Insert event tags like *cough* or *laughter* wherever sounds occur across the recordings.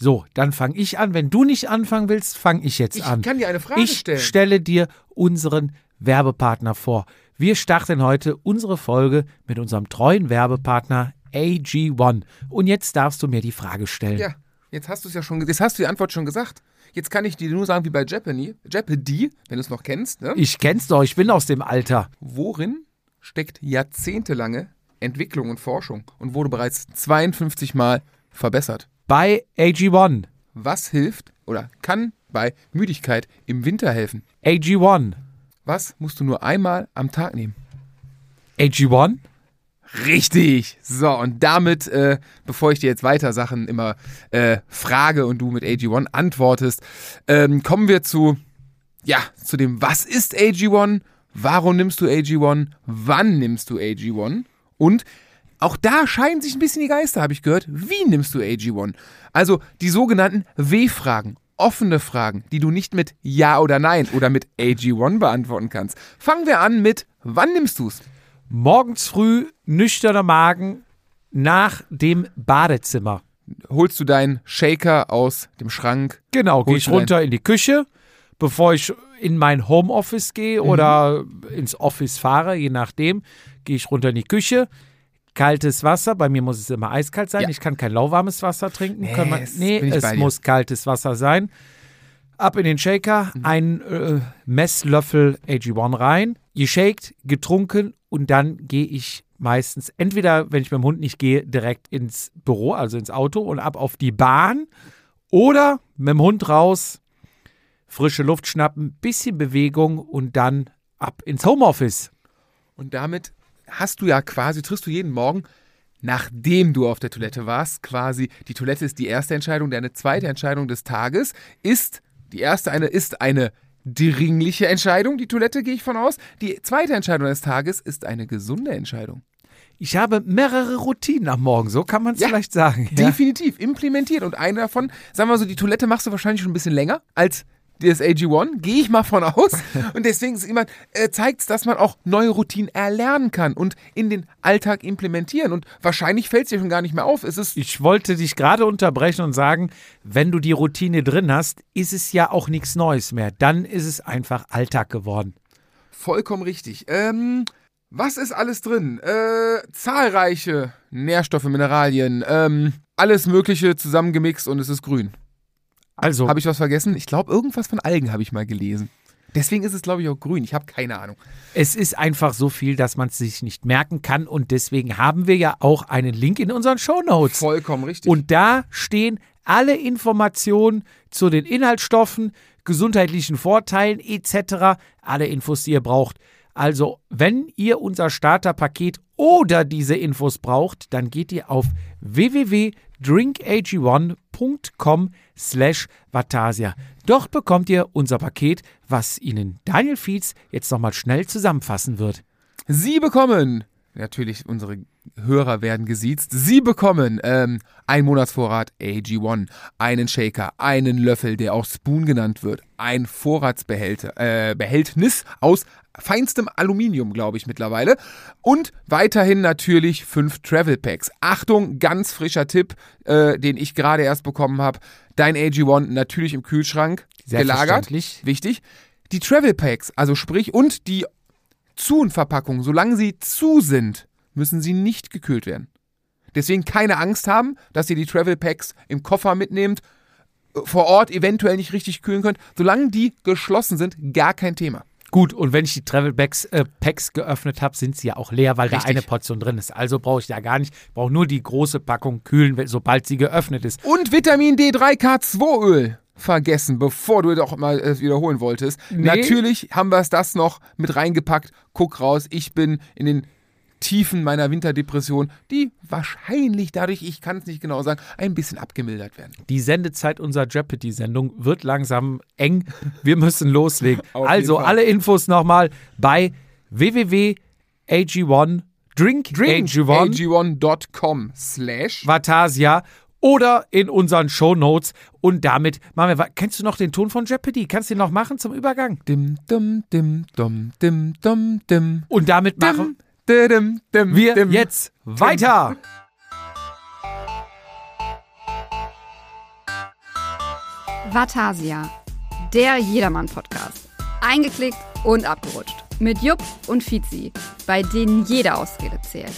So, dann fange ich an. Wenn du nicht anfangen willst, fange ich jetzt Ich an. kann dir eine Frage ich stellen. stelle dir unseren Werbepartner vor. Wir starten heute unsere Folge mit unserem treuen Werbepartner AG1. Und jetzt darfst du mir die Frage stellen. Ja, jetzt hast du es ja schon, jetzt hast du die Antwort schon gesagt. Jetzt kann ich dir nur sagen, wie bei Jeopardy, Jeopardy, wenn du es noch kennst, ne? Ich kenn's doch, ich bin aus dem Alter. Worin steckt jahrzehntelange Entwicklung und Forschung und wurde bereits 52 Mal verbessert? Bei AG1. Was hilft oder kann bei Müdigkeit im Winter helfen? AG1. Was musst du nur einmal am Tag nehmen? AG1? Richtig. So, und damit, äh, bevor ich dir jetzt weiter Sachen immer äh, frage und du mit AG1 antwortest, ähm, kommen wir zu, ja, zu dem, was ist AG1? Warum nimmst du AG1? Wann nimmst du AG1? Und auch da scheiden sich ein bisschen die Geister, habe ich gehört. Wie nimmst du AG1? Also die sogenannten W-Fragen, offene Fragen, die du nicht mit Ja oder Nein oder mit AG1 beantworten kannst. Fangen wir an mit, wann nimmst du es? Morgens früh, nüchterner Magen, nach dem Badezimmer. holst du deinen Shaker aus dem Schrank. Genau, gehe ich runter in die Küche, bevor ich in mein Homeoffice gehe oder ins Office fahre, je nachdem, gehe ich runter in die Küche. Kaltes Wasser, bei mir muss es immer eiskalt sein. Ja. Ich kann kein lauwarmes Wasser trinken. Nee, man, es- nee es muss kaltes Wasser sein. Ab in den Shaker, ein äh, Messlöffel AG1 rein, geshakt, getrunken und dann gehe ich meistens entweder, wenn ich mit dem Hund nicht gehe, direkt ins Büro, also ins Auto und ab auf die Bahn oder mit dem Hund raus, frische Luft schnappen, bisschen Bewegung und dann ab ins Homeoffice. Und damit hast du ja quasi, triffst du jeden Morgen, nachdem du auf der Toilette warst, quasi, die Toilette ist die erste Entscheidung, deine zweite Entscheidung des Tages ist, die erste eine ist eine dringliche Entscheidung, die Toilette gehe ich von aus. Die zweite Entscheidung des Tages ist eine gesunde Entscheidung. Ich habe mehrere Routinen am Morgen, so kann man es Ja, vielleicht sagen. Ja. Definitiv implementiert. Und eine davon, sagen wir mal so, die Toilette machst du wahrscheinlich schon ein bisschen länger als das AG1, gehe ich mal von aus. *laughs* Und deswegen ist immer, äh, zeigt es, dass man auch neue Routinen erlernen kann und in den Alltag implementieren. Und wahrscheinlich fällt es dir schon gar nicht mehr auf. Es ist Ich wollte dich gerade unterbrechen und sagen, wenn du die Routine drin hast, ist es ja auch nichts Neues mehr. Dann ist es einfach Alltag geworden. vollkommen richtig. Ähm, was ist alles drin? Äh, zahlreiche Nährstoffe, Mineralien, ähm, alles Mögliche zusammengemixt und es ist grün. Also, Habe ich was vergessen? Ich glaube, irgendwas von Algen habe ich mal gelesen. Deswegen ist es, glaube ich, auch grün. Ich habe keine Ahnung. es ist einfach so viel, dass man es sich nicht merken kann und deswegen haben wir ja auch einen Link in unseren Shownotes. Vollkommen richtig. Und da stehen alle Informationen zu den Inhaltsstoffen, gesundheitlichen Vorteilen etc., alle Infos, die ihr braucht. Also, wenn ihr unser Starterpaket oder diese Infos braucht, dann geht ihr auf www.drinkag1.com slash Vatasia. Dort bekommt ihr unser Paket, was Ihnen Daniel Fietz jetzt nochmal schnell zusammenfassen wird. Sie bekommen, natürlich unsere Hörer werden gesiezt, Sie bekommen ähm, einen Monatsvorrat AG1, einen Shaker, einen Löffel, der auch Spoon genannt wird, ein Vorratsbehälter, äh, aus feinstem Aluminium, glaube ich mittlerweile. Und weiterhin natürlich fünf Travel Packs. Achtung, ganz frischer Tipp, äh, den ich gerade erst bekommen habe. Dein AG1 natürlich im Kühlschrank gelagert. Wichtig. Die Travel Packs, also sprich, und die Zu-Verpackungen, solange sie zu sind, müssen sie nicht gekühlt werden. Deswegen keine Angst haben, dass ihr die Travel Packs im Koffer mitnehmt, äh, vor Ort eventuell nicht richtig kühlen könnt. Solange die geschlossen sind, gar kein Thema. Gut, und wenn ich die Travel Packs, äh, Packs geöffnet habe, sind sie ja auch leer, weil Richtig. da eine Portion drin ist. Also brauche ich da gar nicht, brauche nur die große Packung kühlen, sobald sie geöffnet ist. Und Vitamin D3K2-Öl vergessen, bevor du doch mal es wiederholen wolltest. Nee. Natürlich haben wir es das noch mit reingepackt. Guck raus, ich bin in den Tiefen meiner Winterdepression, die wahrscheinlich dadurch, ich kann es nicht genau sagen, ein bisschen abgemildert werden. Die Sendezeit unserer Jeopardy-Sendung wird langsam eng. Wir müssen loslegen. *laughs* Also alle Infos nochmal bei www.ag1 Drink, AG1 ag1.com slash Vatasia oder in unseren Shownotes. Und damit machen wir. Kennst du noch den Ton von Jeopardy? Kannst du den noch machen zum Übergang? dim dim dim dum dim dum dim Und damit machen dim wir jetzt weiter. Vatasia, der Jedermann-Podcast. Eingeklickt und abgerutscht. Mit Jupp und Fizi, bei denen jede Ausrede zählt.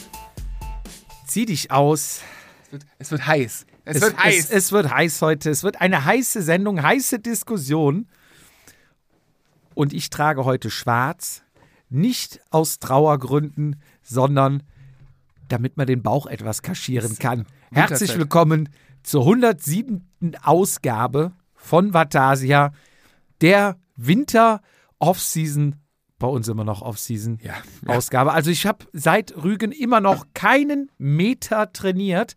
Zieh dich aus. Es wird, es wird heiß. Es, Es wird heiß. Es, es wird heiß heute. Es wird eine heiße Sendung, heiße Diskussion. Und ich trage heute schwarz. Nicht aus Trauergründen, sondern damit man den Bauch etwas kaschieren kann. Herzlich willkommen zur 107. Ausgabe von Vatasia, der Winter-Off-Season, bei uns immer noch Off-Season, Ja, ja. Also ich habe seit Rügen immer noch keinen Meter trainiert.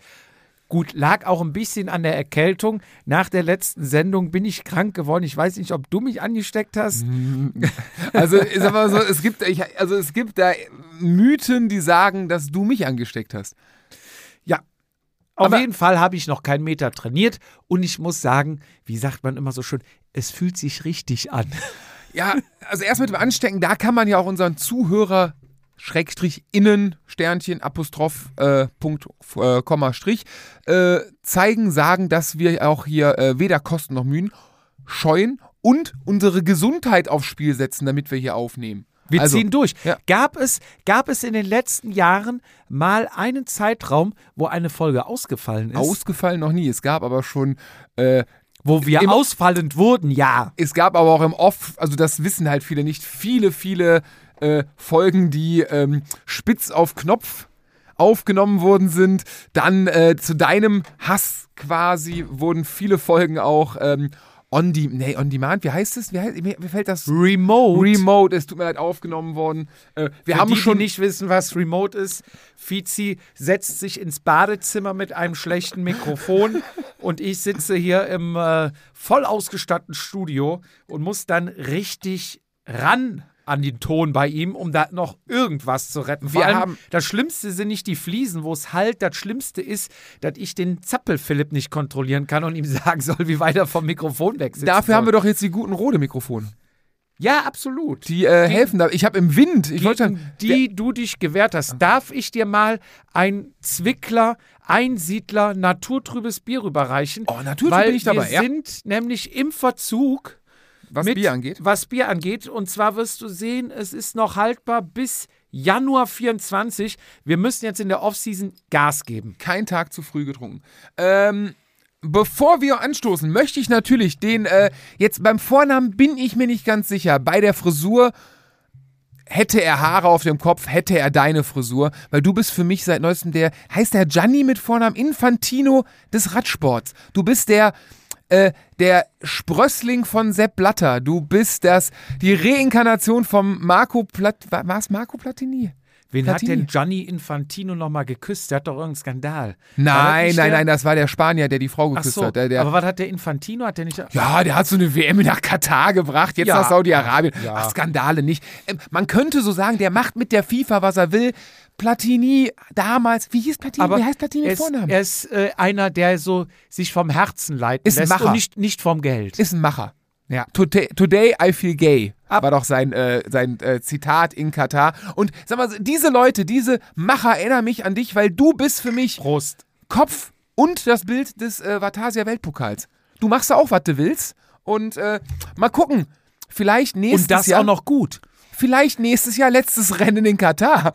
Gut, lag auch ein bisschen an der Erkältung. Nach der letzten Sendung bin ich krank geworden. Ich weiß nicht, ob du mich angesteckt hast. *laughs* Also, ich sag mal so, es gibt, ich, also es gibt da Mythen, die sagen, dass du mich angesteckt hast. Ja. Auf Aber- jeden Fall habe ich noch keinen Meter trainiert und ich muss sagen, wie sagt man immer so schön, es fühlt sich richtig an. Ja, also erst mit dem Anstecken, da kann man ja auch unseren Zuhörer Schrägstrich innen Sternchen Apostroph äh, Punkt äh, Komma Strich äh, zeigen, sagen, dass wir auch hier äh, weder Kosten noch Mühen scheuen und unsere Gesundheit aufs Spiel setzen, damit wir hier aufnehmen. Wir also, ziehen durch. ja. Gab, es, gab es in den letzten Jahren mal einen Zeitraum, wo eine Folge ausgefallen ist? Ausgefallen noch nie. Es gab aber schon äh, wo wir im- ausfallend wurden, ja. es gab aber auch im Off, also das wissen halt viele nicht, viele, viele äh, Folgen, die ähm, spitz auf Knopf aufgenommen worden sind. Dann äh, zu deinem Hass quasi wurden viele Folgen auch ähm, on, de nee, on demand, wie heißt es? Wie, heißt, mir fällt das? Remote. Remote, es tut mir leid, aufgenommen worden. Äh, wir Für haben die, schon die nicht wissen, was Remote ist, Fizi setzt sich ins Badezimmer mit einem schlechten Mikrofon *laughs* und ich sitze hier im äh, voll ausgestatteten Studio und muss dann richtig ran an den Ton bei ihm, um da noch irgendwas zu retten. Vor Wir allem, haben- das Schlimmste sind nicht die Fliesen, wo es halt. Das Schlimmste ist, dass ich den Zappel-Philipp nicht kontrollieren kann und ihm *laughs* sagen soll, wie weit er vom Mikrofon weg sitzt. Dafür haben wir doch jetzt die guten Rode-Mikrofone. Ja, absolut. Die, äh, helfen da. Ich habe im Wind, ich wollte gegen die du dich gewehrt hast, darf ich dir mal ein Zwickler, Einsiedler, naturtrübes Bier rüberreichen? Oh, naturtrüb weil bin ich dabei, Wir ja. sind nämlich im Verzug, was mit, Bier angeht. Was Bier angeht. Und zwar wirst du sehen, es ist noch haltbar bis Januar 24. Wir müssen jetzt in der Offseason Gas geben. kein Tag zu früh getrunken. Ähm, bevor wir anstoßen, möchte ich natürlich den, äh, jetzt beim Vornamen bin ich mir nicht ganz sicher. Bei der Frisur hätte er Haare auf dem Kopf, hätte er deine Frisur, weil du bist für mich seit neuestem der, heißt der Gianni mit Vornamen Infantino des Radsports. Du bist der, äh, der Sprössling von Sepp Blatter. Du bist das, die Reinkarnation vom Marco Plat, war es Marco Platini? Wen Platini. hat denn Gianni Infantino nochmal geküsst? Der hat doch irgendeinen Skandal. Nein, nein, der? nein, das war der Spanier, der die Frau geküsst so, hat. Der, der, aber was hat der Infantino? Hat der nicht. Ja, der hat so eine WM nach Katar gebracht, jetzt Ja. nach Saudi-Arabien. Ja. Ach, Skandale nicht. Ähm, man könnte so sagen, der macht mit der FIFA, was er will. Platini damals, wie hieß Platini? Aber wie heißt Platini mit ist, Vornamen? er ist äh, einer, der so sich vom Herzen leiten Ist ein lässt Macher. und nicht, nicht vom Geld. ist ein Macher. ja. Today, today I feel gay. War doch sein, äh, sein äh, Zitat in Katar. Und sag mal, diese Leute, diese Macher erinnern mich an dich, weil du bist für mich Prost. Kopf und das Bild des äh, Vatasia Weltpokals. Du machst da auch, was du willst. Und äh, mal gucken. Vielleicht nächstes Und das Jahr. auch noch gut. Vielleicht nächstes Jahr letztes Rennen in Katar.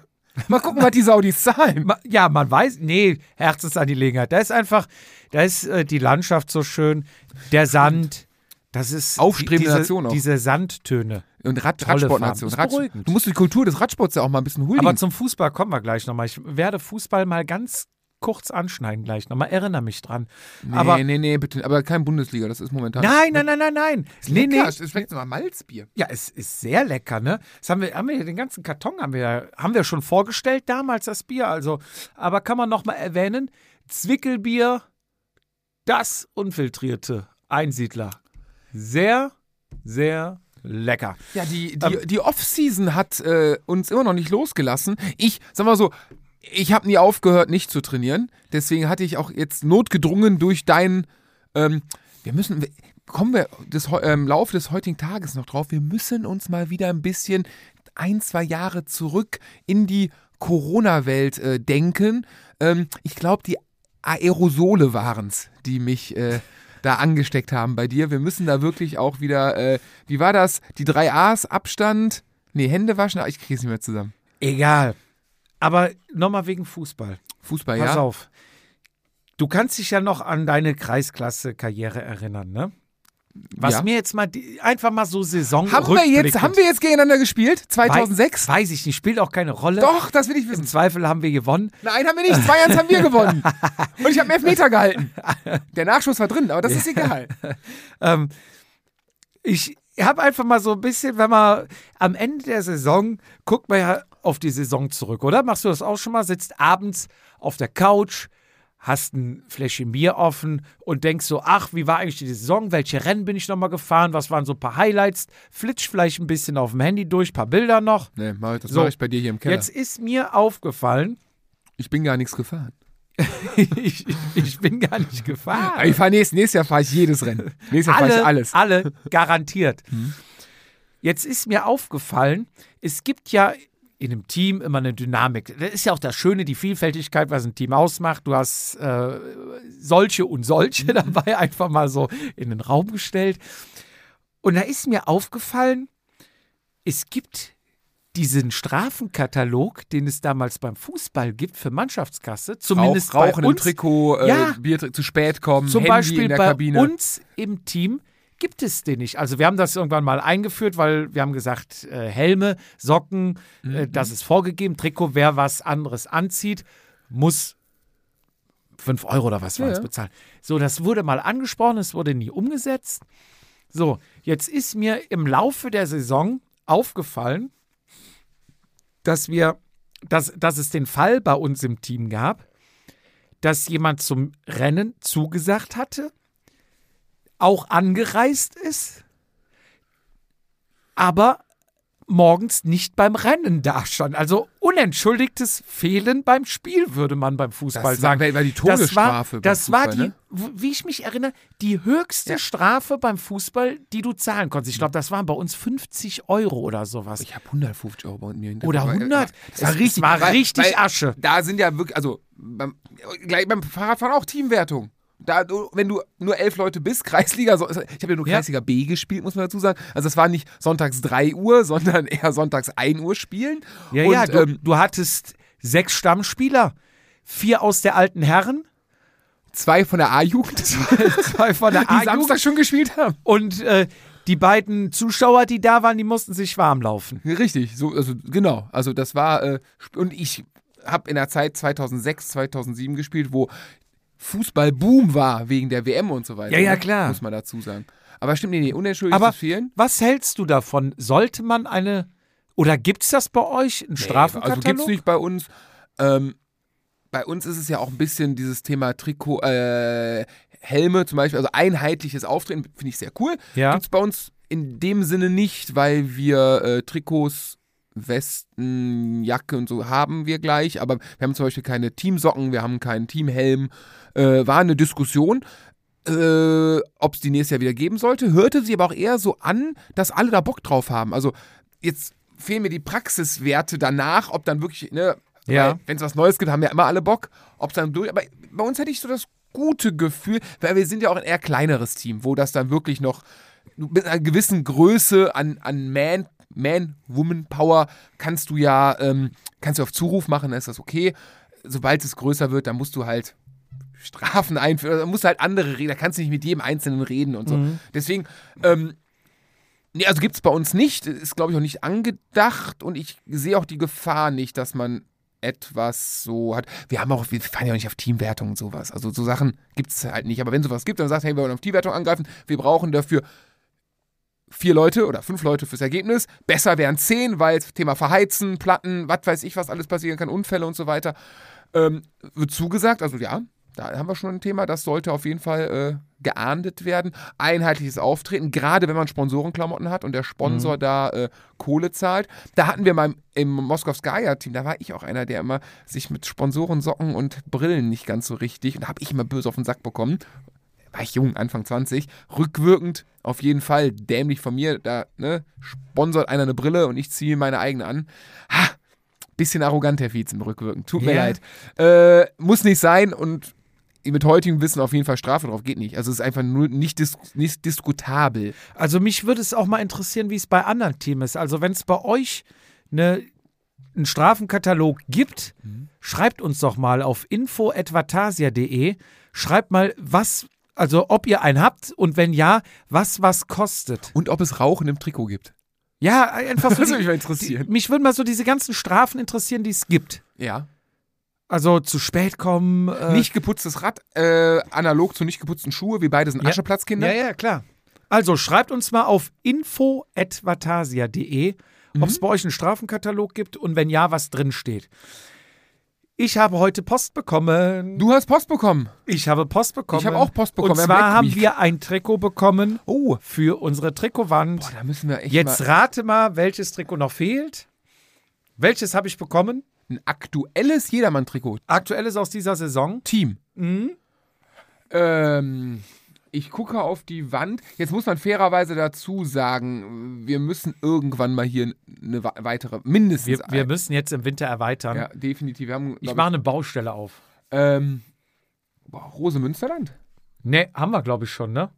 Mal gucken, was die Saudis zahlen. Ja, man weiß, nee, Herzensangelegenheit. Da ist einfach, da ist äh, die Landschaft so schön, der Sand, das ist Aufstrebende diese, Nation auch. diese Sandtöne. Und Rad, Tolle Radsportnation. Farben. Ist Rad, beruhigend. du musst die Kultur des Radsports ja auch mal ein bisschen huldigen. Aber zum Fußball kommen wir gleich nochmal. Ich werde Fußball mal ganz kurz anschneiden gleich nochmal. Erinnere mich dran. nee, aber nee, nee, bitte. Aber kein Bundesliga, das ist momentan. nein, nein, nein, nein, nein. Nee, nee. Lecker, Es schmeckt nach Malzbier. Ja, es ist sehr lecker, ne? Das haben wir, haben wir den ganzen Karton haben wir, haben wir schon vorgestellt damals das Bier, also, aber kann man noch mal erwähnen, Zwickelbier, das unfiltrierte Einsiedler. Sehr, sehr lecker. Ja, die, die, die Off-Season hat äh, uns immer noch nicht losgelassen. Ich, sag mal so, ich habe nie aufgehört, nicht zu trainieren. Deswegen hatte ich auch jetzt notgedrungen durch deinen. Ähm, wir müssen. Kommen wir des, heu- ähm, im Laufe des heutigen Tages noch drauf. Wir müssen uns mal wieder ein bisschen ein, zwei Jahre zurück in die Corona-Welt äh, denken. Ähm, ich glaube, die Aerosole waren es, die mich äh, da angesteckt haben bei dir. Wir müssen da wirklich auch wieder, äh, wie war das? Die drei A's, Abstand, nee, Hände waschen, ich kriege es nicht mehr zusammen. Egal. Aber nochmal wegen Fußball. Fußball, Pass ja. auf. Du kannst dich ja noch an deine Kreisklasse-Karriere erinnern, ne? Was Ja. mir jetzt mal einfach mal so Saison Haben wir, jetzt, haben wir jetzt gegeneinander gespielt? 2006? Weiß, weiß ich nicht, spielt auch keine Rolle. Doch, das will ich Im wissen. Zweifel haben wir gewonnen. Nein, haben wir nicht. 2-1 haben wir gewonnen. *laughs* Und ich habe einen Elfmeter gehalten. Der Nachschuss war drin, aber das ist egal. *laughs* Ähm, ich habe einfach mal so ein bisschen, wenn man am Ende der Saison guckt man ja auf die Saison zurück, oder? Machst du das auch schon mal? Sitzt abends auf der Couch, hast ein Fläschchen Bier offen und denkst so, ach, wie war eigentlich die Saison? Welche Rennen bin ich nochmal gefahren? Was waren so ein paar Highlights? Flitsch vielleicht ein bisschen auf dem Handy durch, paar Bilder noch. Nee, mach, das So. mache ich bei dir hier im Keller. Jetzt ist mir aufgefallen, Ich bin gar nichts gefahren. *laughs* ich, ich bin gar nicht gefahren. ich fahre nächstes, nächstes Jahr fahre ich jedes Rennen. Nächstes Jahr fahre ich alle, alles. alle garantiert. Mhm. Jetzt ist mir aufgefallen, es gibt ja in einem Team immer eine Dynamik. Das ist ja auch das Schöne, die Vielfältigkeit, was ein Team ausmacht. Du hast äh, solche und solche Mhm. dabei einfach mal so in den Raum gestellt. Und da ist mir aufgefallen, es gibt diesen Strafenkatalog, den es damals beim Fußball gibt für Mannschaftskasse, zumindest Rauch, Rauchen bei im uns, Trikot, äh, Ja. Bier zu spät kommen, zum Handy Beispiel in der bei Kabine. uns im Team gibt es den nicht. Also wir haben das irgendwann mal eingeführt, weil wir haben gesagt, äh, Helme, Socken, äh, Mhm. das ist vorgegeben. Trikot, wer was anderes anzieht, muss 5 Euro oder was war ja. bezahlen. So, das wurde mal angesprochen, es wurde nie umgesetzt. So, jetzt ist mir im Laufe der Saison aufgefallen, dass wir, dass, dass es den Fall bei uns im Team gab, dass jemand zum Rennen zugesagt hatte, auch angereist ist, aber morgens nicht beim Rennen dastand. Also unentschuldigtes Fehlen beim Spiel, würde man beim Fußball Das sagen. war, war die Das war, Todesstrafe. das war Fußball, die, ne? wie ich mich erinnere, die höchste Strafe beim Fußball, die du zahlen konntest. Ich glaube, das waren bei uns 50 Euro oder sowas. Ich habe 150 Euro bei mir. Oder Aber, äh, 100. Das war richtig, war richtig weil Asche. Da sind ja wirklich, also beim, gleich beim Fahrradfahren auch Teamwertung. Da, wenn du nur elf Leute bist, Kreisliga, so- ich habe ja nur Ja. Kreisliga B gespielt, muss man dazu sagen. Also das war nicht sonntags 3 Uhr, *laughs* sondern eher sonntags 1 Uhr spielen. Ja, Und, ja, du, ähm, du hattest sechs Stammspieler, vier aus der alten Herren, zwei von der A-Jugend, *laughs* zwei von der *laughs* die A-Jugend Samstag schon gespielt haben. und äh, die beiden Zuschauer, die da waren, die mussten sich warm laufen. Richtig, so, also genau. Also das war, äh, und ich habe in der Zeit 2006, 2007 gespielt, wo Fußball-Boom war wegen der WM und so weiter. Ja, ja, ne? klar. Muss man dazu sagen. Aber stimmt, nee, nee, unentschuldigtes Aber Fehlen. was hältst du davon? Sollte man eine, oder gibt es das bei euch, einen Nee, Strafenkatalog? Also gibt's nicht bei uns. Ähm, bei uns ist es ja auch ein bisschen dieses Thema Trikot, äh, Helme zum Beispiel, also einheitliches Auftreten, finde ich sehr cool. Ja. Gibt es bei uns in dem Sinne nicht, weil wir äh, Trikots, Westen, Jacke und so haben wir gleich, aber wir haben zum Beispiel keine Teamsocken, wir haben keinen Teamhelm. Äh, war eine Diskussion, äh, ob es die nächstes Jahr wieder geben sollte. Hörte sie aber auch eher so an, dass alle da Bock drauf haben. Also jetzt fehlen mir die Praxiswerte danach, ob dann wirklich, ne, Ja. wenn es was Neues gibt, haben ja immer alle Bock, ob es dann durch, aber bei uns hätte ich so das gute Gefühl, weil wir sind ja auch ein eher kleineres Team, wo das dann wirklich noch mit einer gewissen Größe an, an Man, Man, Woman Power kannst du ja, ähm, kannst du auf Zuruf machen, dann ist das okay. Sobald es größer wird, dann musst du halt Strafen einführen, dann musst du halt andere reden, da kannst du nicht mit jedem Einzelnen reden und so. Deswegen, ähm, nee, also gibt es bei uns nicht, ist glaube ich auch nicht angedacht und ich sehe auch die Gefahr nicht, dass man etwas so hat. Wir haben auch, wir fahren ja auch nicht auf Teamwertung und sowas. Also so Sachen gibt es halt nicht. Aber wenn sowas gibt, dann sagt, hey, wir wollen auf Teamwertung angreifen, wir brauchen dafür vier Leute oder fünf Leute fürs Ergebnis. Besser wären zehn, weil Thema Verheizen, Platten, was weiß ich, was alles passieren kann, Unfälle und so weiter. Ähm, wird zugesagt, also ja, da haben wir schon ein Thema, das sollte auf jeden Fall äh, geahndet werden. Einheitliches Auftreten, gerade wenn man Sponsorenklamotten hat und der Sponsor da äh, Kohle zahlt. Da hatten wir mal im Moskau Skaya-Team, da war ich auch einer, der immer sich mit Sponsorensocken und Brillen nicht ganz so richtig, und da habe ich immer böse auf den Sack bekommen. War ich jung, Anfang 20, rückwirkend auf jeden Fall dämlich von mir, da ne, sponsert einer eine Brille und ich ziehe meine eigene an. Ha, bisschen arrogant, Herr Vietzen, rückwirkend. Tut mir Ja. leid. Äh, muss nicht sein und mit heutigem Wissen auf jeden Fall Strafe drauf, geht nicht. Also es ist einfach nur nicht, dis nicht diskutabel. Also mich würde es auch mal interessieren, wie es bei anderen Teams ist. Also wenn es bei euch eine, einen Strafenkatalog gibt, schreibt uns doch mal auf info.vatasia.de. Schreibt mal, was, also ob ihr einen habt und wenn ja, was was kostet. Und ob es Rauchen im Trikot gibt. Ja, einfach *laughs* so. Das würde mich mal interessieren. die, mich würden mal so diese ganzen Strafen interessieren, die es gibt. Ja. Also zu spät kommen. Äh, Nicht geputztes Rad, äh, analog zu nicht geputzten Schuhe. Wir beide sind Ja. Ascheplatzkinder. Ja, ja, klar. Also schreibt uns mal auf info.vatasia.de, Mhm. ob es bei euch einen Strafenkatalog gibt und wenn ja, was drin steht. Ich habe heute Post bekommen. Du hast Post bekommen. Ich habe Post bekommen. Ich habe auch Post bekommen, Und zwar haben wir ein Trikot bekommen Oh. für unsere Trikotwand. Boah, da müssen wir echt Jetzt mal rate mal, welches Trikot noch fehlt. Welches habe ich bekommen? ein aktuelles Jedermann-Trikot. Aktuelles aus dieser Saison. Team. Mhm. Ähm, ich gucke auf die Wand. Jetzt muss man fairerweise dazu sagen, wir müssen irgendwann mal hier eine weitere, mindestens Wir, wir müssen jetzt im Winter erweitern. Ja, definitiv. Haben, ich mache eine Baustelle auf. ähm, boah, Rose Münsterland. Ne, haben wir, glaube ich, schon, ne?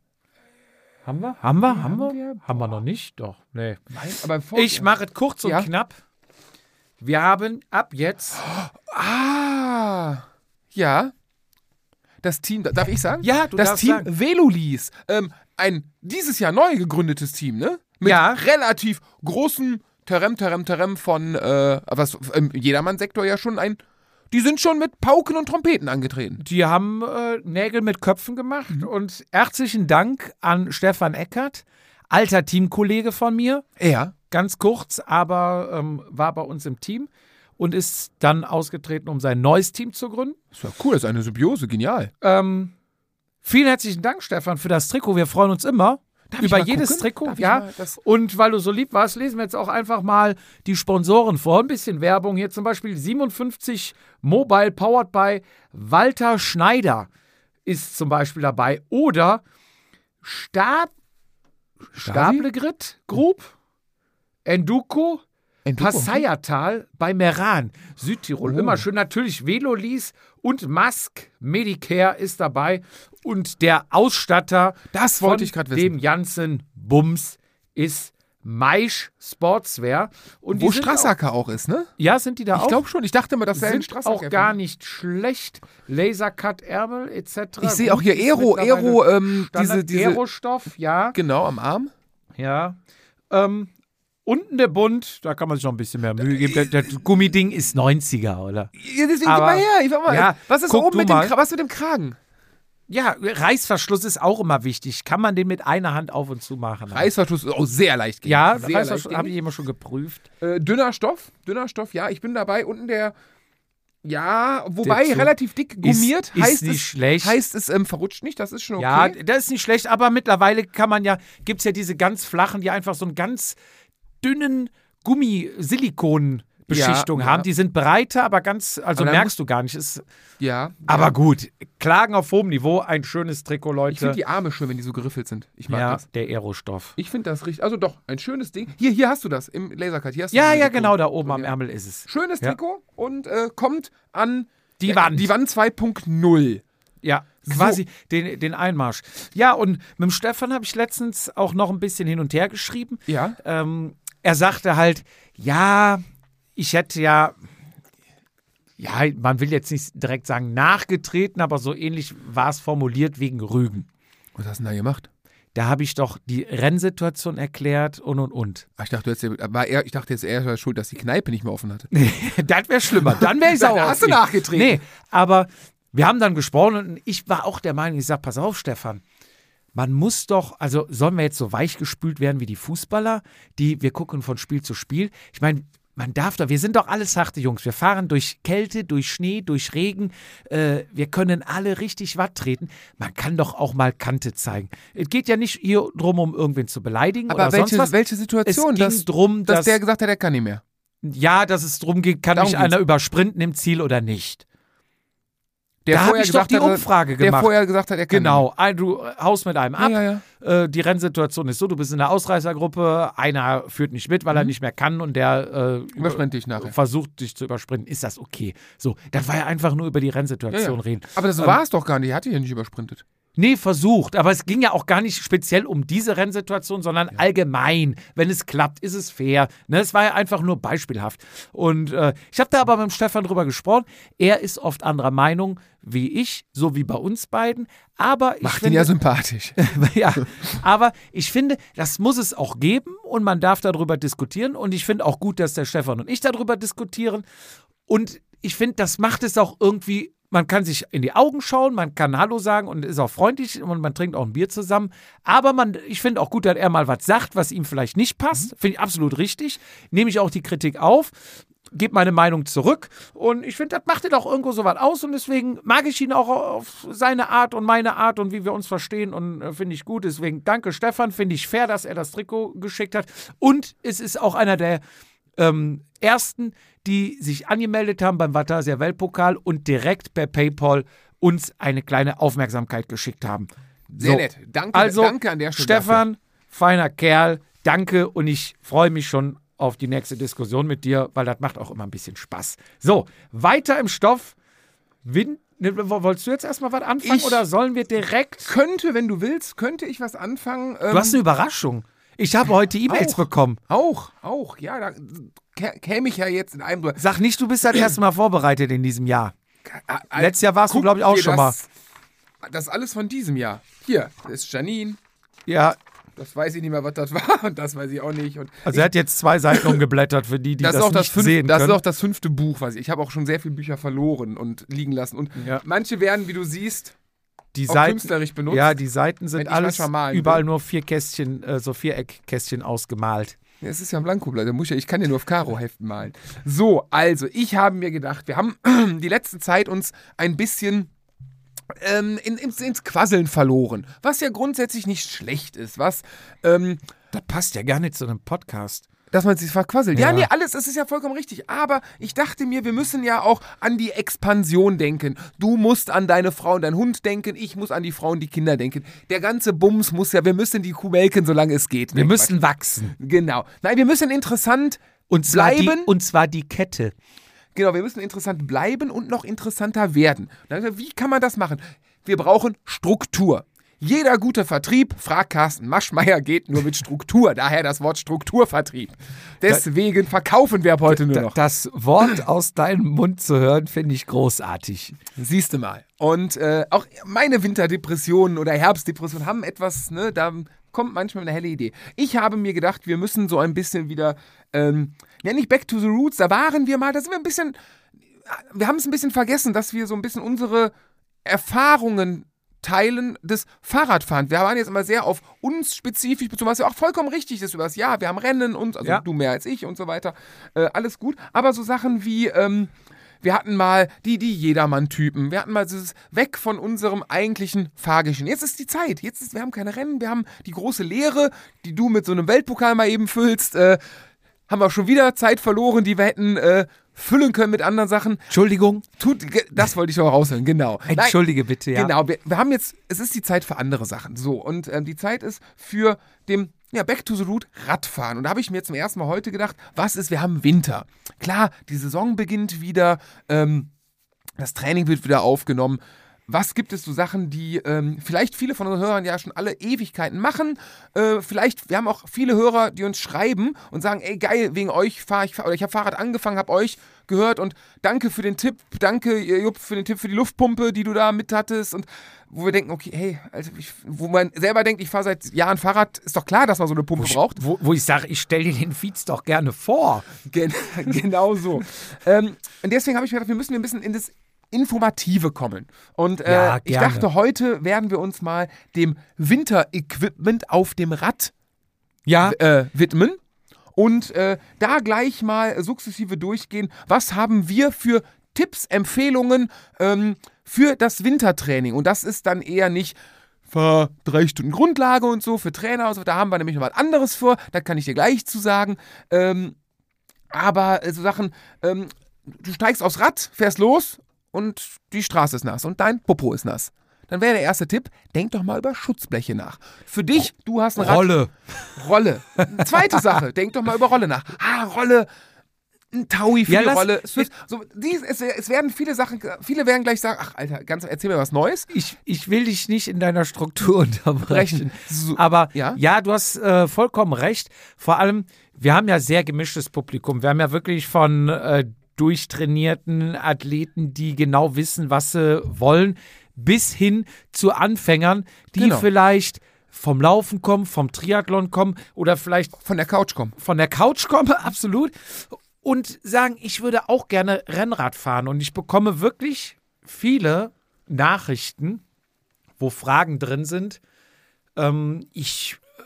Haben wir? Haben wir? Haben wir? wir? Haben wir noch nicht? Doch, nee. Nein, Ich mache es kurz und Ja. knapp. Wir haben ab jetzt. Ah, ja. Das Team, darf ich sagen? Ja, du Das Team sagen. Velolis. Ähm, ein dieses Jahr neu gegründetes Team, ne? Mit Ja. relativ großem Terem, Terem, Terem von, äh, was im Jedermann-Sektor ja schon ein. Die sind schon mit Pauken und Trompeten angetreten. Die haben äh, Nägel mit Köpfen gemacht. Mhm. Und herzlichen Dank an Stefan Eckert, alter Teamkollege von mir. Ja. Ganz kurz, aber ähm, war bei uns im Team und ist dann ausgetreten, um sein neues Team zu gründen. Ist ja cool, das ist eine Symbiose, genial. Ähm, vielen herzlichen Dank, Stefan, für das Trikot. Wir freuen uns immer ich über jedes gucken? Trikot. Darf ja. Und weil du so lieb warst, lesen wir jetzt auch einfach mal die Sponsoren vor. Ein bisschen Werbung hier zum Beispiel 57 Mobile powered by Walter Schneider ist zum Beispiel dabei. Oder Stab, Staplegrit Group, Enduko. Passaiertal bei Meran, Südtirol. Oh. Immer schön natürlich Velolis und Mask Medicare ist dabei. Und der Ausstatter Das wollte von ich gerade dem wissen. ganzen Bums ist Maisch Sportswear. Und Wo Strassacker auch, ist, ne? Auch, ja, sind die da Ich auch? glaube schon. Ich dachte immer, das wäre ein sind Strassacker. auch gar nicht schlecht. Lasercut Ärmel etc. Ich sehe auch hier Aero, Aero, ähm, diese, diese. Aerostoff, ja. Genau, am Arm. Ja. Ähm, unten der Bund, da kann man sich noch ein bisschen mehr Mühe geben. Der, der Gummiding ist 90er, oder? Ja, deswegen Aber- mal her. Ich, mal, Ja, was ist oben mit dem, was mit dem Kragen? Ja, Reißverschluss ist auch immer wichtig. Kann man den mit einer Hand auf und zu machen? Reißverschluss ist auch sehr leicht. gehen. Ja, sehr Reißverschluss habe ich immer schon geprüft. äh, Dünner Stoff, dünner Stoff, ja, ich bin dabei. Unten der, ja, wobei Der Zug relativ dick gummiert, ist heißt nicht es, schlecht. heißt es ähm, verrutscht nicht, das ist schon okay. Ja, das ist nicht schlecht, aber mittlerweile kann man ja, gibt es ja diese ganz flachen, die einfach so einen ganz dünnen Gummi-Silikon-Beschichtung Ja, haben. ja. Die sind breiter, aber ganz, also Aber merkst du gar nicht. Ist, ja. aber ja. gut, Klagen auf hohem Niveau, ein schönes Trikot, Leute. Ich finde die Arme schön, wenn die so geriffelt sind. Ich mag ja, das. der Aerostoff. Ich finde das richtig, also doch, ein schönes Ding. Hier, hier hast du das im Lasercut. Hier hast Ja, ja, Silikon- genau, da oben am Ja. Ärmel ist es. Schönes. Trikot und äh, kommt an Die Wand. Die Wand 2.0. Ja, quasi den, den Einmarsch. Ja, und mit dem Stefan habe ich letztens auch noch ein bisschen hin und her geschrieben. Ja. Ähm, er sagte halt, ja, ich hätte ja, ja, man will jetzt nicht direkt sagen nachgetreten, aber so ähnlich war es formuliert wegen Rügen. Was hast du denn da gemacht? Da habe ich doch die Rennsituation erklärt und und und. Ach, ich dachte, du hättest, war er, ich dachte jetzt, er war schuld, dass die Kneipe nicht mehr offen hatte. *laughs* das wäre schlimmer. Dann wäre ich *laughs* sauer. Hast du nachgetreten. Nee, aber wir haben dann gesprochen und ich war auch der Meinung, ich sage, pass auf, Stefan. Man muss doch, also sollen wir jetzt so weichgespült werden wie die Fußballer, die wir gucken von Spiel zu Spiel. Ich meine, man darf doch, wir sind doch alles harte Jungs. Wir fahren durch Kälte, durch Schnee, durch Regen. Äh, wir können alle richtig Watt treten. Man kann doch auch mal Kante zeigen. Es geht ja nicht hier drum, um irgendwen zu beleidigen Aber oder welche, sonst was. welche es Situation? ging dass, drum, dass dass, der gesagt hat, er kann nicht mehr. ja, dass es drum geht, kann Darum mich einer übersprinten im Ziel oder nicht. Der Da vorher ich doch gesagt die hat, Umfrage Der gemacht. vorher gesagt hat, er kann Genau, ein, du haust mit einem ab. Ja, ja, Äh, die Rennsituation ist so, du bist in der Ausreißergruppe, einer führt nicht mit, weil Mhm. er nicht mehr kann und der äh, Überspringt dich nachher. versucht dich zu übersprinten. Ist das okay? So, das war ja einfach nur über die Ja, Rennsituation ja. reden. Aber das Ähm, war es doch gar nicht. Er hatte ja nicht übersprintet. Nee, versucht. Aber es ging ja auch gar nicht speziell um diese Rennsituation, sondern allgemein. Wenn es klappt, ist es fair. Ne, es war ja einfach nur beispielhaft. Und äh, ich habe da aber mit dem Stefan drüber gesprochen. Er ist oft anderer Meinung wie ich, so wie bei uns beiden. Aber ich Macht ihn finde, ja sympathisch. *laughs* ja, aber ich finde, das muss es auch geben und man darf darüber diskutieren. Und ich finde auch gut, dass der Stefan und ich darüber diskutieren. Und ich finde, das macht es auch irgendwie. Man kann sich in die Augen schauen, man kann Hallo sagen und ist auch freundlich und man trinkt auch ein Bier zusammen. Aber man, ich finde auch gut, dass er mal was sagt, was ihm vielleicht nicht passt. Finde ich absolut richtig. Nehme ich auch die Kritik auf gebe meine Meinung zurück und ich finde, das macht ihn auch irgendwo so was aus und deswegen mag ich ihn auch auf seine Art und meine Art und wie wir uns verstehen und äh, finde ich gut. Deswegen danke Stefan, finde ich fair, dass er das Trikot geschickt hat und es ist auch einer der ähm, ersten, die sich angemeldet haben beim Vatasia Weltpokal und direkt per PayPal uns eine kleine Aufmerksamkeit geschickt haben. Sehr So. nett. Danke, Also, danke an der Stelle. Stefan, feiner Kerl, danke und ich freue mich schon auf die nächste Diskussion mit dir, weil das macht auch immer ein bisschen Spaß. So, weiter im Stoff. Win ne, wo- wolltest du jetzt erstmal was anfangen Ich- oder sollen wir direkt? Könnte, wenn du willst, könnte ich was anfangen. Ähm, Du hast eine Überraschung. Ich habe heute E-Mails bekommen. auch, auch, ja, da käme ich ja jetzt in einem. Sag nicht, du bist das *clears throat* erste Mal vorbereitet in diesem Jahr. Ah, ah, Letztes Jahr warst du, glaube ich, auch schon mal. das, Das ist alles von diesem Jahr. Hier, das ist Janine. Ja, Das weiß ich nicht mehr, was das *laughs* war. Und das weiß ich auch nicht. Und also er hat jetzt zwei Seiten umgeblättert für die, die das, das, auch das, nicht fünf, sehen das ist auch das fünfte Buch, was ich. Ich habe auch schon sehr viele Bücher verloren und liegen lassen. Und Ja. manche werden, wie du siehst, die Seiten, künstlerisch benutzt. ja, die Seiten sind alles überall will. nur vier Kästchen, äh, so Viereckkästchen ausgemalt. Es ist ja ein Blankoblatt, ich, ja- ich kann ja nur auf Karo-Heften malen. So, also, ich habe mir gedacht, wir haben *clears throat* die letzte Zeit uns ein bisschen ähm, in, ins, ins Quasseln verloren, was ja grundsätzlich nicht schlecht ist, was, ähm, Das passt ja gar nicht zu einem Podcast. Dass man sich verquasselt. Ja. Ja. nee, alles, das ist ja vollkommen richtig. Aber ich dachte mir, wir müssen ja auch an die Expansion denken. Du musst an deine Frau und deinen Hund denken, ich muss an die Frau und die Kinder denken. Der ganze Bums muss ja, wir müssen die Kuh melken, solange es geht. Wir müssen wachsen. Genau. Nein, wir müssen interessant Und zwar, die, bleiben. und zwar die Kette. Genau, wir müssen interessant bleiben und noch interessanter werden. Wie kann man das machen? Wir brauchen Struktur. Jeder gute Vertrieb, fragt Carsten Maschmeyer, geht nur mit Struktur. *laughs* Daher das Wort Strukturvertrieb. Deswegen verkaufen wir ab heute nur noch. das Wort aus deinem Mund zu hören, finde ich großartig. Siehst du mal. Und äh, auch meine Winterdepressionen oder Herbstdepressionen haben etwas, ne, da kommt manchmal eine helle Idee. Ich habe mir gedacht, wir müssen so ein bisschen wieder, ähm, ja nicht back to the roots, da waren wir mal, da sind wir ein bisschen, wir haben es ein bisschen vergessen, dass wir so ein bisschen unsere Erfahrungen teilen des Fahrradfahrens. Wir waren jetzt immer sehr auf uns spezifisch bezogen, was ja auch vollkommen richtig ist über das Jahr. Wir haben Rennen und, also Ja. du mehr als ich und so weiter. Äh, alles gut. Aber so Sachen wie, ähm, wir hatten mal die, die Jedermann-Typen. Wir hatten mal dieses weg von unserem eigentlichen Fahrgeschehen. Jetzt ist die Zeit. Jetzt ist, wir haben keine Rennen. Wir haben die große Lehre, die du mit so einem Weltpokal mal eben füllst. Äh, haben wir schon wieder Zeit verloren, die wir hätten äh, füllen können mit anderen Sachen. Entschuldigung. Tut, das wollte ich noch raushören, genau. Nein, *laughs* Entschuldige bitte, ja. Genau, wir, wir haben jetzt, es ist die Zeit für andere Sachen. So, und ähm, die Zeit ist für dem, ja, Back to the Root Radfahren. Und da habe ich mir zum ersten Mal heute gedacht, was ist, wir haben Winter. Klar, die Saison beginnt wieder, ähm, das Training wird wieder aufgenommen. Was gibt es so Sachen, die ähm, vielleicht viele von unseren Hörern ja schon alle Ewigkeiten machen? Äh, vielleicht, wir haben auch viele Hörer, die uns schreiben und sagen, ey geil, wegen euch fahre ich, oder ich habe Fahrrad angefangen, habe euch gehört und danke für den Tipp, danke Jupp für den Tipp für die Luftpumpe, die du da mit hattest und wo wir denken, okay, hey, also ich, wo man selber denkt, ich fahre seit Jahren Fahrrad, ist doch klar, dass man so eine Pumpe braucht. Wo, wo ich sage, ich stelle dir den Feeds doch gerne vor. Gen *laughs* genau so. ähm, und deswegen habe ich mir gedacht, wir müssen ein bisschen in das Informative kommen. Und äh, Ja, ich dachte, heute werden wir uns mal dem Winter-Equipment auf dem Rad Ja, äh, widmen und äh, da gleich mal sukzessive durchgehen, was haben wir für Tipps, Empfehlungen ähm, für das Wintertraining. Und das ist dann eher nicht fahr drei Stunden Grundlage und so für Trainer und so. Da haben wir nämlich noch was anderes vor. Da kann ich dir gleich zu sagen. Ähm, aber äh, so Sachen, ähm, du steigst aufs Rad, fährst los und die Straße ist nass und dein Popo ist nass. Dann wäre der erste Tipp, denk doch mal über Schutzbleche nach. Für dich, du hast ein Rad. Rolle. Rolle. Zweite Sache, denk doch mal über Rolle nach. Ah, Rolle. Ein Taui für Ja, die lass- Rolle. Es, wird, so, die, es, es werden viele Sachen, viele werden gleich sagen, ach Alter, ganz, erzähl mir was Neues. Ich, ich will dich nicht in deiner Struktur unterbrechen. So, Aber ja? ja, du hast äh, vollkommen recht. Vor allem, wir haben ja sehr gemischtes Publikum. Wir haben ja wirklich von äh, durchtrainierten Athleten, die genau wissen, was sie wollen, bis hin zu Anfängern, die Genau. vielleicht vom Laufen kommen, vom Triathlon kommen oder vielleicht Von der Couch kommen. von der Couch komme, *laughs* absolut, und sagen, ich würde auch gerne Rennrad fahren. Und ich bekomme wirklich viele Nachrichten, wo Fragen drin sind. Ähm, ich äh,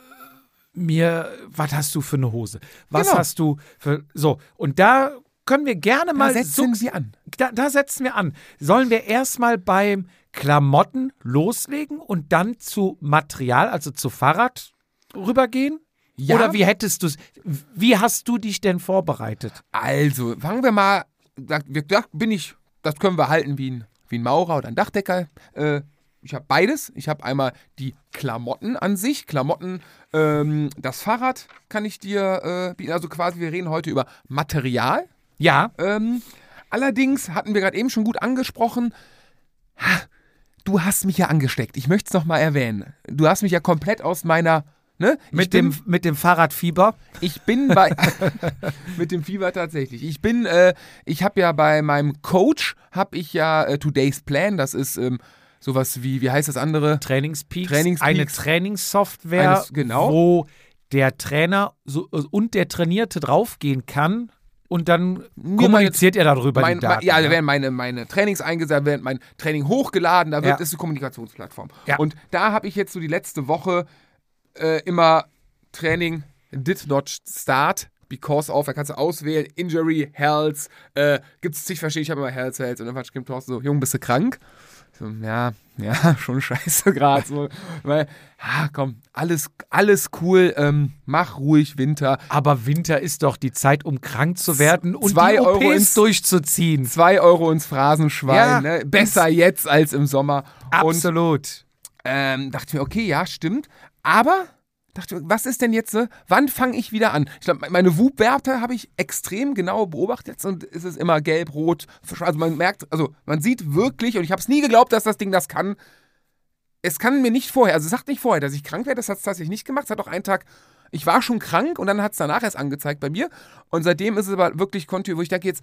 mir, was hast du für eine Hose? Was Genau. hast du für so? Und da können wir gerne Da mal setzen so- sie an. da, da setzen wir an. Sollen wir erstmal beim Klamotten loslegen und dann zu Material, also zu Fahrrad rübergehen? Ja. Oder wie hättest du es? Wie hast du dich denn vorbereitet? Also, fangen wir mal, da, wir- da bin ich, das können wir halten wie ein, wie ein Maurer oder ein Dachdecker. Äh, ich habe beides. Ich habe einmal die Klamotten an sich. Klamotten, ähm, das Fahrrad kann ich dir äh, bieten. Also quasi, wir reden heute über Material. Ja, Ähm, allerdings hatten wir gerade eben schon gut angesprochen, ha, du hast mich ja angesteckt. Ich möchte es nochmal erwähnen. Du hast mich ja komplett aus meiner, ne? Mit, bin- dem, mit dem Fahrradfieber. ich bin bei *laughs* *laughs* mit dem Fieber tatsächlich. Ich bin, äh, ich habe ja bei meinem Coach habe ich ja äh, Today's Plan. Das ist ähm, sowas wie, wie heißt das andere? Trainingspeaks, Trainingspeaks. eine Trainingssoftware, Eines- genau. wo der Trainer so, und der Trainierte draufgehen kann und dann Mir kommuniziert er darüber Mein, die Daten. ja, da werden meine, meine Trainings eingesetzt, werden mein Training hochgeladen, da wird, Ja. das ist eine Kommunikationsplattform. Ja. Und da habe ich jetzt so die letzte Woche äh, immer Training did not start. Because of, da kannst du auswählen, Injury, Health, äh, gibt es zig verschiedene, ich habe immer Health, Health und dann schreibt Thorsten so, Jung, bist du krank? So, ja, ja, *laughs* schon scheiße gerade. So, weil, ah, komm, alles, alles cool, ähm, mach ruhig Winter. Aber Winter ist doch die Zeit, um krank zu werden und Zwei die Euro OPs ins- durchzuziehen. Zwei Euro ins Phrasenschwein, Ja. ne? besser jetzt als im Sommer. Und Absolut. ähm, dachte ich mir, okay, ja, stimmt. Aber dachte was ist denn jetzt, ne? wann fange ich wieder an? Ich glaube, meine Wub-Werte habe ich extrem genau beobachtet und es ist immer gelb, rot, also man merkt, also man sieht wirklich, und ich habe es nie geglaubt, dass das Ding das kann. Es kann mir nicht vorher, also es sagt nicht vorher, dass ich krank werde, das hat es tatsächlich nicht gemacht. Es hat auch einen Tag, ich war schon krank und dann hat es danach erst angezeigt bei mir. Und seitdem ist es aber wirklich kontinuierlich, wo ich denke jetzt,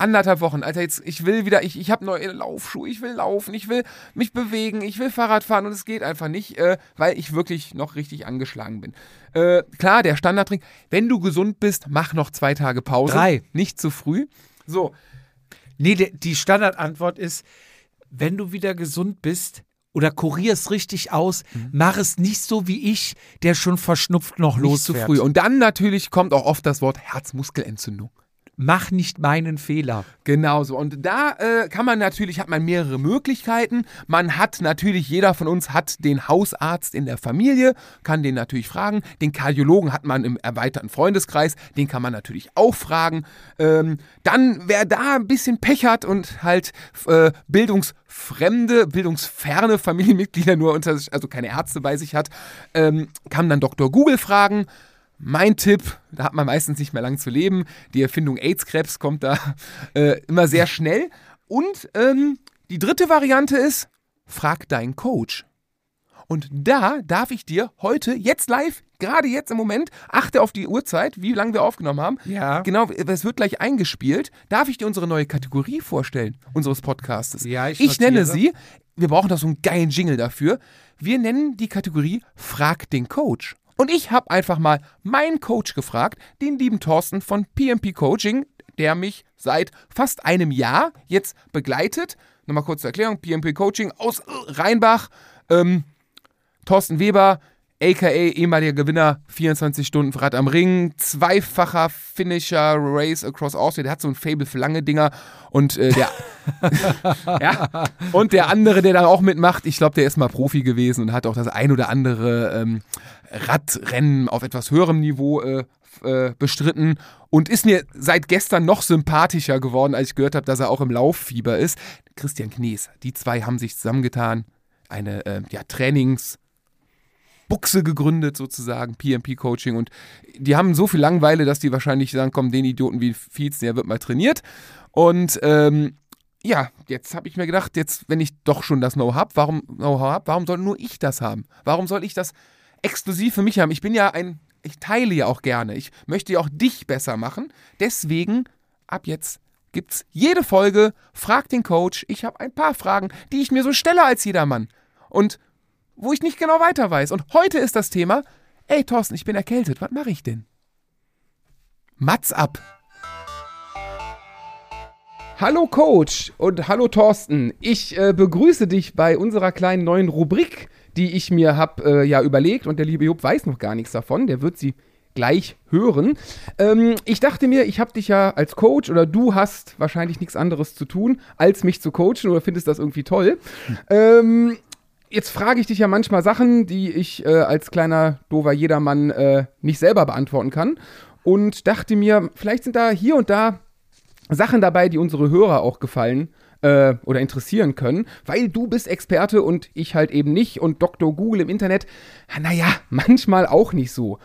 anderthalb Wochen, Alter, jetzt, ich will wieder, ich, ich habe neue Laufschuhe, ich will laufen, ich will mich bewegen, ich will Fahrrad fahren und es geht einfach nicht, äh, weil ich wirklich noch richtig angeschlagen bin. Äh, klar, der Standardtrink, wenn du gesund bist, mach noch zwei Tage Pause. Drei. Nicht zu früh. So, Nee, die Standardantwort ist, wenn du wieder gesund bist oder kurierst richtig aus, mach es nicht so wie ich, der schon verschnupft noch Mhm. nicht zu früh. Und dann natürlich kommt auch oft das Wort Herzmuskelentzündung. Mach nicht meinen Fehler. Genau so. Und da äh, kann man natürlich, hat man mehrere Möglichkeiten. Man hat natürlich, jeder von uns hat den Hausarzt in der Familie, kann den natürlich fragen. Den Kardiologen hat man im erweiterten Freundeskreis, den kann man natürlich auch fragen. Ähm, dann, wer da ein bisschen Pech hat und halt äh, bildungsfremde, bildungsferne Familienmitglieder nur unter sich, also keine Ärzte bei sich hat, ähm, kann dann Dr. Google fragen. Mein Tipp, da hat man meistens nicht mehr lang zu leben. Die Erfindung AIDS-Krebs kommt da äh, immer sehr schnell. Und ähm, die dritte Variante ist, frag deinen Coach. Und da darf ich dir heute, jetzt live, gerade jetzt im Moment, achte auf die Uhrzeit, wie lange wir aufgenommen haben. Ja. Genau, es wird gleich eingespielt. Darf ich dir unsere neue Kategorie vorstellen, unseres Podcastes? Ja, ich ich nenne sie, wir brauchen da so einen geilen Jingle dafür. Wir nennen die Kategorie Frag den Coach. Und ich habe einfach mal meinen Coach gefragt, den lieben Thorsten von PMP Coaching, der mich seit fast einem Jahr jetzt begleitet. Nochmal kurz zur Erklärung: PMP Coaching aus Rheinbach. Ähm, Thorsten Weber, aka ehemaliger Gewinner, 24 Stunden Rad am Ring, zweifacher Finisher Race Across Austria. Der hat so ein Fable für lange Dinger. Und äh, der *laughs* ja. Und der andere, der da auch mitmacht, ich glaube, der ist mal Profi gewesen und hat auch das ein oder andere ähm, Radrennen auf etwas höherem Niveau äh, äh, bestritten und ist mir seit gestern noch sympathischer geworden, als ich gehört habe, dass er auch im Lauffieber ist. Christian Knies, die zwei haben sich zusammengetan, eine äh, ja, Trainings- gegründet, sozusagen, PMP-Coaching. Und die haben so viel Langeweile, dass die wahrscheinlich sagen, komm, den Idioten wie Fietz, der wird mal trainiert. Und ähm, ja, jetzt habe ich mir gedacht, jetzt, wenn ich doch schon das Know-how habe, warum, Know hab, warum soll nur ich das haben? Warum soll ich das exklusiv für mich haben? Ich bin ja ein, ich teile ja auch gerne. Ich möchte ja auch dich besser machen. Deswegen, ab jetzt gibt's jede Folge, frag den Coach. Ich habe ein paar Fragen, die ich mir so stelle als jedermann. Und wo ich nicht genau weiter weiß. Und heute ist das Thema, ey Thorsten, ich bin erkältet, was mache ich denn? Mats ab. Hallo Coach und hallo Thorsten. Ich äh, begrüße dich bei unserer kleinen neuen Rubrik, die ich mir habe äh, ja überlegt und der liebe Job weiß noch gar nichts davon. Der wird sie gleich hören. Ähm, ich dachte mir, ich habe dich ja als Coach oder du hast wahrscheinlich nichts anderes zu tun, als mich zu coachen oder findest das irgendwie toll. Hm. *laughs* Ähm, jetzt frage ich dich ja manchmal Sachen, die ich äh, als kleiner dover Jedermann äh, nicht selber beantworten kann. Und dachte mir, vielleicht sind da hier und da Sachen dabei, die unsere Hörer auch gefallen äh, oder interessieren können, weil du bist Experte und ich halt eben nicht und Dr. Google im Internet, naja, manchmal auch nicht so.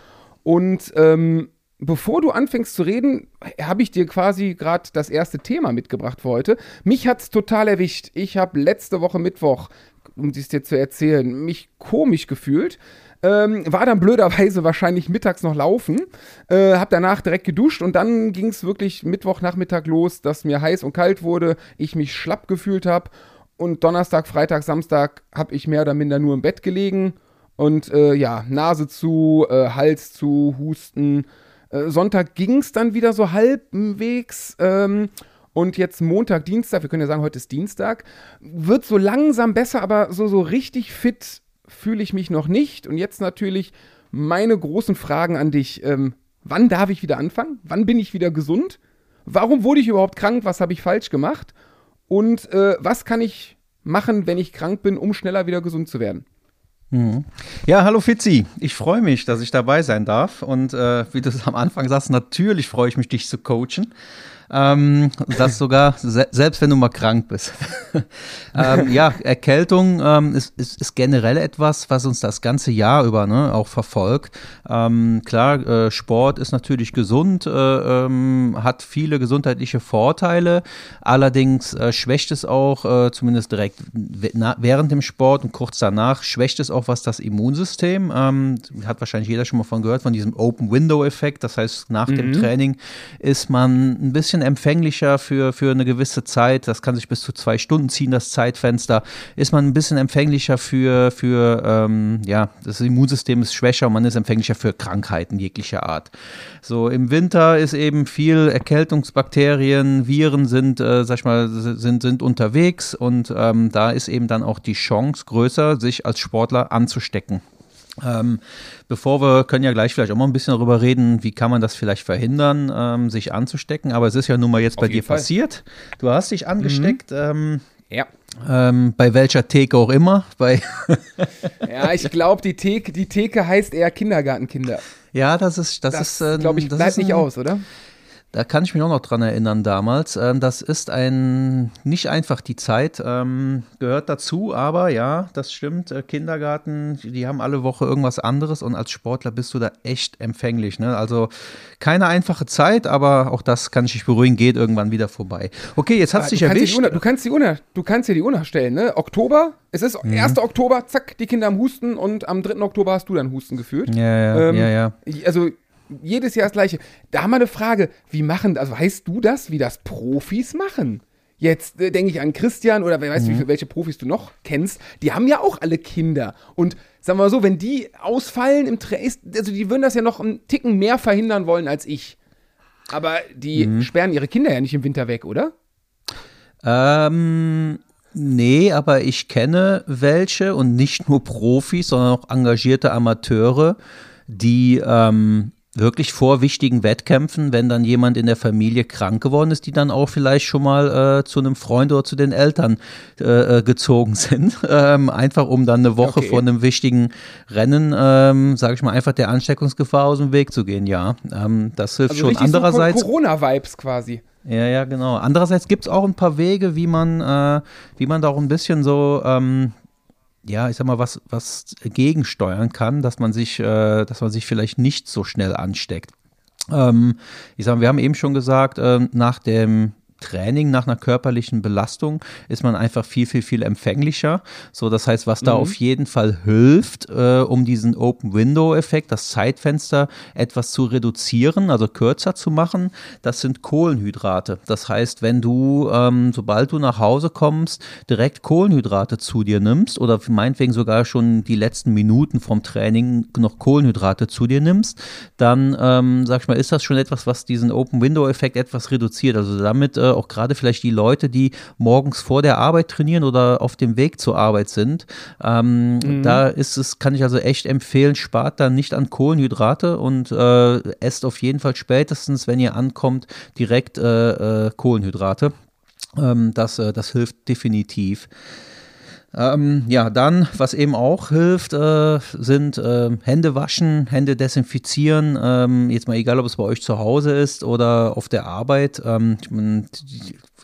Und ähm, bevor du anfängst zu reden, habe ich dir quasi gerade das erste Thema mitgebracht für heute. Mich hat es total erwischt. Ich habe letzte Woche Mittwoch um dies dir zu erzählen, mich komisch gefühlt. Ähm, war dann blöderweise wahrscheinlich mittags noch laufen, äh, hab danach direkt geduscht und dann ging es wirklich Mittwochnachmittag los, dass mir heiß und kalt wurde, ich mich schlapp gefühlt habe und Donnerstag, Freitag, Samstag habe ich mehr oder minder nur im Bett gelegen und äh, ja, Nase zu, äh, Hals zu, Husten. Äh, Sonntag ging es dann wieder so halbwegs. Ähm, und jetzt Montag, Dienstag, wir können ja sagen, heute ist Dienstag, wird so langsam besser, aber so, so richtig fit fühle ich mich noch nicht. Und jetzt natürlich meine großen Fragen an dich. Ähm, wann darf ich wieder anfangen? Wann bin ich wieder gesund? Warum wurde ich überhaupt krank? Was habe ich falsch gemacht? Und äh, was kann ich machen, wenn ich krank bin, um schneller wieder gesund zu werden? Mhm. Ja, hallo Fitzi. Ich freue mich, dass ich dabei sein darf. Und äh, wie du es am Anfang sagst, natürlich freue ich mich, dich zu coachen. Ähm, das sogar, se selbst wenn du mal krank bist. *laughs* ähm, ja, Erkältung ähm, ist, ist, ist, generell etwas, was uns das ganze Jahr über ne, auch verfolgt. Ähm, klar, äh, Sport ist natürlich gesund, äh, ähm, hat viele gesundheitliche Vorteile. Allerdings äh, schwächt es auch, äh, zumindest direkt während dem Sport und kurz danach, schwächt es auch was das Immunsystem. Ähm, hat wahrscheinlich jeder schon mal von gehört, von diesem Open-Window-Effekt. Das heißt, nach mhm. dem Training ist man ein bisschen bisschen empfänglicher für, für eine gewisse Zeit. Das kann sich bis zu zwei Stunden ziehen, das Zeitfenster. Ist man ein bisschen empfänglicher für, für ähm, ja, das Immunsystem ist schwächer und man ist empfänglicher für Krankheiten jeglicher Art. So, im Winter ist eben viel Erkältungsbakterien, Viren sind, äh, sag ich mal, sind, sind unterwegs und ähm, da ist eben dann auch die Chance größer, sich als Sportler anzustecken. Ähm, bevor wir können ja gleich vielleicht auch mal ein bisschen darüber reden, wie kann man das vielleicht verhindern, ähm, sich anzustecken. Aber es ist ja nun mal jetzt Auf bei dir Fall. passiert. Du hast dich angesteckt. Mhm. Ähm, ja. Ähm, bei welcher Theke auch immer. Bei *laughs* ja, ich glaube, die Theke, die Theke heißt eher Kindergartenkinder. Ja, das ist, das, das ist, glaube ich, bleibt nicht aus, oder? Da kann ich mich auch noch dran erinnern damals. Ähm, das ist ein nicht einfach die Zeit, ähm, gehört dazu, aber ja, das stimmt. Äh, Kindergarten, die haben alle Woche irgendwas anderes und als Sportler bist du da echt empfänglich. Ne? Also keine einfache Zeit, aber auch das kann ich dich beruhigen, geht irgendwann wieder vorbei. Okay, jetzt hat es dich erwischt. du kannst die Uhr, du kannst dir die Uhr stellen, ne? Oktober, es ist mhm. 1. Oktober, zack, die Kinder am Husten und am 3. Oktober hast du dann Husten gefühlt. Ja, ja, ähm, ja, ja. Also jedes Jahr das gleiche. Da mal eine Frage, wie machen, also weißt du das, wie das Profis machen? Jetzt äh, denke ich an Christian oder wer weiß, mhm. wie, welche Profis du noch kennst. Die haben ja auch alle Kinder. Und sagen wir mal so, wenn die ausfallen im Training, also die würden das ja noch einen Ticken mehr verhindern wollen als ich. Aber die mhm. sperren ihre Kinder ja nicht im Winter weg, oder? Ähm, nee, aber ich kenne welche und nicht nur Profis, sondern auch engagierte Amateure, die ähm, wirklich vor wichtigen Wettkämpfen, wenn dann jemand in der Familie krank geworden ist, die dann auch vielleicht schon mal äh, zu einem Freund oder zu den Eltern äh, äh gezogen *laughs* sind, ähm, einfach um dann eine Woche okay. vor einem wichtigen Rennen, ähm, sage ich mal, einfach der Ansteckungsgefahr aus dem Weg zu gehen. Ja, ähm, das hilft also schon. Andererseits so Corona-Vibes quasi. Ja, ja, genau. Andererseits gibt es auch ein paar Wege, wie man, äh, wie man da auch ein bisschen so ähm, ja, ich sag mal, was, was gegensteuern kann, dass man sich, äh, dass man sich vielleicht nicht so schnell ansteckt. Ähm, ich sag, wir haben eben schon gesagt, äh, nach dem Training, nach einer körperlichen Belastung ist man einfach viel, viel, viel empfänglicher. So, das heißt, was da mhm. auf jeden Fall hilft, äh, um diesen Open-Window-Effekt, das Zeitfenster etwas zu reduzieren, also kürzer zu machen, das sind Kohlenhydrate. Das heißt, wenn du, ähm, sobald du nach Hause kommst, direkt Kohlenhydrate zu dir nimmst oder meinetwegen sogar schon die letzten Minuten vom Training noch Kohlenhydrate zu dir nimmst, dann, ähm, sag ich mal, ist das schon etwas, was diesen Open-Window-Effekt etwas reduziert. Also damit äh, auch gerade vielleicht die Leute, die morgens vor der Arbeit trainieren oder auf dem Weg zur Arbeit sind. Ähm, mhm. Da ist es, kann ich also echt empfehlen, spart dann nicht an Kohlenhydrate und äh, esst auf jeden Fall spätestens, wenn ihr ankommt, direkt äh, äh Kohlenhydrate. Ähm, das, äh, das hilft definitiv. Ähm, ja, dann, was eben auch hilft, äh, sind äh, Hände waschen, Hände desinfizieren. Ähm, jetzt mal egal, ob es bei euch zu Hause ist oder auf der Arbeit. Ähm,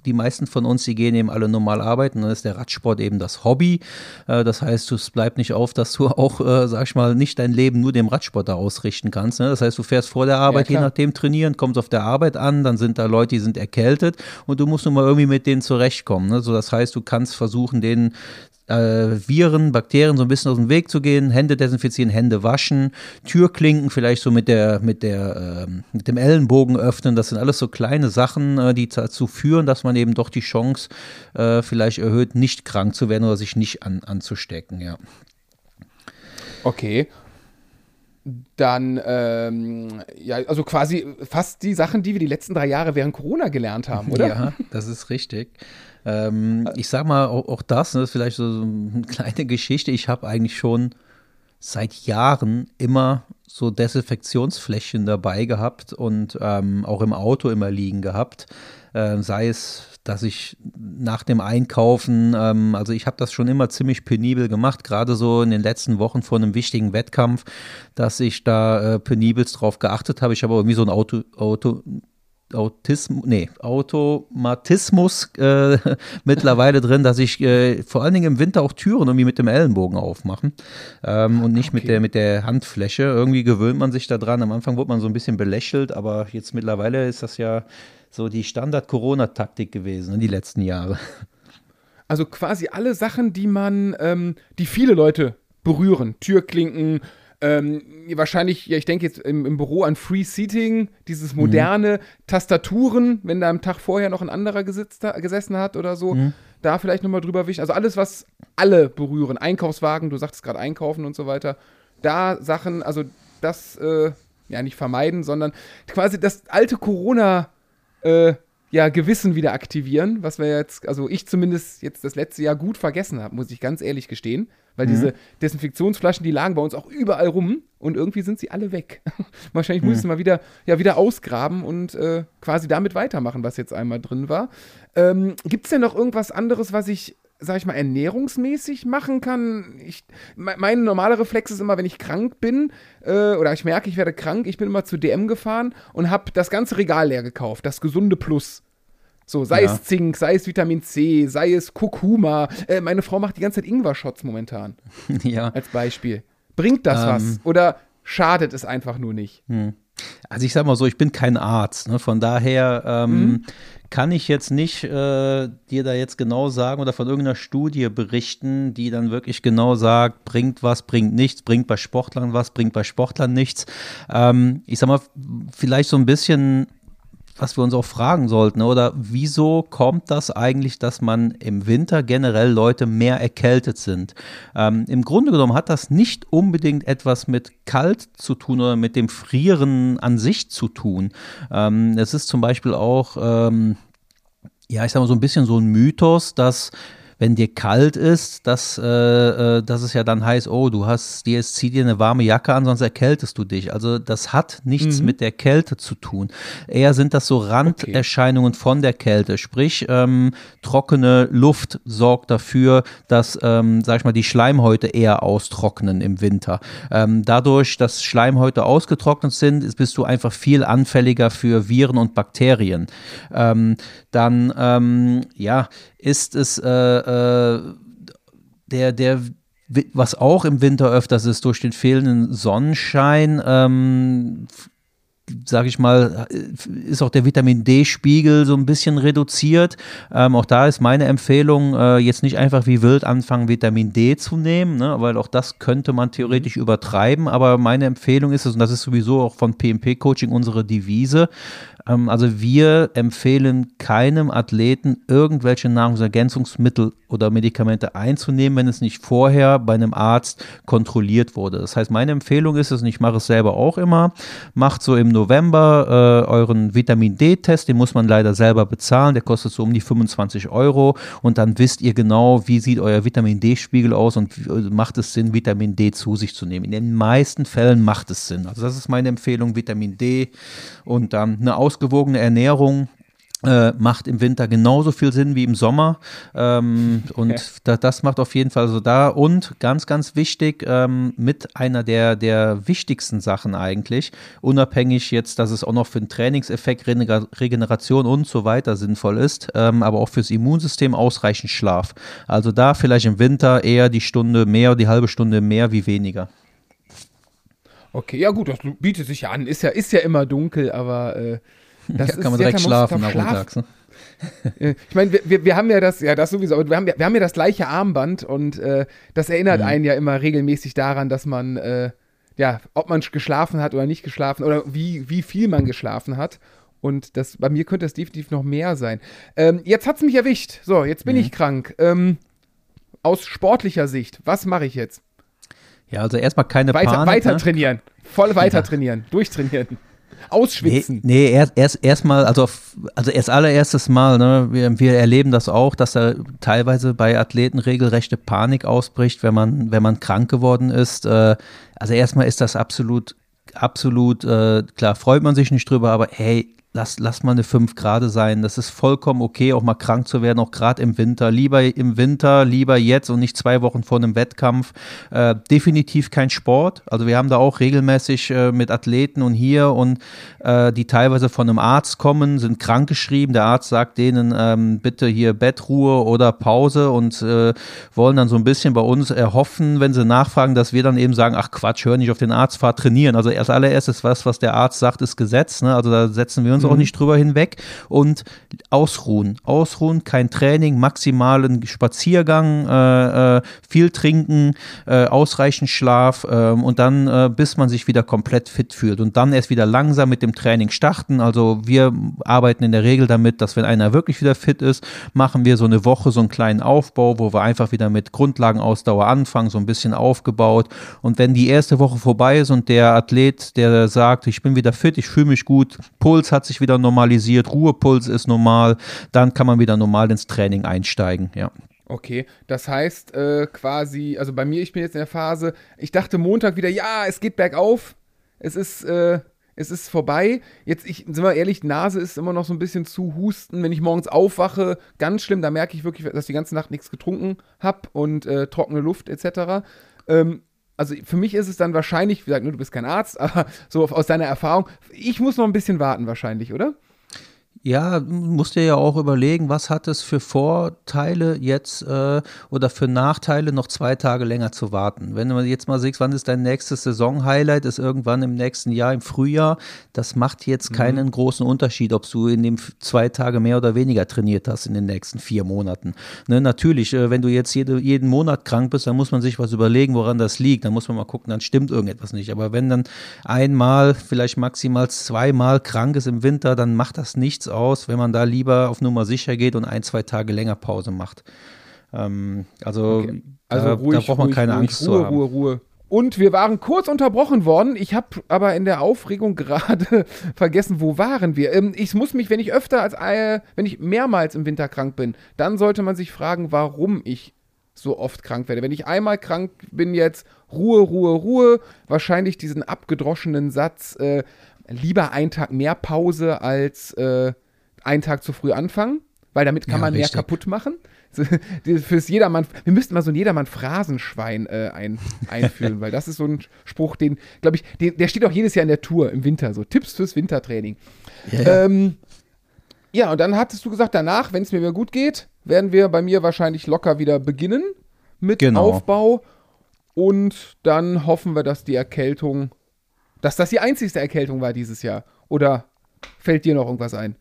die meisten von uns, die gehen eben alle normal arbeiten. Dann ist der Radsport eben das Hobby. Äh, das heißt, es bleibt nicht auf, dass du *laughs* auch, äh, sag ich mal, nicht dein Leben nur dem Radsport da ausrichten kannst. Ne? Das heißt, du fährst vor der Arbeit, ja, je nachdem trainieren, kommst auf der Arbeit an, dann sind da Leute, die sind erkältet und du musst nun mal irgendwie mit denen zurechtkommen. Ne? So, das heißt, du kannst versuchen, denen äh, Viren, Bakterien so ein bisschen aus dem Weg zu gehen, Hände desinfizieren, Hände waschen, Türklinken vielleicht so mit der, mit der, äh, mit dem Ellenbogen öffnen. Das sind alles so kleine Sachen, äh, die dazu führen, dass man eben doch die Chance äh, vielleicht erhöht, nicht krank zu werden oder sich nicht an, anzustecken, ja. Okay. Dann, ähm, ja, also quasi fast die Sachen, die wir die letzten drei Jahre während Corona gelernt haben, oder? Ja, das ist richtig. Ähm, ich sag mal, auch, auch das, ne, ist vielleicht so, eine kleine Geschichte. Ich habe eigentlich schon seit Jahren immer so Desinfektionsfläschchen dabei gehabt und ähm, auch im Auto immer liegen gehabt. Äh, sei es, dass ich nach dem Einkaufen, ähm, also ich habe das schon immer ziemlich penibel gemacht, gerade so in den letzten Wochen vor einem wichtigen Wettkampf, dass ich da äh, penibelst drauf geachtet habe. Ich habe irgendwie so ein Auto, Auto Autismus, nee, Automatismus äh, *laughs* mittlerweile drin, dass ich äh, vor allen Dingen im Winter auch Türen irgendwie mit dem Ellenbogen aufmache ähm, und nicht okay. mit, der, mit der Handfläche. Irgendwie gewöhnt man sich da dran. Am Anfang wurde man so ein bisschen belächelt, aber jetzt mittlerweile ist das ja so die Standard-Corona-Taktik gewesen in ne, die letzten Jahre. Also quasi alle Sachen, die man, ähm, die viele Leute berühren. Türklinken, ähm, wahrscheinlich, ja, ich denke jetzt im, im, Büro an Free Seating, dieses moderne mhm. Tastaturen, wenn da am Tag vorher noch ein anderer gesitzt, gesessen hat oder so, mhm. da vielleicht nochmal drüber wischen. Also alles, was alle berühren, Einkaufswagen, du sagtest gerade einkaufen und so weiter, da Sachen, also das, äh, ja, nicht vermeiden, sondern quasi das alte Corona, äh, ja, Gewissen wieder aktivieren, was wir jetzt, also ich zumindest jetzt das letzte Jahr gut vergessen habe, muss ich ganz ehrlich gestehen. Weil mhm. diese Desinfektionsflaschen, die lagen bei uns auch überall rum und irgendwie sind sie alle weg. *laughs* Wahrscheinlich mhm. mussten wir wieder, ja, wieder ausgraben und äh, quasi damit weitermachen, was jetzt einmal drin war. Ähm, Gibt es denn noch irgendwas anderes, was ich, sag ich mal, ernährungsmäßig machen kann? Ich, mein normaler Reflex ist immer, wenn ich krank bin äh, oder ich merke, ich werde krank, ich bin immer zu DM gefahren und habe das ganze Regal leer gekauft, das gesunde Plus. So, sei ja. es Zink, sei es Vitamin C, sei es Kurkuma. Äh, meine Frau macht die ganze Zeit Ingwer-Shots momentan. *laughs* ja. Als Beispiel. Bringt das ähm, was? Oder schadet es einfach nur nicht? Hm. Also ich sag mal so, ich bin kein Arzt. Ne? Von daher ähm, mhm. Kann ich jetzt nicht äh, dir da jetzt genau sagen oder von irgendeiner Studie berichten, die dann wirklich genau sagt, bringt was, bringt nichts, bringt bei Sportlern was, bringt bei Sportlern nichts. Ähm, ich sag mal, vielleicht so ein bisschen was wir uns auch fragen sollten, oder wieso kommt das eigentlich, dass man im Winter generell Leute mehr erkältet sind? Ähm, Im Grunde genommen hat das nicht unbedingt etwas mit kalt zu tun oder mit dem Frieren an sich zu tun. Ähm, es ist zum Beispiel auch, ähm, ja, ich sag mal so ein bisschen so ein Mythos, dass wenn dir kalt ist, dass, äh, äh, dass es ja dann heißt, oh, du hast, dir zieh dir eine warme Jacke an, sonst erkältest du dich. Also das hat nichts mhm. mit der Kälte zu tun. Eher sind das so Randerscheinungen okay. von der Kälte. Sprich, ähm, trockene Luft sorgt dafür, dass, ähm, sag ich mal, die Schleimhäute eher austrocknen im Winter. Ähm, dadurch, dass Schleimhäute ausgetrocknet sind, bist du einfach viel anfälliger für Viren und Bakterien. Ähm, dann, ähm, ja, ist es äh, äh, der, der was auch im Winter öfters ist, durch den fehlenden Sonnenschein, ähm, sage ich mal, ist auch der Vitamin D-Spiegel so ein bisschen reduziert. Ähm, auch da ist meine Empfehlung, äh, jetzt nicht einfach wie wild anfangen, Vitamin D zu nehmen, ne, weil auch das könnte man theoretisch mhm. übertreiben. Aber meine Empfehlung ist es, und das ist sowieso auch von PMP-Coaching unsere Devise, also wir empfehlen keinem Athleten irgendwelche Nahrungsergänzungsmittel oder Medikamente einzunehmen, wenn es nicht vorher bei einem Arzt kontrolliert wurde. Das heißt, meine Empfehlung ist es, und ich mache es selber auch immer, macht so im November äh, euren Vitamin D-Test, den muss man leider selber bezahlen, der kostet so um die 25 Euro und dann wisst ihr genau, wie sieht euer Vitamin D-Spiegel aus und macht es Sinn, Vitamin D zu sich zu nehmen. In den meisten Fällen macht es Sinn. Also das ist meine Empfehlung, Vitamin D und dann eine ausgewogene Ernährung äh, macht im Winter genauso viel Sinn wie im Sommer. Ähm, und okay. da, das macht auf jeden Fall so da. Und ganz, ganz wichtig, ähm, mit einer der, der wichtigsten Sachen eigentlich, unabhängig jetzt, dass es auch noch für den Trainingseffekt, Regeneration und so weiter sinnvoll ist, ähm, aber auch fürs Immunsystem ausreichend Schlaf. Also da vielleicht im Winter eher die Stunde mehr, die halbe Stunde mehr wie weniger. Okay, ja gut, das bietet sich ja an. Ist ja, ist ja immer dunkel, aber äh, *laughs* das ja, kann man direkt schlafen nachmittags. Ne? *laughs* ich meine, wir, wir, haben ja das, ja, das sowieso, aber wir haben, wir haben ja das gleiche Armband und äh, das erinnert mhm. einen ja immer regelmäßig daran, dass man, äh, ja, ob man geschlafen hat oder nicht geschlafen oder wie, wie viel man geschlafen hat. Und das, bei mir könnte es definitiv noch mehr sein. Ähm, jetzt hat es mich erwischt. So, jetzt bin mhm. ich krank. Ähm, aus sportlicher Sicht, was mache ich jetzt? Ja, also erstmal keine weiter, Panik. Weiter ne? trainieren. Voll weiter ja. trainieren. Durchtrainieren. Ausschwitzen. Nee, nee erst, erst, erstmal, also, also erst allererstes Mal, ne, wir, wir erleben das auch, dass da teilweise bei Athleten regelrechte Panik ausbricht, wenn man, wenn man krank geworden ist. Äh, also erstmal ist das absolut, absolut, äh, klar, freut man sich nicht drüber, aber hey, lass, lass mal eine 5 Grad sein. Das ist vollkommen okay, auch mal krank zu werden, auch gerade im Winter. Lieber im Winter, lieber jetzt und nicht zwei Wochen vor einem Wettkampf. Äh, definitiv kein Sport. Also wir haben da auch regelmäßig äh, mit Athleten und hier und äh, die teilweise von einem Arzt kommen, sind krankgeschrieben. Der Arzt sagt denen ähm, bitte hier Bettruhe oder Pause und äh, wollen dann so ein bisschen bei uns erhoffen, wenn sie nachfragen, dass wir dann eben sagen, ach Quatsch, hör nicht auf den Arzt, fahr trainieren. Also erst allererstes was, was der Arzt sagt, ist Gesetz. Ne? Also da setzen wir uns uns mhm. auch nicht drüber hinweg und ausruhen. Ausruhen, kein Training, maximalen Spaziergang, äh, äh, viel trinken, äh, ausreichend Schlaf ähm, und dann, äh, bis man sich wieder komplett fit fühlt und dann erst wieder langsam mit dem Training starten. Also wir arbeiten in der Regel damit, dass wenn einer wirklich wieder fit ist, machen wir so eine Woche so einen kleinen Aufbau, wo wir einfach wieder mit Grundlagenausdauer anfangen, so ein bisschen aufgebaut. Und wenn die erste Woche vorbei ist und der Athlet, der sagt, ich bin wieder fit, ich fühle mich gut, Puls hat sich sich wieder normalisiert, Ruhepuls ist normal, dann kann man wieder normal ins Training einsteigen, ja. Okay, das heißt äh, quasi, also bei mir, ich bin jetzt in der Phase, ich dachte Montag wieder, ja, es geht bergauf, es ist, äh, es ist vorbei. Jetzt, ich, sind wir ehrlich, Nase ist immer noch so ein bisschen zu husten. Wenn ich morgens aufwache, ganz schlimm, da merke ich wirklich, dass ich die ganze Nacht nichts getrunken habe und äh, trockene Luft etc. Ähm, also für mich ist es dann wahrscheinlich, wie gesagt, du bist kein Arzt, *laughs* aber so aus deiner Erfahrung, ich muss noch ein bisschen warten wahrscheinlich, oder? Ja, musst dir ja auch überlegen, was hat es für Vorteile jetzt äh, oder für Nachteile, noch zwei Tage länger zu warten. Wenn du jetzt mal siehst, wann ist dein nächstes Saisonhighlight, ist irgendwann im nächsten Jahr, im Frühjahr. Das macht jetzt mhm. keinen mhm. großen Unterschied, ob du in den zwei Tage mehr oder weniger trainiert hast in den nächsten vier Monaten. Ne, natürlich, äh, wenn du jetzt jede, jeden Monat krank bist, dann muss man sich was überlegen, woran das liegt. Dann muss man mal gucken, dann stimmt irgendetwas nicht. Aber wenn dann einmal, vielleicht maximal zweimal krank ist im Winter, dann macht das nichts aus, wenn man da lieber auf Nummer sicher geht und ein, zwei Tage länger Pause macht. Ähm, also okay. also da, ruhig, da braucht man ruhig, keine ruhig, Angst Ruhe, zu haben. Ruhe, Ruhe, und wir waren kurz unterbrochen worden. Ich habe aber in der Aufregung *laughs* gerade vergessen, wo waren wir. Ähm, ich muss mich, wenn ich öfter als, äh, wenn ich mehrmals im Winter krank bin, dann sollte man sich fragen, warum ich so oft krank werde. Wenn ich einmal krank bin jetzt, Ruhe, Ruhe, Ruhe, wahrscheinlich diesen abgedroschenen Satz, äh, lieber einen Tag mehr Pause als äh, einen Tag zu früh anfangen, weil damit kann Ja, man mehr richtig. kaputt machen. *laughs* Fürs Jedermann, wir müssten mal so ein Jedermann-Phrasenschwein äh, ein, einführen, weil das ist so ein Spruch, den, glaube ich, den, der steht auch jedes Jahr in der Tour im Winter, so Tipps fürs Wintertraining. Ja, ähm, ja und dann hattest du gesagt, danach, wenn es mir wieder gut geht, werden wir bei mir wahrscheinlich locker wieder beginnen mit Genau. Aufbau. Und dann hoffen wir, dass die Erkältung, dass das die einzigste Erkältung war dieses Jahr. Oder fällt dir noch irgendwas ein?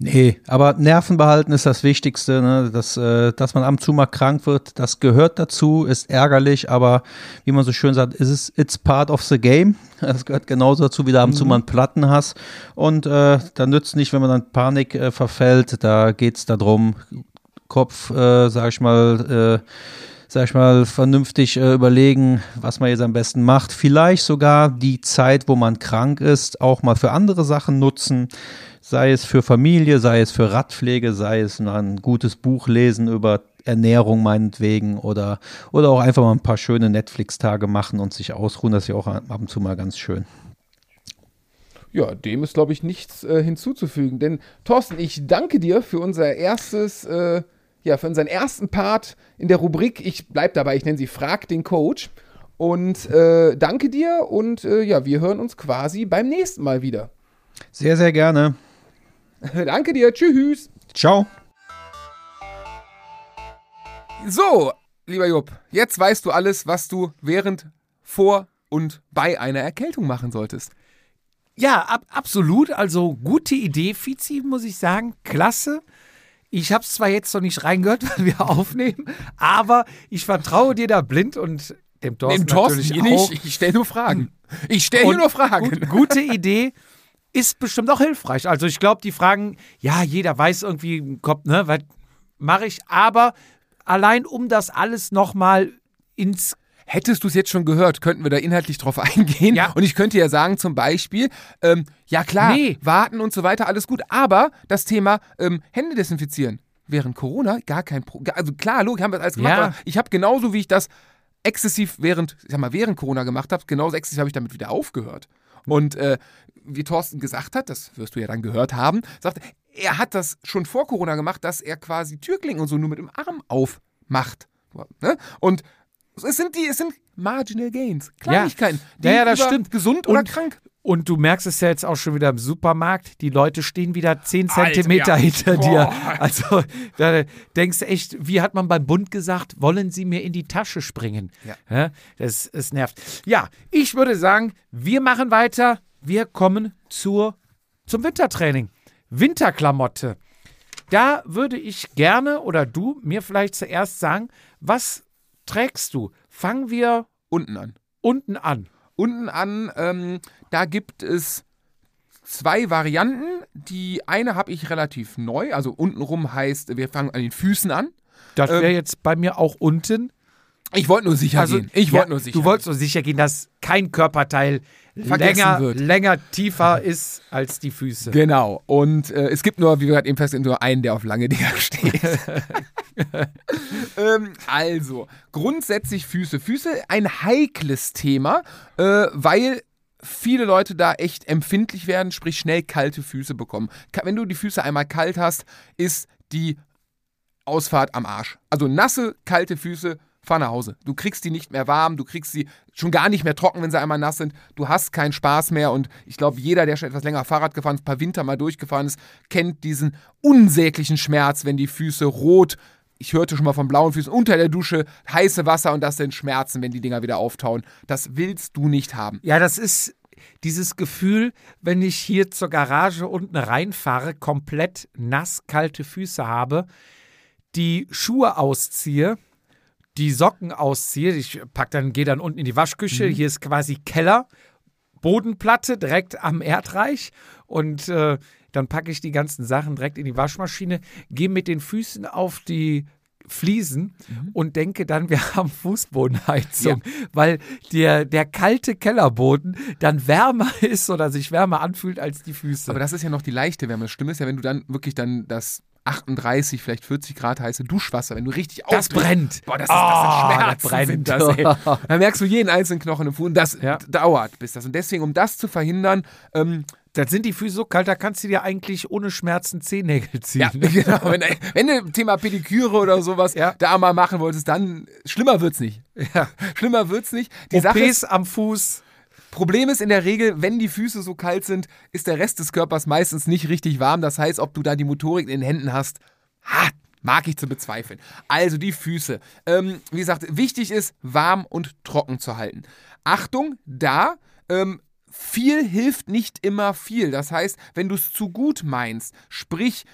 Nee, aber Nerven behalten ist das Wichtigste. Ne? Das, äh, dass man ab und zu mal krank wird, das gehört dazu, ist ärgerlich, aber wie man so schön sagt, ist es it's part of the game. *laughs* Das gehört genauso dazu, wie du ab und zu mal einen Platten hast. Und äh, da nützt nicht, wenn man dann Panik äh, verfällt. Da geht es darum, Kopf, äh, sag ich mal, äh, sag ich mal, vernünftig äh, überlegen, was man jetzt am besten macht. Vielleicht sogar die Zeit, wo man krank ist, auch mal für andere Sachen nutzen. Sei es für Familie, sei es für Radpflege, sei es ein gutes Buch lesen über Ernährung meinetwegen oder, oder auch einfach mal ein paar schöne Netflix-Tage machen und sich ausruhen. Das ist ja auch ab und zu mal ganz schön. Ja, dem ist, glaube ich, nichts äh, hinzuzufügen. Denn, Thorsten, ich danke dir für unser erstes, äh, ja, für unseren ersten Part in der Rubrik. Ich bleib dabei, ich nenne sie Frag den Coach. Und äh, danke dir und äh, ja, wir hören uns quasi beim nächsten Mal wieder. Sehr, sehr gerne. *laughs* danke dir, tschüss. Ciao. So, lieber Jupp, jetzt weißt du alles, was du während, vor und bei einer Erkältung machen solltest. Ja, ab, absolut. Also gute Idee, Fizi, muss ich sagen. Klasse. Ich habe es zwar jetzt noch nicht reingehört, *laughs* weil wir aufnehmen, aber ich vertraue dir da blind und dem Thorsten, Dem Thorsten natürlich auch. nicht. Ich stelle nur Fragen. Ich stelle hier nur Fragen. Gut, gute Idee. Ist bestimmt auch hilfreich. Also ich glaube, die Fragen, ja, jeder weiß irgendwie Kopf, ne, was mache ich, aber allein um das alles nochmal ins Hättest du es jetzt schon gehört, könnten wir da inhaltlich drauf *laughs* eingehen. Ja. Und ich könnte ja sagen, zum Beispiel, ähm, ja klar, Nee. warten und so weiter, alles gut. Aber das Thema ähm, Hände desinfizieren während Corona gar kein Problem. Also klar, logisch, haben wir das alles gemacht. Ja. Aber ich habe genauso, wie ich das exzessiv während, ich sag mal, während Corona gemacht habe, genauso exzessiv habe ich damit wieder aufgehört. Und äh, wie Thorsten gesagt hat, das wirst du ja dann gehört haben, sagt, er hat das schon vor Corona gemacht, dass er quasi Türklingen und so nur mit dem Arm aufmacht. Ne? Und es sind die, es sind Marginal Gains, Kleinigkeiten, die Ja, ja, das stimmt. gesund oder Und- krank. Und du merkst es ja jetzt auch schon wieder im Supermarkt, die Leute stehen wieder 10 Alter, Zentimeter ja. hinter Boah. dir. Also da denkst du echt, wie hat man beim Bund gesagt, wollen sie mir in die Tasche springen? Ja. Das, das nervt. Ja, ich würde sagen, wir machen weiter. Wir kommen zur, zum Wintertraining. Winterklamotte. Da würde ich gerne oder du mir vielleicht zuerst sagen, was trägst du? Fangen wir Unten an. unten an. Unten an, ähm, da gibt es zwei Varianten. Die eine habe ich relativ neu, also untenrum heißt, wir fangen an den Füßen an. Das Ähm, wäre jetzt bei mir auch unten. Ich wollte nur sicher gehen. Ich ja, wollte nur sicher Du wolltest nur sicher gehen, dass kein Körperteil länger, wird. länger tiefer ist als die Füße. Genau. Und äh, es gibt nur, wie wir gerade eben feststellen, nur einen, der auf lange Dinger *laughs* steht. *laughs* ähm, also, grundsätzlich Füße. Füße ein heikles Thema, äh, weil viele Leute da echt empfindlich werden, sprich schnell kalte Füße bekommen. Wenn du die Füße einmal kalt hast, ist die Ausfahrt am Arsch. Also nasse, kalte Füße, fahr nach Hause. Du kriegst die nicht mehr warm, du kriegst sie schon gar nicht mehr trocken, wenn sie einmal nass sind. Du hast keinen Spaß mehr und ich glaube, jeder, der schon etwas länger Fahrrad gefahren ist, ein paar Winter mal durchgefahren ist, kennt diesen unsäglichen Schmerz, wenn die Füße rot, ich hörte schon mal von blauen Füßen, unter der Dusche, heiße Wasser und das sind Schmerzen, wenn die Dinger wieder auftauen. Das willst du nicht haben. Ja, das ist dieses Gefühl, wenn ich hier zur Garage unten reinfahre, komplett nass kalte Füße habe, die Schuhe ausziehe, die Socken ausziehe, ich pack dann, gehe dann unten in die Waschküche, hier ist quasi Keller, Bodenplatte direkt am Erdreich und äh, dann packe ich die ganzen Sachen direkt in die Waschmaschine, gehe mit den Füßen auf die Fliesen Mhm. und denke dann, wir haben Fußbodenheizung, weil der, der kalte Kellerboden dann wärmer *laughs* ist oder sich wärmer anfühlt als die Füße. Aber das ist ja noch die leichte Wärme. Das Schlimme ist ja, wenn du dann wirklich dann das 38, vielleicht 40 Grad heiße Duschwasser, wenn du richtig das aufdrehst, brennt. Boah, das ist, das Oh, das Schmerzen, brennt. sind das, ey. *laughs* Da merkst du jeden einzelnen Knochen im Fuß und das Ja. dauert bis das. Und deswegen, um das zu verhindern, ähm, Dann sind die Füße so kalt, da kannst du dir eigentlich ohne Schmerzen Zehennägel ziehen. ja, *laughs* genau, *laughs* wenn, wenn du Thema Pediküre oder sowas Ja. da mal machen wolltest, dann schlimmer wird's nicht. Ja. Schlimmer wird's nicht. Die Sache ist, OPs am Fuß. Problem ist in der Regel, wenn die Füße so kalt sind, ist der Rest des Körpers meistens nicht richtig warm. Das heißt, ob du da die Motorik in den Händen hast, ha, mag ich zu bezweifeln. Also die Füße. Ähm, wie gesagt, wichtig ist, warm und trocken zu halten. Achtung, da, ähm, viel hilft nicht immer viel. Das heißt, wenn du es zu gut meinst, sprich,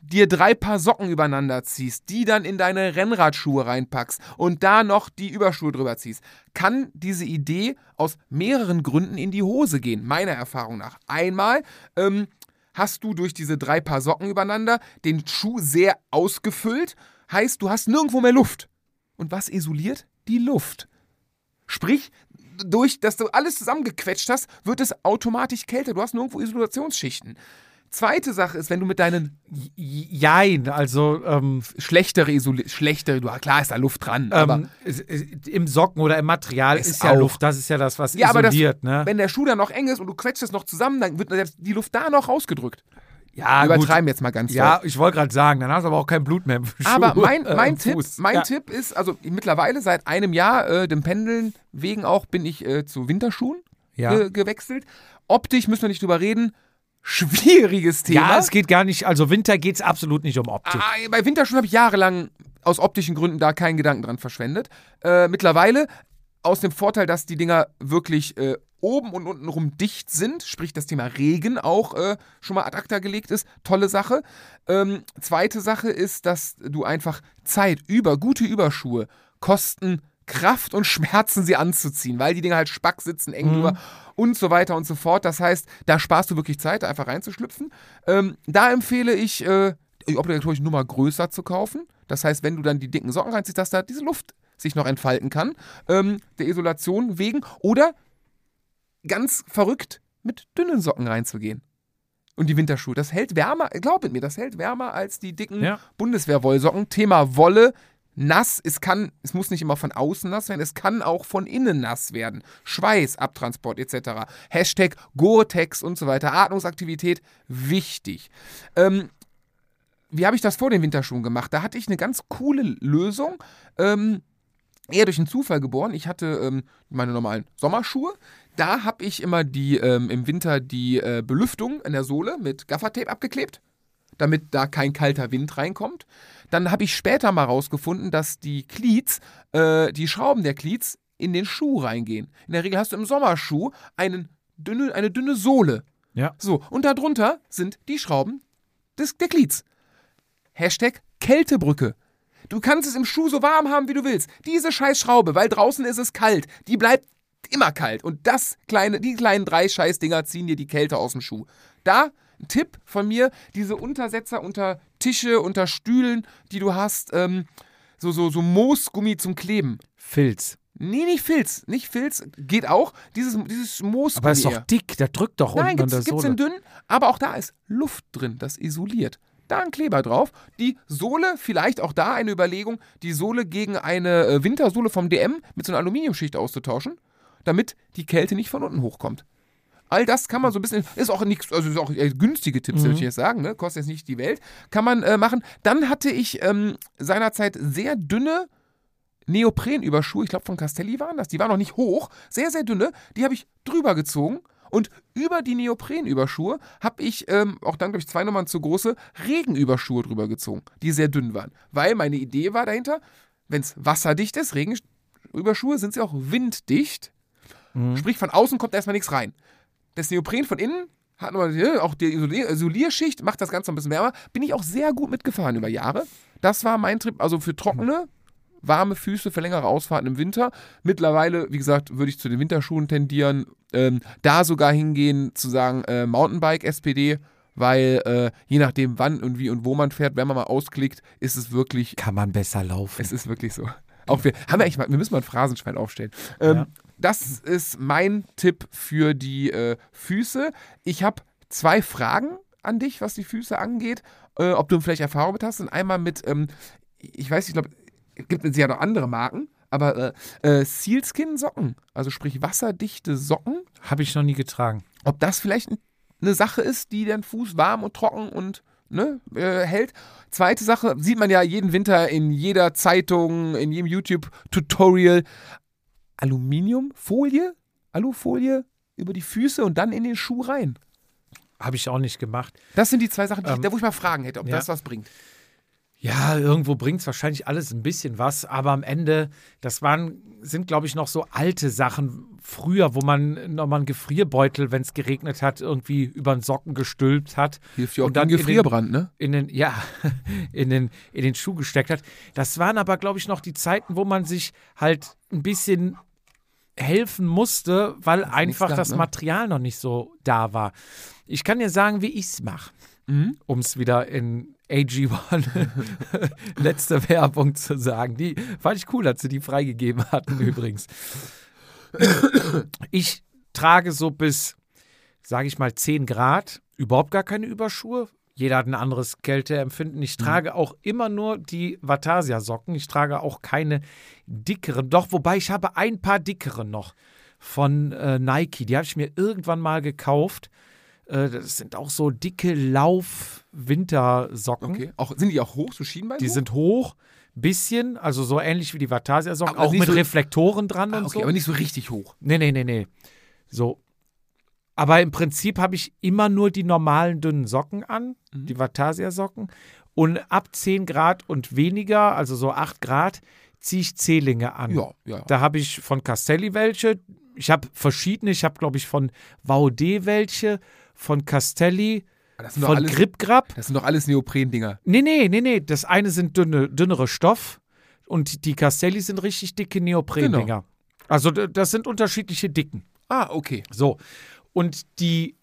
dir drei Paar Socken übereinander ziehst, die dann in deine Rennradschuhe reinpackst und da noch die Überschuhe drüber ziehst, kann diese Idee aus mehreren Gründen in die Hose gehen, meiner Erfahrung nach. Einmal ähm, hast du durch diese drei Paar Socken übereinander den Schuh sehr ausgefüllt, heißt, du hast nirgendwo mehr Luft. Und was isoliert? Die Luft. Sprich, durch, dass du alles zusammengequetscht hast, wird es automatisch kälter. Du hast nirgendwo Isolationsschichten. Zweite Sache ist, wenn du mit deinen Jein, also ähm, schlechtere Isoli schlechtere, du, klar ist da Luft dran, ähm, im Socken oder im Material Ist ist, ja auch. Luft, das ist ja das, was ja, aber das, isoliert, ne? wenn der Schuh dann noch eng ist und du quetscht es noch zusammen, dann wird die Luft da noch rausgedrückt. Ja, Übertreiben jetzt mal ganz Ja, doll. ich wollte gerade sagen, dann hast du aber auch kein Blut mehr im Schuh. Aber mein, *laughs* äh, mein, im Tipp, Fuß. mein ja. Tipp ist, also mittlerweile seit einem Jahr, äh, dem Pendeln wegen auch, bin ich äh, zu Winterschuhen Ja. ge gewechselt. Optisch müssen wir nicht drüber reden. Schwieriges Thema. Ja, es geht gar nicht, also Winter geht es absolut nicht um Optik. Ah, bei Winterschuhen habe ich jahrelang aus optischen Gründen da keinen Gedanken dran verschwendet. Äh, mittlerweile aus dem Vorteil, dass die Dinger wirklich äh, oben und unten rum dicht sind, sprich das Thema Regen auch äh, schon mal ad acta gelegt ist. Tolle Sache. Ähm, zweite Sache ist, dass du einfach Zeit über gute Überschuhe kosten Kraft und Schmerzen, sie anzuziehen, weil die Dinger halt spack sitzen, eng drüber und so weiter und so fort. Das heißt, da sparst du wirklich Zeit, da einfach reinzuschlüpfen. Ähm, da empfehle ich, äh, die obligatorische Nummer größer zu kaufen. Das heißt, wenn du dann die dicken Socken reinziehst, dass da diese Luft sich noch entfalten kann, ähm, der Isolation wegen. Oder ganz verrückt mit dünnen Socken reinzugehen. Und die Winterschuhe. Das hält wärmer, glaubet mir, das hält wärmer als die dicken Ja. Bundeswehrwollsocken. Thema Wolle, nass, es kann, es muss nicht immer von außen nass werden, es kann auch von innen nass werden. Schweiß, Abtransport etc. Hashtag Gore-Tex und so weiter. Atmungsaktivität, wichtig. Ähm, wie habe ich das vor den Winterschuhen gemacht? Da hatte ich eine ganz coole Lösung. Ähm, eher durch einen Zufall geboren. Ich hatte ähm, meine normalen Sommerschuhe. Da habe ich immer die ähm, im Winter die äh, Belüftung an der Sohle mit Gaffertape abgeklebt, damit da kein kalter Wind reinkommt. Dann habe ich später mal rausgefunden, dass die Cleats, äh, die Schrauben der Cleats in den Schuh reingehen. In der Regel hast du im Sommerschuh einen dünne, eine dünne Sohle. Ja. So, und darunter sind die Schrauben des, der Glieds. Hashtag Kältebrücke. Du kannst es im Schuh so warm haben, wie du willst. Diese scheiß Schraube, weil draußen ist es kalt, die bleibt immer kalt. Und das kleine, die kleinen drei Scheißdinger ziehen dir die Kälte aus dem Schuh. Da Tipp von mir, diese Untersetzer unter Tische, unter Stühlen, die du hast, ähm, so, so, so Moosgummi zum Kleben. Filz. Nee, nicht Filz. Nicht Filz, geht auch. Dieses, dieses Moosgummi. Aber es ist doch dick, der drückt doch Nein, unten an gibt's, der gibt's Sohle. in dünn, aber auch da ist Luft drin, das isoliert. Da ein Kleber drauf. Die Sohle, vielleicht auch da eine Überlegung, die Sohle gegen eine äh, Wintersohle vom DM mit so einer Aluminiumschicht auszutauschen, damit die Kälte nicht von unten hochkommt. All das kann man so ein bisschen, ist auch nichts, also ist auch äh, günstige Tipps, würde ich jetzt sagen, ne? kostet jetzt nicht die Welt, kann man äh, machen. Dann hatte ich ähm, seinerzeit sehr dünne Neoprenüberschuhe, ich glaube von Castelli waren das, die waren noch nicht hoch, sehr, sehr dünne, die habe ich drüber gezogen. Und über die Neoprenüberschuhe habe ich, ähm, auch dann glaube ich zwei Nummern zu große, Regenüberschuhe drüber gezogen, die sehr dünn waren. Weil meine Idee war dahinter, wenn es wasserdicht ist, Regenüberschuhe sind sie auch winddicht, sprich von außen kommt erstmal nichts rein. Das Neopren von innen hat äh, auch die Isolier Isolierschicht, macht das Ganze ein bisschen wärmer. Bin ich auch sehr gut mitgefahren über Jahre. Das war mein Trip, also für trockene, warme Füße für längere Ausfahrten im Winter. Mittlerweile, wie gesagt, würde ich zu den Winterschuhen tendieren. Ähm, da sogar hingehen, zu sagen, äh, Mountainbike, SPD, weil äh, je nachdem wann und wie und wo man fährt, wenn man mal ausklickt, ist es wirklich, Kann man besser laufen. es ist wirklich so. Auch wir, haben wir eigentlich mal, wir müssen mal ein Phrasenschwein aufstellen. Ähm, Ja. Das ist mein Tipp für die äh, Füße. Ich habe zwei Fragen an dich, was die Füße angeht, äh, ob du vielleicht Erfahrung mit hast. Und einmal mit, ähm, ich weiß, ich glaube, es gibt ja noch andere Marken, aber äh, äh, Sealskin-Socken, also sprich wasserdichte Socken, Habe ich noch nie getragen. ob das vielleicht eine Sache ist, die den Fuß warm und trocken und ne, äh, hält. Zweite Sache, sieht man ja jeden Winter in jeder Zeitung, in jedem YouTube-Tutorial. Aluminiumfolie, Alufolie über die Füße und dann in den Schuh rein. Habe ich auch nicht gemacht. Das sind die zwei Sachen, die ich, Ähm, da wo ich mal fragen hätte, ob ja. das was bringt. Ja, irgendwo bringt es wahrscheinlich alles ein bisschen was, aber am Ende, das waren, sind, glaube ich, noch so alte Sachen früher, wo man nochmal einen Gefrierbeutel, wenn es geregnet hat, irgendwie über den Socken gestülpt hat. Hilft ja auch Und dann in den- Gefrierbrand, ne? in den, ja, *laughs* in den, in den Schuh gesteckt hat. Das waren aber, glaube ich, noch die Zeiten, wo man sich halt ein bisschen helfen musste, weil einfach gab, das ne? Material noch nicht so da war. Ich kann dir sagen, wie ich es mache, Mhm. um es wieder in AG1 *laughs* letzte Werbung zu sagen. Die fand ich cool, dass sie die freigegeben hatten *laughs* übrigens. Ich trage so bis, sage ich mal, 10 Grad überhaupt gar keine Überschuhe. Jeder hat ein anderes Kälteempfinden. Ich trage auch immer nur die Vatasia-Socken. Ich trage auch keine dickeren. Doch, wobei ich habe ein paar dickere noch von äh, Nike. Die habe ich mir irgendwann mal gekauft. Äh, das sind auch so dicke Lauf-Wintersocken. Okay. Auch, sind die auch hoch, so Schienbein? Die hoch? sind hoch, bisschen, also so ähnlich wie die Vatasia-Socken, auch mit so- Reflektoren dran ah, und okay, so. aber nicht so richtig hoch. Nee, nee, nee, nee. So. Aber im Prinzip habe ich immer nur die normalen dünnen Socken an, Mhm. die Vatasia-Socken. Und ab 10 Grad und weniger, also so 8 Grad, ziehe ich Zehlinge an. Ja, ja. Da habe ich von Castelli welche. Ich habe verschiedene. Ich habe, glaube ich, von VD welche, von Castelli, von alles, Gripgrap. das sind doch alles Neopren-Dinger. Nee, nee, nee, nee. Das eine sind dünne, dünnere Stoff und die Castelli sind richtig dicke Neoprendinger. Genau. Also das sind unterschiedliche Dicken. Ah, okay. So. Und die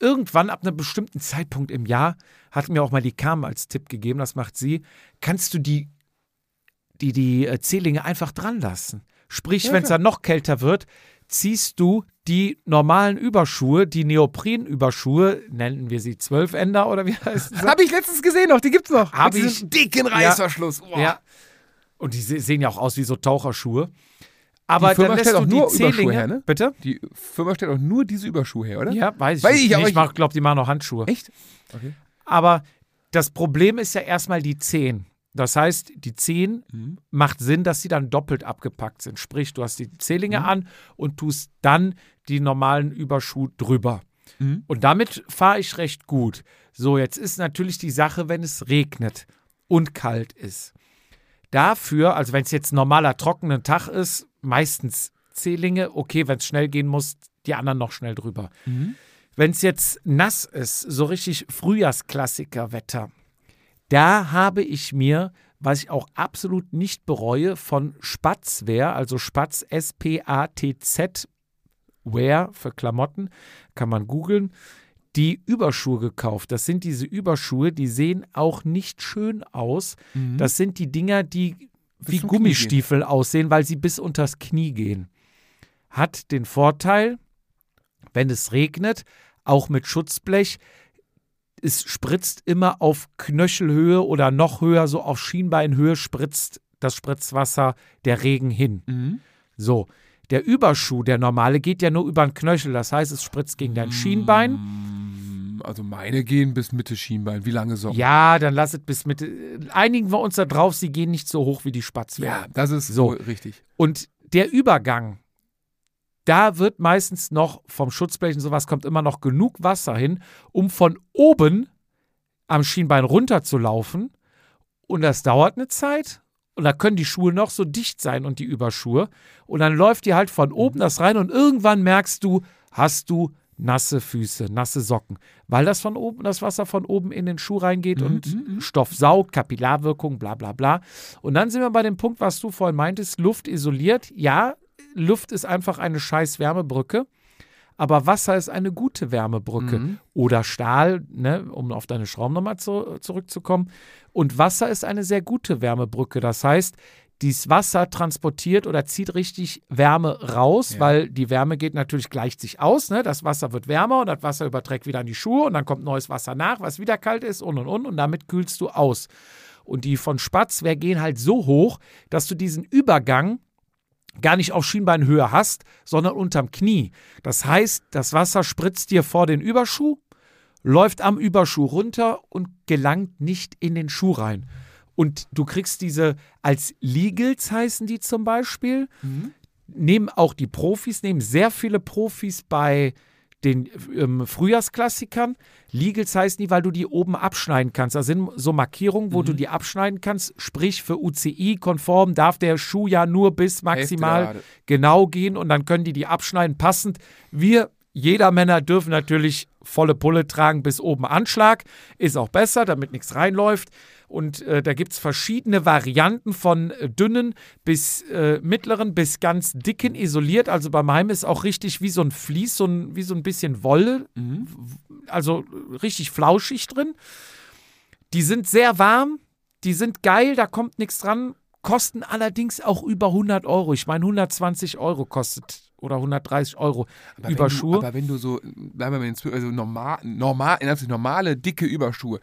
irgendwann ab einem bestimmten Zeitpunkt im Jahr hat mir auch mal die Kam als Tipp gegeben, das macht sie, kannst du die, die, die äh, Zehlinge einfach dran lassen. Sprich, Ja, wenn es dann noch kälter wird, ziehst du die normalen Überschuhe, die Neoprenüberschuhe, nennen wir sie Zwölfender oder wie *laughs* heißt es? Habe ich letztens gesehen noch, die gibt's noch. Hab Mit ich. dicken Reißverschluss. Boah. Ja. Und die se- sehen ja auch aus wie so Taucherschuhe. Aber Die Firma dann lässt stellt auch die nur Überschuhe her, ne? Bitte? Die Firma stellt auch nur diese Überschuhe her, oder? Ja, weiß ich Weiß nicht. ich, Nee, ich- ich glaube, die machen auch Handschuhe. Echt? Okay. Aber das Problem ist ja erstmal die Zehen. Das heißt, die Zehen Mhm. macht Sinn, dass sie dann doppelt abgepackt sind. Sprich, du hast die Zehlinge Mhm. an und tust dann die normalen Überschuh drüber. Mhm. Und damit fahre ich recht gut. So, jetzt ist natürlich die Sache, wenn es regnet und kalt ist. Dafür, also wenn es jetzt ein normaler trockener Tag ist, meistens Zehlinge, okay, wenn es schnell gehen muss, die anderen noch schnell drüber. Mhm. Wenn es jetzt nass ist, so richtig Frühjahrsklassiker-Wetter, da habe ich mir, was ich auch absolut nicht bereue, von Spatzwear, also Spatz S-P-A-T-Z Wear für Klamotten, kann man googeln, die Überschuhe gekauft. Das sind diese Überschuhe, die sehen auch nicht schön aus. Mhm. Das sind die Dinger, die wie Gummistiefel aussehen, weil sie bis unters Knie gehen. Hat den Vorteil, wenn es regnet, auch mit Schutzblech, es spritzt immer auf Knöchelhöhe oder noch höher, so auf Schienbeinhöhe spritzt das Spritzwasser der Regen hin. Mhm. So, der Überschuh, der normale, geht ja nur über den Knöchel. Das heißt, es spritzt gegen dein Schienbein. Mm, Also meine gehen bis Mitte Schienbein. Wie lange so? Ja, dann lass es bis Mitte. Einigen wir uns da drauf, sie gehen nicht so hoch wie die Spatzwehr. Ja, das ist So. so richtig. Und der Übergang, da wird meistens noch vom Schutzblech und sowas kommt immer noch genug Wasser hin, um von oben am Schienbein runterzulaufen. Und das dauert eine Zeit. Und da können die Schuhe noch so dicht sein und die Überschuhe. Und dann läuft dir halt von oben das rein und irgendwann merkst du, hast du nasse Füße, nasse Socken. Weil das von oben, das Wasser von oben in den Schuh reingeht und Stoff saugt, Kapillarwirkung, bla bla bla. Und dann sind wir bei dem Punkt, was du vorhin meintest, Luft isoliert. Ja, Luft ist einfach eine scheiß Wärmebrücke. Aber Wasser ist eine gute Wärmebrücke. Mhm. Oder Stahl, ne, um auf deine Schrauben nochmal zu, zurückzukommen. Und Wasser ist eine sehr gute Wärmebrücke. Das heißt, dieses Wasser transportiert oder zieht richtig Wärme raus, Ja. weil die Wärme geht natürlich, gleicht sich aus. Ne? Das Wasser wird wärmer und das Wasser überträgt wieder an die Schuhe und dann kommt neues Wasser nach, was wieder kalt ist und und und und damit kühlst du aus. Und die von Spatzwehr gehen halt so hoch, dass du diesen Übergang gar nicht auf Schienbeinhöhe hast, sondern unterm Knie. Das heißt, das Wasser spritzt dir vor den Überschuh, läuft am Überschuh runter und gelangt nicht in den Schuh rein. Und du kriegst diese als Legals heißen die zum Beispiel. Nehmen auch die Profis, nehmen sehr viele Profis bei den ähm, Frühjahrsklassikern. Legals heißen die, weil du die oben abschneiden kannst. Da sind so Markierungen, wo du die abschneiden kannst. Sprich, für UCI-konform darf der Schuh ja nur bis maximal genau gehen und dann können die die abschneiden passend. Wir, jeder Männer, dürfen natürlich volle Pulle tragen bis oben Anschlag. Ist auch besser, damit nichts reinläuft. Und äh, da gibt es verschiedene Varianten von äh, dünnen bis äh, mittleren bis ganz dicken isoliert. Also bei meinem ist auch richtig wie so ein Vlies, so ein, wie so ein bisschen Wolle, w- also richtig flauschig drin. Die sind sehr warm, die sind geil, da kommt nichts dran, kosten allerdings auch über 100 Euro. Ich meine, 120 Euro kostet oder 130 Euro Aber Überschuhe. Wenn du, aber wenn du so, bleiben wir mal also normal, normal, normale, dicke Überschuhe,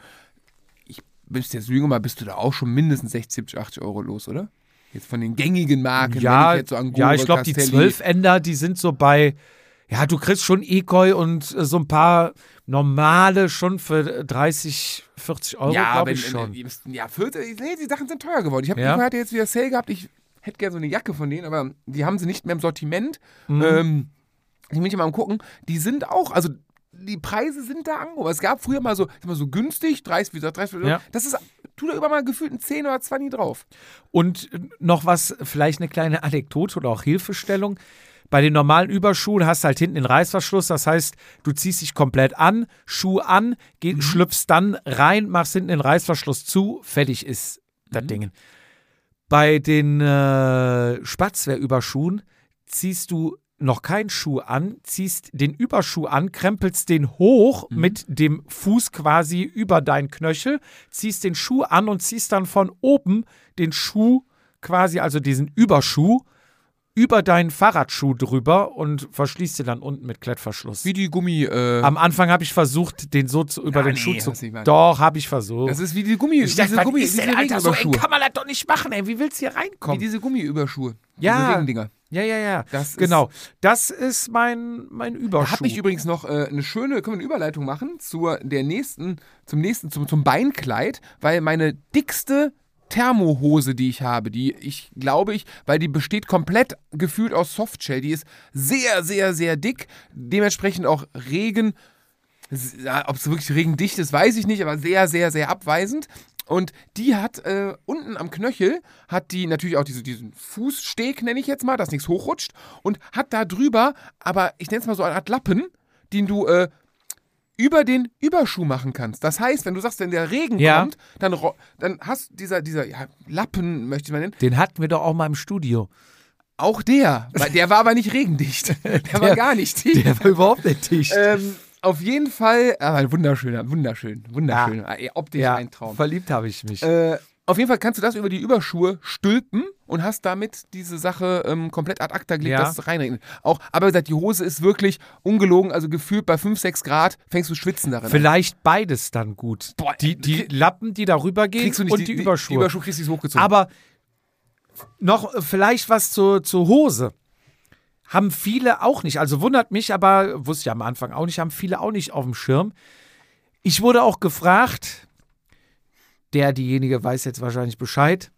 bist jetzt jünger mal, bist du da auch schon mindestens 60, 70, 80 Euro los, oder? Jetzt von den gängigen Marken, ja, ich jetzt so an ja, ich glaube, die Castelli- 12 Ender, die sind so bei, ja, du kriegst schon Ekoi und äh, so ein paar normale schon für 30, 40 Euro, ja, glaube ich schon. äh, Ja, 40, nee, die Sachen sind teuer geworden. Ich habe Ja? hatte jetzt wieder Sale gehabt, ich hätte gerne so eine Jacke von denen, aber die haben sie nicht mehr im Sortiment. Mhm. Ähm, ich bin ich mal am gucken, die sind auch, also die Preise sind da angehoben. Es gab früher mal so, mal so günstig, 30, wie gesagt, 30, Ja. das ist, tu da über mal gefühlt ein 10 oder 20 drauf. Und noch was, vielleicht eine kleine Anekdote oder auch Hilfestellung. Bei den normalen Überschuhen hast du halt hinten den Reißverschluss. Das heißt, du ziehst dich komplett an, Schuh an, geh, schlüpfst dann rein, machst hinten den Reißverschluss zu, fertig ist das Ding. Bei den äh, Spatzwehrüberschuhen ziehst du noch keinen Schuh an, ziehst den Überschuh an, krempelst den hoch mit dem Fuß quasi über deinen Knöchel, ziehst den Schuh an und ziehst dann von oben den Schuh quasi, also diesen Überschuh, über deinen Fahrradschuh drüber und verschließt den dann unten mit Klettverschluss. Wie die Gummi, äh, Am Anfang habe ich versucht, den so zu, über Ja, den nee, Schuh zu. Doch, habe ich versucht. das ist wie die Gummi, ich dachte, Gummi, ist denn, Alter, so eng kann man das doch nicht machen, ey. Wie willst du hier Wie reinkommen? diese Gummiüberschuhe. Ja. Diese Regendinger. Ja, ja, ja. Das ist- genau. Das ist mein, mein Da Überschuh. habe ich übrigens noch äh, eine schöne, können wir eine Überleitung machen zur der nächsten, zum nächsten, zum, zum Beinkleid, weil meine dickste Thermohose, die ich habe, die ich glaube ich, weil die besteht komplett gefühlt aus Softshell, die ist sehr, sehr, sehr dick, dementsprechend auch Regen, ob es wirklich regendicht ist, weiß ich nicht, aber sehr, sehr, sehr abweisend. Und die hat äh, unten am Knöchel, hat die natürlich auch diese, diesen Fußsteg, nenne ich jetzt mal, dass nichts hochrutscht. Und hat da drüber, aber ich nenne es mal so eine Art Lappen, den du äh, über den Überschuh machen kannst. Das heißt, wenn du sagst, wenn der Regen Ja. kommt, dann, dann hast dieser, dieser ja, Lappen, möchte ich mal nennen, Den hatten wir doch auch mal im Studio. auch der. Der war aber nicht regendicht. *laughs* Der, war gar nicht dicht. Der war überhaupt nicht dicht. Ähm, auf jeden Fall, aber ein wunderschöner, wunderschön, wunderschön. Äh, Optisch ja, ein Traum. verliebt habe ich mich. Äh, auf jeden Fall kannst du das über die Überschuhe stülpen und hast damit diese Sache ähm, komplett ad acta gelegt, Ja. dass es reinregnet. Auch, aber wie gesagt, die Hose ist wirklich ungelogen, also gefühlt bei 5, 6 Grad fängst du schwitzen darin. an. Vielleicht beides dann gut. Boah, die, die Lappen, die darüber gehen und die, die, Überschuhe. Die Überschuhe kriegst du hochgezogen. Aber noch äh, vielleicht was zur, zur Hose. Haben viele auch nicht. Also wundert mich, aber wusste ich am Anfang auch nicht, haben viele auch nicht auf dem Schirm. Ich wurde auch gefragt, der, diejenige weiß jetzt wahrscheinlich Bescheid.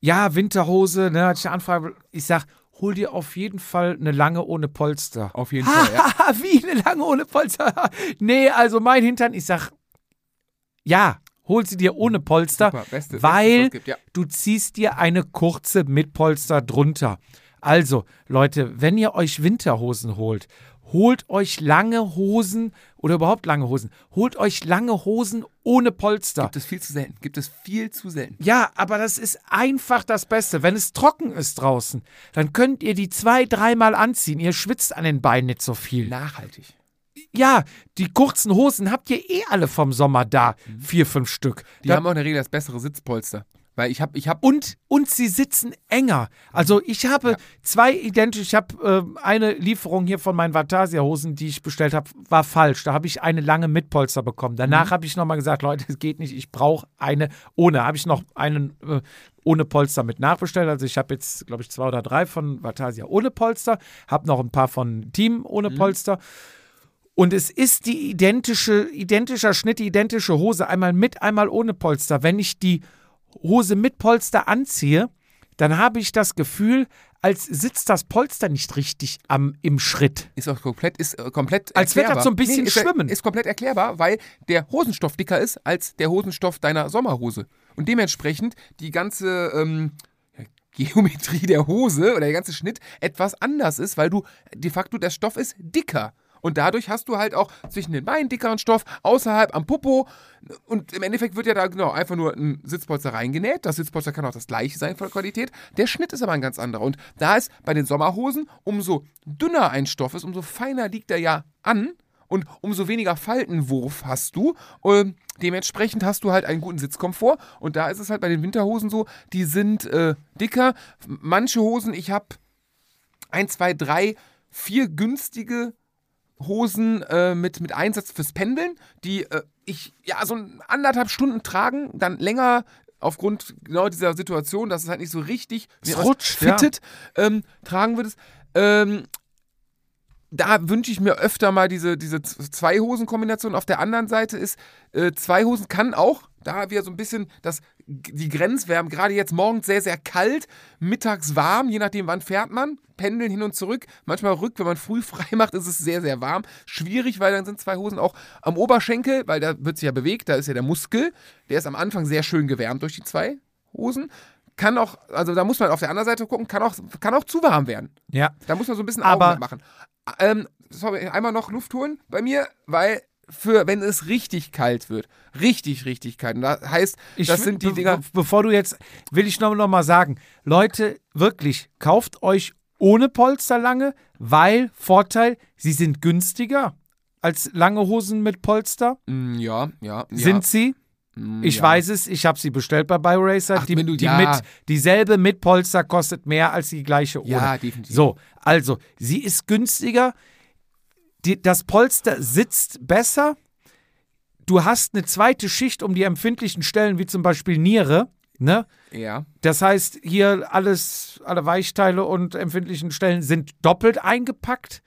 Ja, Winterhose, ne, hatte ich eine Anfrage. Ich sag, hol dir auf jeden Fall eine lange ohne Polster. auf jeden Fall, ja. *laughs* Wie eine lange ohne Polster. *laughs* nee, also mein Hintern, ich sag, ja, hol sie dir ohne Polster, Super, beste, weil es gibt, ja. du ziehst dir eine kurze mit Polster drunter. Also, Leute, wenn ihr euch Winterhosen holt, holt euch lange Hosen oder überhaupt lange Hosen. Holt euch lange Hosen ohne Polster. Gibt es viel zu selten. Gibt es viel zu selten. Ja, aber das ist einfach das Beste. Wenn es trocken ist draußen, dann könnt ihr die zwei, dreimal anziehen. Ihr schwitzt an den Beinen nicht so viel. Nachhaltig. Ja, die kurzen Hosen habt ihr eh alle vom Sommer da. Vier, fünf Stück. Die Da- haben auch in der Regel das bessere Sitzpolster. Weil ich habe, ich habe, und, und sie sitzen enger. Also ich habe Ja. zwei identisch, ich habe äh, eine Lieferung hier von meinen Vatasia-Hosen, die ich bestellt habe, war falsch. Da habe ich eine lange mit Polster bekommen. Danach habe ich nochmal gesagt, Leute, es geht nicht, ich brauche eine ohne. Habe ich noch einen äh, ohne Polster mit nachbestellt. Also ich habe jetzt, glaube ich, zwei oder drei von Vatasia ohne Polster, habe noch ein paar von Team ohne Polster. Und es ist die identische, identischer Schnitt, die identische Hose, einmal mit, einmal ohne Polster. Wenn ich die Hose mit Polster anziehe, dann habe ich das Gefühl, als sitzt das Polster nicht richtig am, im Schritt. ist auch komplett, ist äh, komplett Als wird das so ein bisschen ist, schwimmen. Ist komplett erklärbar, weil der Hosenstoff dicker ist als der Hosenstoff deiner Sommerhose. Und dementsprechend die ganze ähm, Geometrie der Hose oder der ganze Schnitt etwas anders ist, weil du de facto der Stoff ist dicker. Und dadurch hast du halt auch zwischen den Beinen dickeren Stoff, außerhalb am Popo. Und im Endeffekt wird ja da genau einfach nur ein Sitzpolster reingenäht. Das Sitzpolster kann auch das gleiche sein von der Qualität. Der Schnitt ist aber ein ganz anderer. Und da ist bei den Sommerhosen, umso dünner ein Stoff ist, umso feiner liegt er ja an. Und umso weniger Faltenwurf hast du. Und dementsprechend hast du halt einen guten Sitzkomfort. Und da ist es halt bei den Winterhosen so, die sind äh, dicker. Manche Hosen, ich habe ein, zwei, drei, vier günstige Hosen äh, mit, mit Einsatz fürs Pendeln, die äh, ich ja so anderthalb Stunden tragen, dann länger aufgrund genau dieser Situation, dass es halt nicht so richtig rutscht, ja. fittet, ähm, tragen würdest. Ähm, da wünsche ich mir öfter mal diese, diese Zwei-Hosen-Kombination. Auf der anderen Seite ist, äh, zwei Hosen kann auch, da wir so ein bisschen das, die Grenzwärme, gerade jetzt morgens sehr, sehr kalt, mittags warm, je nachdem wann fährt man, pendeln hin und zurück, manchmal rück, wenn man früh *laughs* frei macht, ist es sehr, sehr warm. Schwierig, weil dann sind zwei Hosen auch am Oberschenkel, weil da wird sich ja bewegt, da ist ja der Muskel, der ist am Anfang sehr schön gewärmt durch die zwei Hosen. Kann auch, also da muss man auf der anderen Seite gucken, kann auch, kann auch zu warm werden. Ja. Da muss man so ein bisschen Aber- Augen machen. Ähm, sorry, einmal noch Luft holen bei mir, weil für, wenn es richtig kalt wird, richtig, richtig kalt, und das heißt, Ich das sind die be- Dinger, be- Bevor du jetzt, will ich noch, noch mal sagen, Leute, wirklich, kauft euch ohne Polster lange, weil Vorteil, sie sind günstiger als lange Hosen mit Polster. Mm, ja, ja, ja. Sind sie? Mm, Ich ja. weiß es, ich habe sie bestellt bei BioRacer. Ach, Die, du- die ja. mit, dieselbe mit Polster kostet mehr als die gleiche ohne. Ja, definitiv. So, also, sie ist günstiger. Die, das Polster sitzt besser. Du hast eine zweite Schicht um die empfindlichen Stellen, wie zum Beispiel Niere. Ne? Ja. Das heißt, hier alles, alle Weichteile und empfindlichen Stellen sind doppelt eingepackt.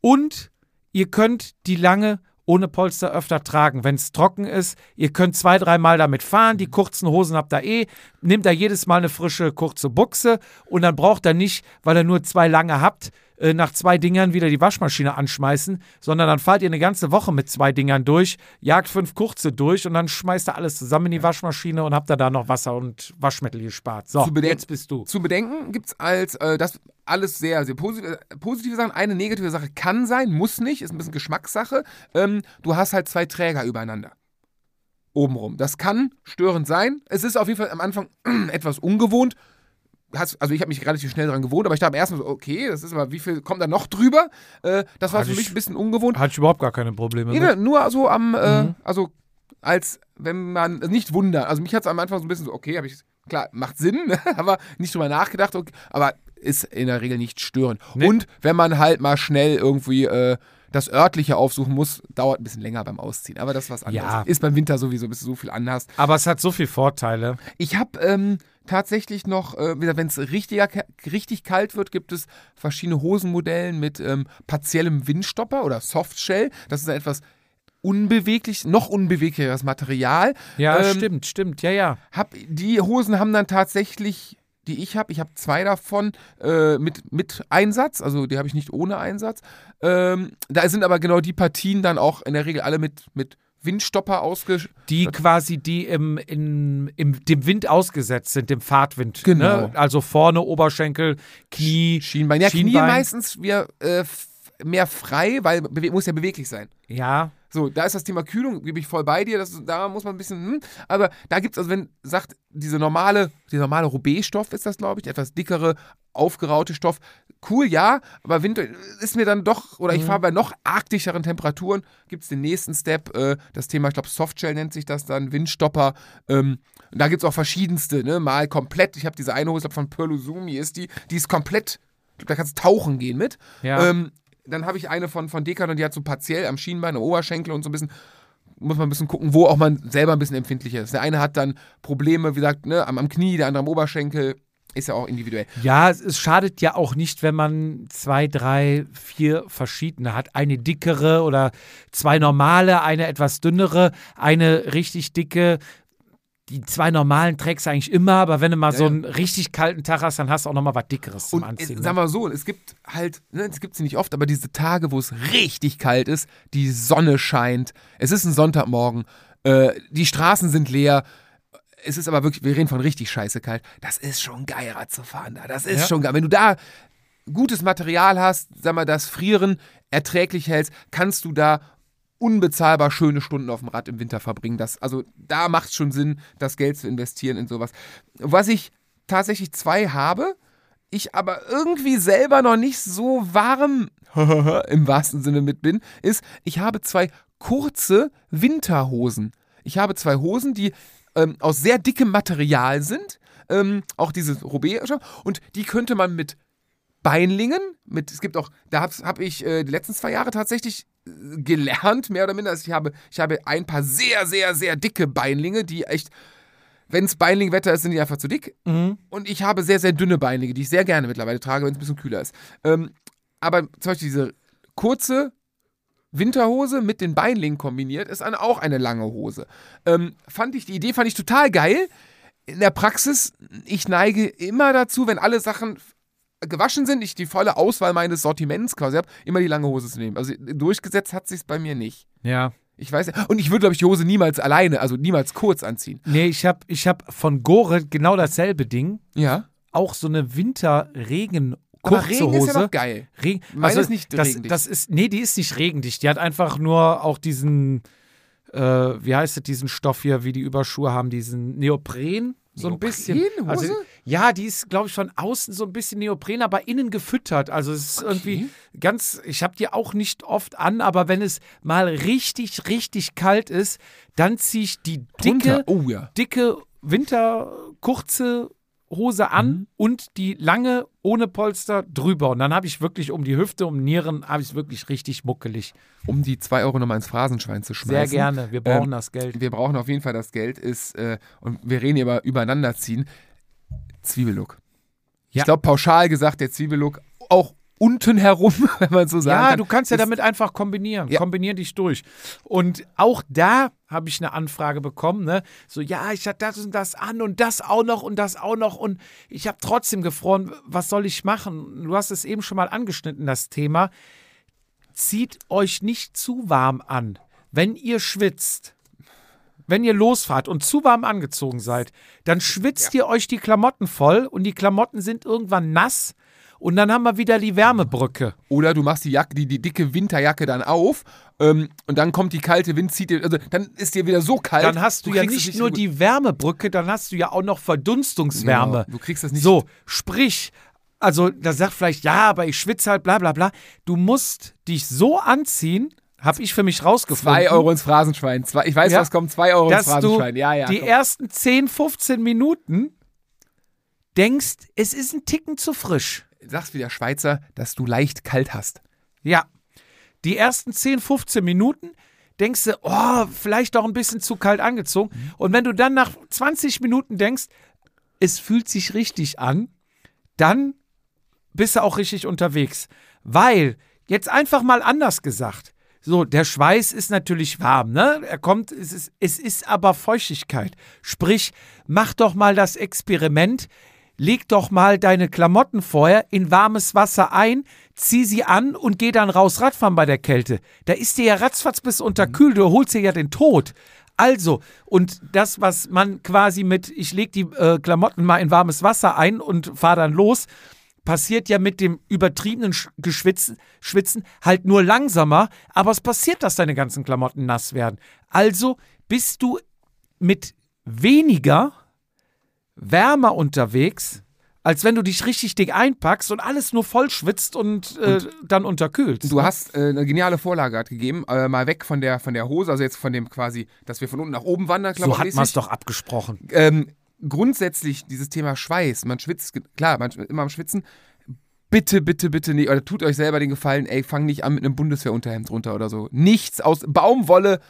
Und ihr könnt die lange ohne Polster öfter tragen, wenn es trocken ist. Ihr könnt zwei, dreimal damit fahren. Die kurzen Hosen habt ihr eh. Nehmt da jedes Mal eine frische, kurze Buchse. Und dann braucht ihr nicht, weil ihr nur zwei lange habt, äh, nach zwei Dingern wieder die Waschmaschine anschmeißen, sondern dann fahrt ihr eine ganze Woche mit zwei Dingern durch, jagt fünf kurze durch und dann schmeißt ihr alles zusammen in die Waschmaschine und habt ihr da noch Wasser und Waschmittel gespart. So, jetzt bist du. Zu bedenken gibt es als, äh, das alles sehr, sehr positive, äh, positive Sachen. Eine negative Sache kann sein, muss nicht, ist ein bisschen Geschmackssache. Ähm, du hast halt zwei Träger übereinander. Obenrum. Das kann störend sein. Es ist auf jeden Fall am Anfang *clears throat* etwas ungewohnt. Hast, also ich habe mich relativ schnell daran gewohnt, aber ich dachte am ersten Mal so, okay, das ist aber, wie viel kommt da noch drüber? Äh, das war Hatte für mich ich- ein bisschen ungewohnt. Hatte ich überhaupt gar keine Probleme Nee, mit. nur so am, äh, Mhm. also als wenn man nicht wundert. Also mich hat es am Anfang so ein bisschen so, okay, habe ich, klar, macht Sinn, *laughs* aber nicht drüber nachgedacht, okay, aber ist in der Regel nicht störend. Nee. Und wenn man halt mal schnell irgendwie äh, das örtliche aufsuchen muss, dauert ein bisschen länger beim Ausziehen. Aber das ist was anderes. Ja. Ist beim Winter sowieso, bis du so viel anhast. Aber es hat so viele Vorteile. Ich habe ähm, tatsächlich noch, äh, wenn es richtig kalt wird, gibt es verschiedene Hosenmodellen mit ähm, partiellem Windstopper oder Softshell. Das ist ein etwas unbeweglich, noch unbeweglicheres Material. Ja, Ähm, stimmt, stimmt. Ja, ja. Hab, die Hosen haben dann tatsächlich, die ich habe, ich habe zwei davon äh, mit, mit Einsatz, also die habe ich nicht ohne Einsatz. Ähm, da sind aber genau die Partien dann auch in der Regel alle mit, mit Windstopper ausgestattet. Die quasi, die im, in, im, dem Wind ausgesetzt sind, dem Fahrtwind. Genau. Ne? Also vorne Oberschenkel, Knie. Schienbein. Ja, Knie Schienbein. meistens, wir, äh, mehr frei, weil muss ja beweglich sein. Ja, So, da ist das Thema Kühlung, gebe ich voll bei dir, das, da muss man ein bisschen, hm, aber da gibt es, also wenn, sagt, diese normale, dieser normale Roubaix-Stoff ist das, glaube ich, der etwas dickere, aufgeraute Stoff, cool, ja, aber Winter ist mir dann doch, oder ich fahre bei noch arktischeren Temperaturen, gibt es den nächsten Step, äh, das Thema, ich glaube, Softshell nennt sich das dann, Windstopper, ähm, und da gibt es auch verschiedenste, ne, mal komplett, ich habe diese eine Hose ich glaub, von Perluzumi, ist die, die ist komplett, da kannst du tauchen gehen mit, Ja. ähm, dann habe ich eine von, von Decathlon, die hat so partiell am Schienbein, am Oberschenkel und so ein bisschen, muss man ein bisschen gucken, wo auch man selber ein bisschen empfindlicher ist. Der eine hat dann Probleme, wie gesagt, ne, am, am Knie, der andere am Oberschenkel. Ist ja auch individuell. Ja, es, schadet ja auch nicht, wenn man zwei, drei, vier verschiedene hat. Eine dickere oder zwei normale, eine etwas dünnere, eine richtig dicke. Die zwei normalen trägst du eigentlich immer, aber wenn du mal so ja. einen richtig kalten Tag hast, dann hast du auch noch mal was Dickeres zum Und Anziehen. äh, ne? sagen wir so, es gibt halt, ne, es gibt sie nicht oft, aber diese Tage, wo es richtig kalt ist, die Sonne scheint, es ist ein Sonntagmorgen, äh, die Straßen sind leer, es ist aber wirklich, wir reden von richtig scheiße kalt, das ist schon geil, Rad zu fahren da, das ist Ja. schon geil. Wenn du da gutes Material hast, sag mal, das Frieren erträglich hältst, kannst du da unbezahlbar schöne Stunden auf dem Rad im Winter verbringen. Das, also da macht es schon Sinn, das Geld zu investieren in sowas. Was ich tatsächlich zwei habe, ich aber irgendwie selber noch nicht so warm *laughs* im wahrsten Sinne mit bin, ist, ich habe zwei kurze Winterhosen. Ich habe zwei Hosen, die ähm, aus sehr dickem Material sind, ähm, auch diese Roubaix und die könnte man mit Beinlingen, mit, es gibt auch, da habe hab ich äh, die letzten zwei Jahre tatsächlich äh, gelernt, mehr oder minder. Also ich habe, ich habe ein paar sehr, sehr, sehr dicke Beinlinge, die echt, wenn es Beinlingwetter ist, sind die einfach zu dick. Mhm. Und ich habe sehr, sehr dünne Beinlinge, die ich sehr gerne mittlerweile trage, wenn es ein bisschen kühler ist. Ähm, aber zum Beispiel diese kurze Winterhose mit den Beinlingen kombiniert, ist dann auch eine lange Hose. Ähm, fand ich, die Idee fand ich total geil. In der Praxis, ich neige immer dazu, wenn alle Sachen gewaschen sind, ich die volle Auswahl meines Sortiments quasi habe, immer die lange Hose zu nehmen. Also durchgesetzt hat sich bei mir nicht. ja. Ich weiß und ich würde glaube ich die Hose niemals alleine, also niemals kurz anziehen. Nee, ich habe ich hab von Gore genau dasselbe Ding. Ja. Auch so eine Winterregen Aber kurze Regen Hose. ist ja noch geil. Regen, Meine ist nicht das, regendicht. das ist Nee, die ist nicht regendicht. Die hat einfach nur auch diesen, äh, wie heißt es, diesen Stoff hier, wie die Überschuhe haben, diesen Neopren. So ein bisschen. Neoprenhose? Also, ja, die ist, glaube ich, von außen so ein bisschen Neopren, aber innen gefüttert. Also es ist irgendwie ganz, ich habe die auch nicht oft an, aber wenn es mal richtig, richtig kalt ist, dann ziehe ich die dicke. Oh ja. dicke Winter kurze Hose an Mhm. und die lange ohne Polster drüber. Und dann habe ich wirklich um die Hüfte, um Nieren, habe ich es wirklich richtig muckelig. Um die 2 Euro nochmal ins Phrasenschwein zu schmeißen. Sehr gerne. Wir brauchen Ähm, das Geld. Wir brauchen auf jeden Fall das Geld, ist, äh, und wir reden hier über übereinanderziehen. Zwiebellook. Ja. Ich glaube, pauschal gesagt, der Zwiebellook auch unten herum, *laughs* wenn man so sagen Ja, kann. du kannst ja damit einfach kombinieren. Ja. Kombinier dich durch. Und auch da habe ich eine Anfrage bekommen, ne? So, ja, ich hatte das und das an und das auch noch und das auch noch und ich habe trotzdem gefroren. Was soll ich machen? Du hast es eben schon mal angeschnitten, das Thema. Zieht euch nicht zu warm an. Wenn ihr schwitzt, wenn ihr losfahrt und zu warm angezogen seid, dann schwitzt ihr euch die Klamotten voll und die Klamotten sind irgendwann nass und dann haben wir wieder die Wärmebrücke. Oder du machst die Jacke, die, die dicke Winterjacke dann auf ähm, und dann kommt die kalte Wind, zieht dir, also dann ist dir wieder so kalt. Dann hast du, ja kriegst es nicht nur gut- die Wärmebrücke, dann hast du ja auch noch Verdunstungswärme. Genau, du kriegst das nicht. So, sprich, also da sagt vielleicht, ja, aber ich schwitze halt, bla bla bla. Du musst dich so anziehen, habe ich für mich rausgefunden. Zwei Euro ins Phrasenschwein. Zwei, ich weiß, Ja. was kommt. Zwei Euro ins du Phrasenschwein. Ja, ja. die komm. ersten 10, 15 Minuten denkst, es ist ein Ticken zu frisch. Sagst wie der Schweizer, dass du leicht kalt hast. Ja. Die ersten 10, 15 Minuten denkst du, oh, vielleicht doch ein bisschen zu kalt angezogen. Und wenn du dann nach 20 Minuten denkst, es fühlt sich richtig an, dann bist du auch richtig unterwegs. Weil, jetzt einfach mal anders gesagt, so, der Schweiß ist natürlich warm, ne? Er kommt, es ist, es ist aber Feuchtigkeit. Sprich, mach doch mal das Experiment, leg doch mal deine Klamotten vorher in warmes Wasser ein, zieh sie an und geh dann raus Radfahren bei der Kälte. Da ist dir ja ratzfatz bis unterkühlt, du holst dir ja den Tod. Also, und das, was man quasi mit, ich leg die äh, Klamotten mal in warmes Wasser ein und fahr dann los, passiert ja mit dem übertriebenen Sch- Geschwitzen Schwitzen halt nur langsamer, aber es passiert, dass deine ganzen Klamotten nass werden. Also bist du mit weniger wärmer unterwegs, als wenn du dich richtig dick einpackst und alles nur voll schwitzt und, äh, dann unterkühlst. Du hast äh, eine geniale Vorlage gerade gegeben, äh, mal weg von der, von der Hose, also jetzt von dem quasi, dass wir von unten nach oben wandern, so hat man es doch abgesprochen. ähm, grundsätzlich dieses Thema Schweiß, man schwitzt, klar, man ist immer am Schwitzen. Bitte, bitte, bitte nicht, oder tut euch selber den Gefallen, ey, fang nicht an mit einem Bundeswehrunterhemd runter oder so. Nichts aus Baumwolle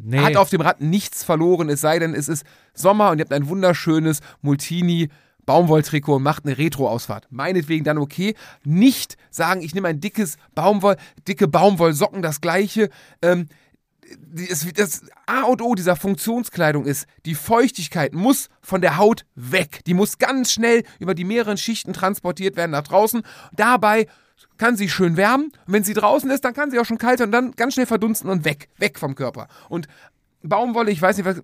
Nee. hat auf dem Rad nichts verloren, es sei denn, es ist Sommer und ihr habt ein wunderschönes Multini Baumwolltrikot und macht eine Retro-Ausfahrt. Meinetwegen dann okay. Nicht sagen, ich nehme ein dickes Baumwoll, dicke Baumwollsocken, das gleiche. Ähm, das, das A und O dieser Funktionskleidung ist, die Feuchtigkeit muss von der Haut weg. Die muss ganz schnell über die mehreren Schichten transportiert werden nach draußen. Dabei kann sie schön wärmen. Und wenn sie draußen ist, dann kann sie auch schon kalt und dann ganz schnell verdunsten und weg, weg vom Körper. Und Baumwolle, ich weiß nicht, was,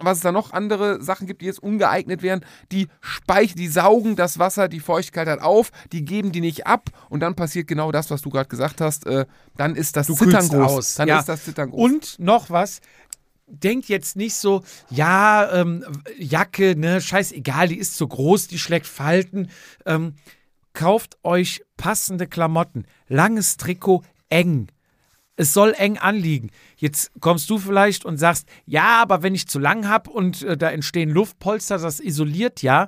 was es da noch andere Sachen gibt, die jetzt ungeeignet wären, die speichern, die saugen das Wasser, die Feuchtigkeit halt auf, die geben die nicht ab und dann passiert genau das, was du gerade gesagt hast. Äh, dann ist das Du Zittern groß. aus. Dann Ja. ist das Zittern groß. Und noch was. Denkt jetzt nicht so, ja, ähm, Jacke, ne, scheißegal, die ist zu groß, die schlägt Falten. Ähm, kauft euch passende Klamotten. Langes Trikot, eng. Es soll eng anliegen. Jetzt kommst du vielleicht und sagst, ja, aber wenn ich zu lang habe und äh, da entstehen Luftpolster, das isoliert ja.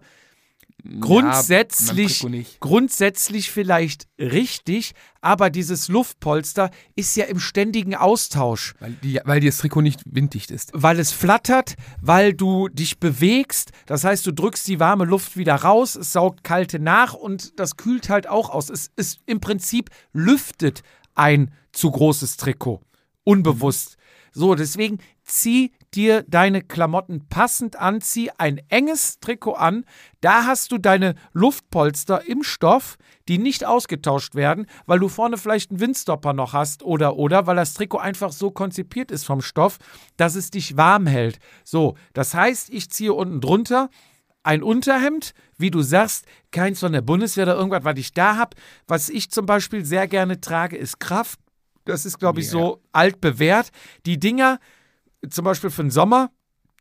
Grundsätzlich, nicht. grundsätzlich vielleicht richtig, aber dieses Luftpolster ist ja im ständigen Austausch, Weil, die, weil dir das Trikot nicht winddicht ist. weil es flattert, weil du dich bewegst. Das heißt, du drückst die warme Luft wieder raus, es saugt kalte nach und das kühlt halt auch aus. Es ist im Prinzip lüftet ein zu großes Trikot. Unbewusst. So, deswegen zieh dir deine Klamotten passend an, zieh ein enges Trikot an. Da hast du deine Luftpolster im Stoff, die nicht ausgetauscht werden, weil du vorne vielleicht einen Windstopper noch hast oder oder, weil das Trikot einfach so konzipiert ist vom Stoff, dass es dich warm hält. So, das heißt, ich ziehe unten drunter ein Unterhemd, wie du sagst, keins von der Bundeswehr oder irgendwas, was ich da habe. Was ich zum Beispiel sehr gerne trage, ist Kraft. Das ist, glaube ich, so altbewährt. Die Dinger, zum Beispiel für den Sommer,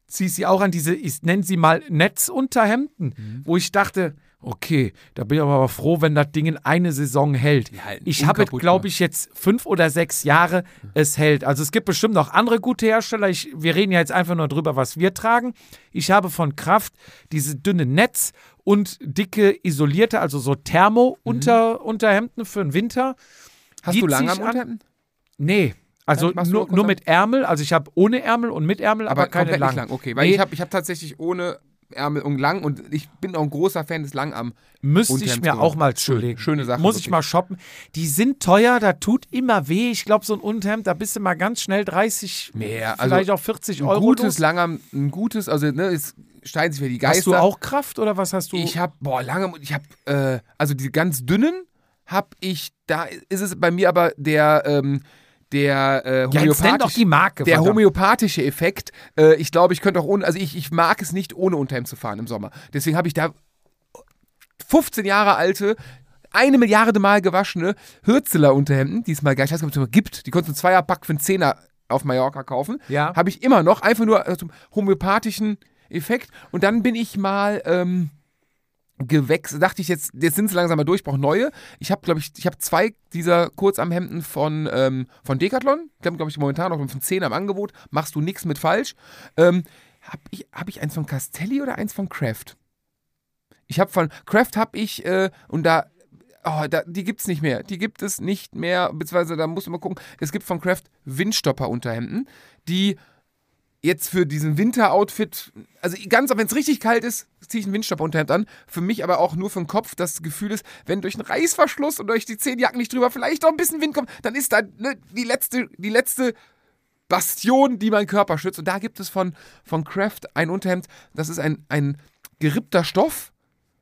ziehe sie auch an diese, ich nenne sie mal Netzunterhemden, Mhm. wo ich dachte, okay, da bin ich aber froh, wenn das Ding in eine Saison hält. Die halten ich habe, glaube ich, jetzt fünf oder sechs Jahre es hält. Also es gibt bestimmt noch andere gute Hersteller. Ich, wir reden ja jetzt einfach nur drüber, was wir tragen. Ich habe von Kraft diese dünne Netz und dicke isolierte, also so Thermo-Unterhemden für den Winter. Hast Die du lange am. Unterhemden? Nee. Also nur, nur mit Ärmel. Also ich habe ohne Ärmel und mit Ärmel, aber, Aber, keine lang. lang. Okay, weil Nee. ich habe ich hab tatsächlich ohne Ärmel und lang und ich bin auch ein großer Fan des Langarm. Müsste ich mir auch mal Schön, zulegen. schöne Sache, Muss ich wirklich. mal shoppen. Die sind teuer, da tut immer weh. Ich glaube, so ein Unterhemd, da bist du mal ganz schnell 30, Mehr, also vielleicht auch 40 Ein Euro. gutes los. Langarm, ein gutes, also ne, es streiten sich wieder die Geister. Hast du auch Kraft oder was hast du? Ich habe, boah, lange, ich habe, äh, also die ganz dünnen habe ich, da ist es bei mir aber der, ähm, der äh, ja, homöopathische, die Marke. der homöopathische Effekt. Äh, ich glaube, ich könnte auch ohne, also ich, ich mag es nicht, ohne Unterhemd zu fahren im Sommer. Deswegen habe ich da 15 Jahre alte, eine Milliarde Mal gewaschene Hürzeler Unterhemden, die es mal, gar- ich weiß nicht, ob es noch gibt, die konntest du einen Zweierpack für einen Zehner auf Mallorca kaufen. Ja. Habe ich immer noch, einfach nur äh, zum homöopathischen Effekt. Und dann bin ich mal ähm, gewechselt, dachte ich jetzt, jetzt sind sie langsam mal durch, ich brauche neue. Ich habe, glaube ich, ich habe zwei dieser Kurzarmhemden von, ähm, von Decathlon. Die haben, glaube ich, momentan noch von 10 am Angebot. Machst du nichts mit falsch. Ähm, habe ich, hab ich eins von Castelli oder eins von Kraft? Ich habe von Kraft habe ich, äh, und da Oh, da, die gibt's nicht mehr. Die gibt es nicht mehr, beziehungsweise da muss man gucken. Es gibt von Kraft Windstopper-Unterhemden, die jetzt für diesen Winter-Outfit, also ganz, wenn es richtig kalt ist, ziehe ich ein Windstopper-Unterhemd an. Für mich aber auch nur für den Kopf das Gefühl ist, wenn durch einen Reißverschluss und durch die zehn Jacken nicht drüber vielleicht noch ein bisschen Wind kommt, dann ist da ne, die letzte, die letzte Bastion, die meinen Körper schützt. Und da gibt es von, von Kraft ein Unterhemd, das ist ein, ein gerippter Stoff,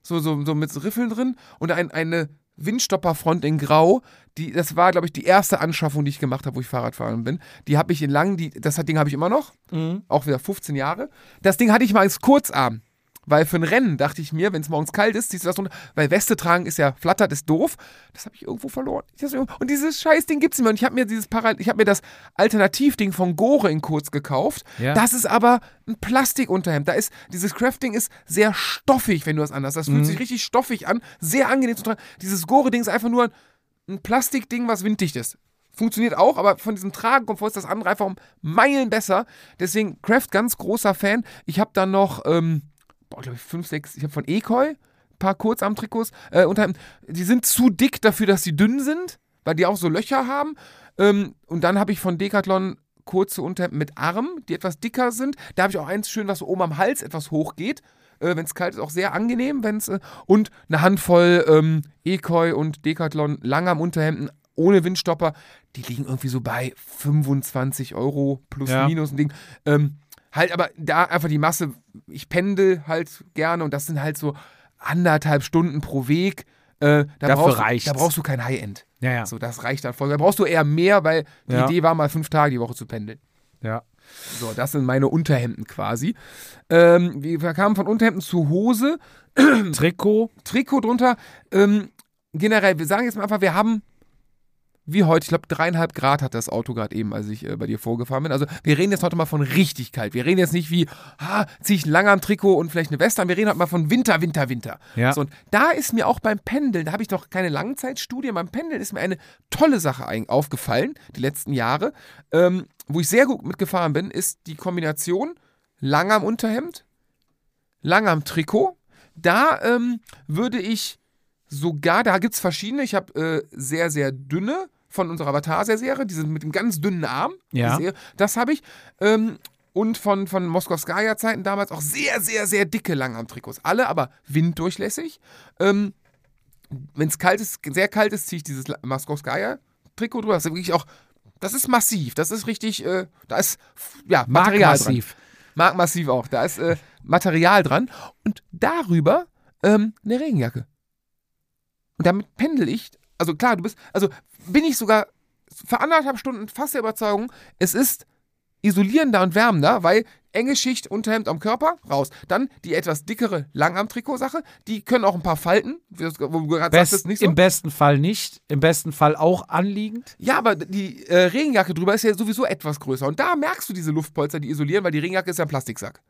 so, so, so mit Riffeln drin und ein, eine Windstopperfront in Grau. Die, das war, glaube ich, die erste Anschaffung, die ich gemacht habe, wo ich Fahrradfahren bin. Die habe ich in lang, die, das Ding habe ich immer noch, Mhm. auch wieder 15 Jahre. Das Ding hatte ich mal als Kurzarm. Weil für ein Rennen dachte ich mir, wenn es morgens kalt ist, ziehst du das runter, weil Weste tragen ist ja flattert, ist doof. Das habe ich irgendwo verloren. Und dieses Scheißding gibt's nicht mehr. Und ich habe mir dieses Paral ich habe mir das Alternativding von Gore in kurz gekauft. Ja. Das ist aber ein Plastikunterhemd. Da ist dieses Crafting ist sehr stoffig, wenn du das anders. Das fühlt sich richtig stoffig an, sehr angenehm zu tragen. Dieses Gore-Ding ist einfach nur ein Plastikding, was winddicht ist. Funktioniert auch, aber von diesem Tragenkomfort ist das andere einfach um Meilen besser. Deswegen Craft ganz großer Fan. Ich habe dann noch, ähm, boah, glaube ich, fünf, sechs, ich habe von Ekoi ein paar Kurzarmtrikots. Äh, Unterhemden. die sind zu dick dafür, dass sie dünn sind, weil die auch so Löcher haben. Ähm, und dann habe ich von Decathlon kurze Unterhemden mit Arm, die etwas dicker sind. Da habe ich auch eins schön, was so oben am Hals etwas hoch geht. Äh, wenn es kalt ist, auch sehr angenehm. Wenn's, äh, und eine Handvoll ähm, Ekoi und Decathlon Langarm-Unterhemden ohne Windstopper. Die liegen irgendwie so bei 25 Euro plus Ja. minus ein Ding. Ähm, halt aber da einfach die Masse, ich pendel halt gerne und das sind halt so anderthalb Stunden pro Weg. Äh, da, Dafür brauchst, da brauchst du kein High-End. Ja, ja. So, das reicht dann voll. Da brauchst du eher mehr, weil die Ja. Idee war mal fünf Tage die Woche zu pendeln. Ja. So, das sind meine Unterhemden quasi. Ähm, wir kamen von Unterhemden zu Hose, Trikot. Trikot drunter. Ähm, generell, wir sagen jetzt mal einfach, wir haben wie heute, ich glaube dreieinhalb Grad hat das Auto gerade eben, als ich äh, bei dir vorgefahren bin. Also wir reden jetzt heute mal von richtig kalt. Wir reden jetzt nicht wie, ah, ziehe ich ein langer Trikot und vielleicht eine Weste an. Wir reden heute mal von Winter, Winter, Winter. Ja. So, und da ist mir auch beim Pendeln, da habe ich noch keine Langzeitstudie, beim Pendeln ist mir eine tolle Sache aufgefallen, die letzten Jahre, ähm, wo ich sehr gut mitgefahren bin, ist die Kombination lang am Unterhemd, lang am Trikot. Da ähm, würde ich sogar, da gibt es verschiedene, ich habe äh, sehr, sehr dünne von unserer Avatar-Serie, diese mit dem ganz dünnen Arm. Ja. Die Serie, das habe ich. Ähm, und von, von Moskowskaja-Zeiten damals auch sehr, sehr, sehr dicke Langarm-Trikots. Alle aber winddurchlässig. Ähm, Wenn es kalt ist, sehr kalt ist, ziehe ich dieses Moskowskaja-Trikot drüber. Das ist wirklich auch, das ist massiv. Das ist richtig, äh, da ist ja, Material dran. Markmassiv. Mark massiv auch. Da ist äh, Material dran. Und darüber ähm, eine Regenjacke. Und damit pendel ich. Also klar, du bist. Also bin ich sogar für anderthalb Stunden fast der Überzeugung, es ist isolierender und wärmender, weil enge Schicht Unterhemd am Körper, raus. Dann die etwas dickere Langarm-Trikot-Sache. Die können auch ein paar Falten, Best, nicht so. Im besten Fall nicht. Im besten Fall auch anliegend. Ja, aber die äh, Regenjacke drüber ist ja sowieso etwas größer. Und da merkst du diese Luftpolster, die isolieren, weil die Regenjacke ist ja ein Plastiksack.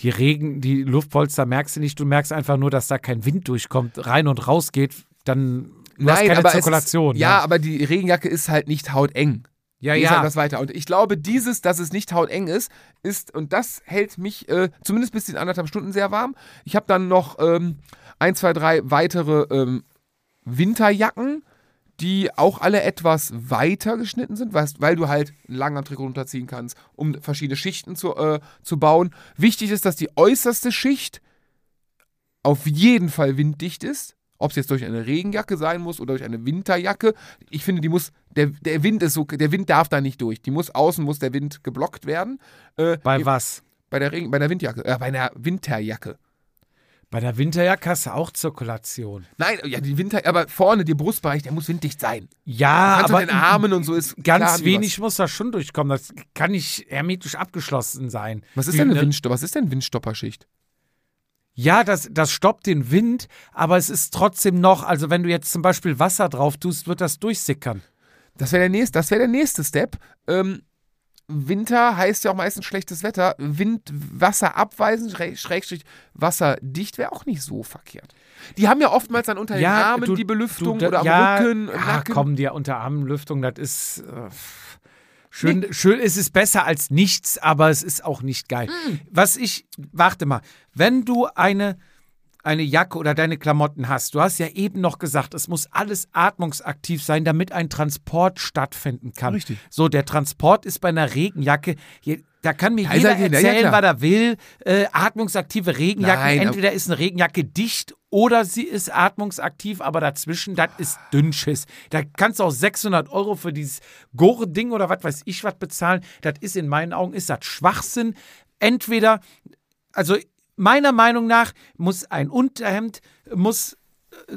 Die Regen, die Luftpolster merkst du nicht. Du merkst einfach nur, dass da kein Wind durchkommt, rein und raus geht. Dann du keine aber Zirkulation. Ist, ja, aber die Regenjacke ist halt nicht hauteng. ja, ja. halt was weiter. Und ich glaube, dieses, dass es nicht hauteng ist, ist, und das hält mich äh, zumindest bis in anderthalb Stunden sehr warm. Ich habe dann noch ähm, ein, zwei, drei weitere ähm, Winterjacken, die auch alle etwas weiter geschnitten sind, weil, weil du halt einen langen Trikot runterziehen kannst, um verschiedene Schichten zu, äh, zu bauen. Wichtig ist, dass die äußerste Schicht auf jeden Fall winddicht ist. Ob es jetzt durch eine Regenjacke sein muss oder durch eine Winterjacke. Ich finde, die muss, der, der Wind ist so, der Wind darf da nicht durch. Die muss außen muss der Wind geblockt werden. Äh, Bei was? bei der Regen, bei der Windjacke, äh, bei einer Winterjacke. Bei der Winterjacke hast du auch Zirkulation. Nein, ja, die Winter, aber vorne, der Brustbereich, der muss winddicht sein. Ja, aber den Armen und so ist ganz wenig muss da schon durchkommen. Das kann nicht hermetisch abgeschlossen sein. Was, was ist Wie denn eine eine- Windstopper? Was ist denn Windstopperschicht? Ja, das, das stoppt den Wind, aber es ist trotzdem noch, also wenn du jetzt zum Beispiel Wasser drauf tust, wird das durchsickern. Das wäre der nächste, das wäre der nächste Step. Ähm, Winter heißt ja auch meistens schlechtes Wetter. Wind, Wasser abweisen, Schrä- Schrägstrich wasserdicht wäre auch nicht so verkehrt. Die haben ja oftmals dann unter den Armen du- die Belüftung du, da- oder am ja, Rücken, ja, Nacken. komm, die Unterarmenlüftung, das ist äh, schön, schön, es ist besser als nichts, aber es ist auch nicht geil. Hm. Was ich, warte mal, wenn du eine eine Jacke oder deine Klamotten hast. Du hast ja eben noch gesagt, es muss alles atmungsaktiv sein, damit ein Transport stattfinden kann. Richtig. So, der Transport ist bei einer Regenjacke, je- da kann mir Da jeder er ja, erzählen, klar. was er will. Äh, atmungsaktive Regenjacken, Nein, aber- entweder ist eine Regenjacke dicht oder sie ist atmungsaktiv, aber dazwischen, das ist Dünnschiss. Da kannst du auch 600 Euro für dieses Gore-Ding oder was weiß ich was bezahlen. Das ist in meinen Augen, ist das Schwachsinn. Entweder, also meiner Meinung nach muss ein Unterhemd, muss äh,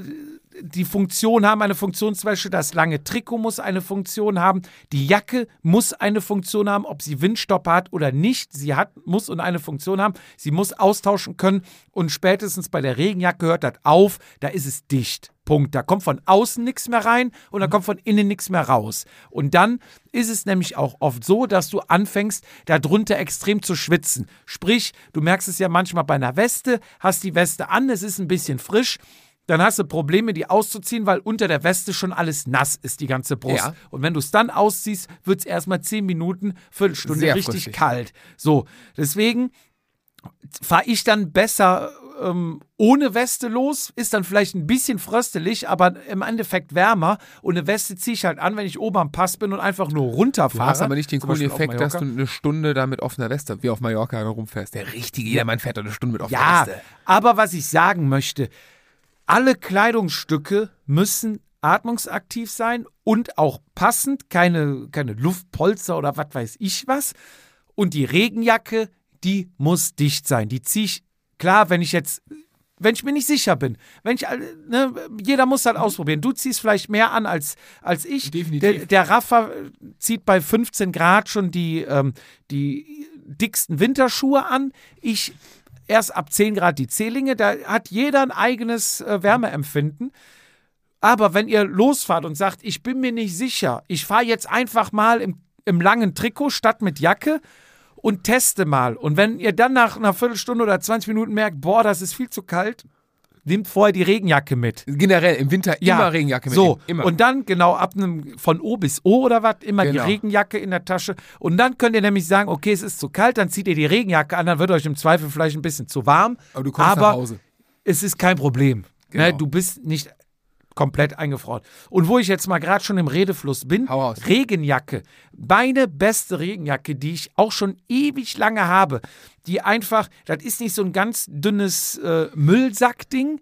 die Funktion haben, eine Funktion zum Beispiel, das lange Trikot muss eine Funktion haben, die Jacke muss eine Funktion haben, ob sie Windstopp hat oder nicht, sie hat, muss und eine Funktion haben, sie muss austauschen können und spätestens bei der Regenjacke hört das auf, da ist es dicht. Punkt. Da kommt von außen nichts mehr rein und da kommt von innen nichts mehr raus. Und dann ist es nämlich auch oft so, dass du anfängst, darunter extrem zu schwitzen. Sprich, du merkst es ja manchmal bei einer Weste, hast die Weste an, es ist ein bisschen frisch dann hast du Probleme, die auszuziehen, weil unter der Weste schon alles nass ist, die ganze Brust. Ja. Und wenn du es dann ausziehst, wird es erstmal 10 Minuten, Viertelstunde Sehr richtig frischig. kalt. So, deswegen fahre ich dann besser ähm, ohne Weste los, ist dann vielleicht ein bisschen fröstelig, aber im Endeffekt wärmer. Und eine Weste ziehe ich halt an, wenn ich oben am Pass bin und einfach nur Du runterfahre. hast aber nicht den Zum coolen Beispiel Effekt, dass du eine Stunde da mit offener Weste, wie auf Mallorca, rumfährst. Der richtige Jedermann fährt da eine Stunde mit offener Ja, Weste. aber was ich sagen möchte, alle Kleidungsstücke müssen atmungsaktiv sein und auch passend, keine, keine Luftpolster oder was weiß ich was. Und die Regenjacke, die muss dicht sein. Die ziehe ich, klar, wenn ich jetzt, wenn ich mir nicht sicher bin, wenn ich, ne, jeder muss das ausprobieren. Du ziehst vielleicht mehr an als, als ich. Definitiv. Der, der Raffa zieht bei 15 Grad schon die, ähm, die dicksten Winterschuhe an. Ich erst ab 10 Grad die Zehlinge. Da hat jeder ein eigenes äh, Wärmeempfinden. Aber wenn ihr losfahrt und sagt, ich bin mir nicht sicher, ich fahre jetzt einfach mal im, im langen Trikot statt mit Jacke und teste mal. Und wenn ihr dann nach einer Viertelstunde oder 20 Minuten merkt, boah, das ist viel zu kalt, nehmt vorher die Regenjacke mit. Generell im Winter immer Regenjacke So, mitnehmen. Immer. und dann genau ab einem von O bis O oder was, immer Genau. die Regenjacke in der Tasche. Und dann könnt ihr nämlich sagen, okay, es ist zu kalt, dann zieht ihr die Regenjacke an, dann wird euch im Zweifel vielleicht ein bisschen zu warm. aber du kommst aber nach Hause. es ist kein Problem. Genau. Ne, du bist nicht komplett eingefroren. Und wo ich jetzt mal gerade schon im Redefluss bin. Regenjacke. Meine beste Regenjacke, die ich auch schon ewig lange habe, die einfach, das ist nicht so ein ganz dünnes äh, Müllsackding.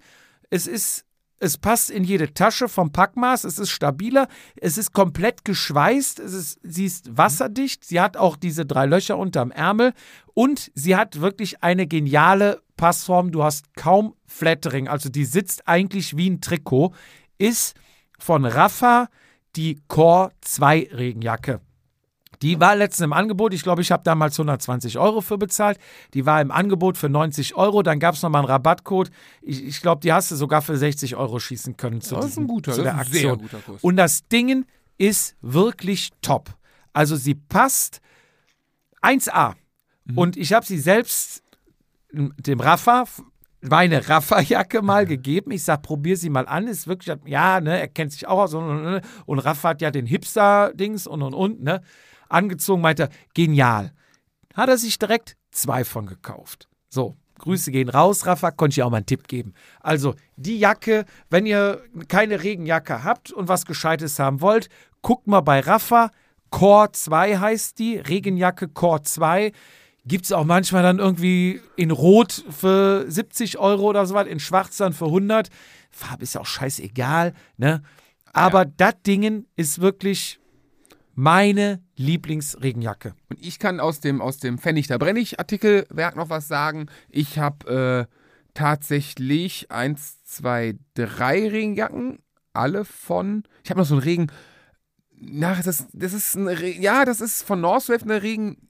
Es ist, es passt in jede Tasche vom Packmaß, es ist stabiler, es ist komplett geschweißt, es ist, sie ist wasserdicht, sie hat auch diese drei Löcher unterm Ärmel und sie hat wirklich eine geniale Passform. Du hast kaum Flattering, also die sitzt eigentlich wie ein Trikot, ist von Rafa die Core 2 Regenjacke. Die war letztens im Angebot. Ich glaube, ich habe damals 120 Euro für bezahlt. Die war im Angebot für 90 Euro. Dann gab es nochmal einen Rabattcode. Ich, ich glaube, die hast du sogar für 60 Euro schießen können zu, Das ist ein guter, zu der ein sehr Aktion. guter Kurs. Und das Ding ist wirklich top. Also sie passt 1A. Mhm. Und ich habe sie selbst dem Rafa meine Rafa-Jacke Mhm. mal gegeben. Ich sag, probier sie mal an. Ist wirklich, ja, ne, er kennt sich auch aus. Und, und, Rafa hat ja den Hipster-Dings und und und, ne? Angezogen, meinte er, genial. Hat er sich direkt zwei von gekauft. So, Grüße gehen raus, Rafa, konnte ich dir auch mal einen Tipp geben. Also, die Jacke, wenn ihr keine Regenjacke habt und was Gescheites haben wollt, guckt mal bei Rafa. Core 2 heißt die, Regenjacke Core 2. Gibt es auch manchmal dann irgendwie in Rot für 70 Euro oder so was, in Schwarz dann für 100. Farbe ist ja auch scheißegal, ne? Aber das Dingen ist wirklich meine Lieblingsregenjacke. Und ich kann aus dem, aus dem Pfennig da Brennig Artikelwerk noch was sagen. Ich habe äh, tatsächlich eins, zwei, drei Regenjacken. Alle von. Ich habe noch so einen Regen. Na, das, das ist ein Re Ja, das ist von Northwave eine Regen.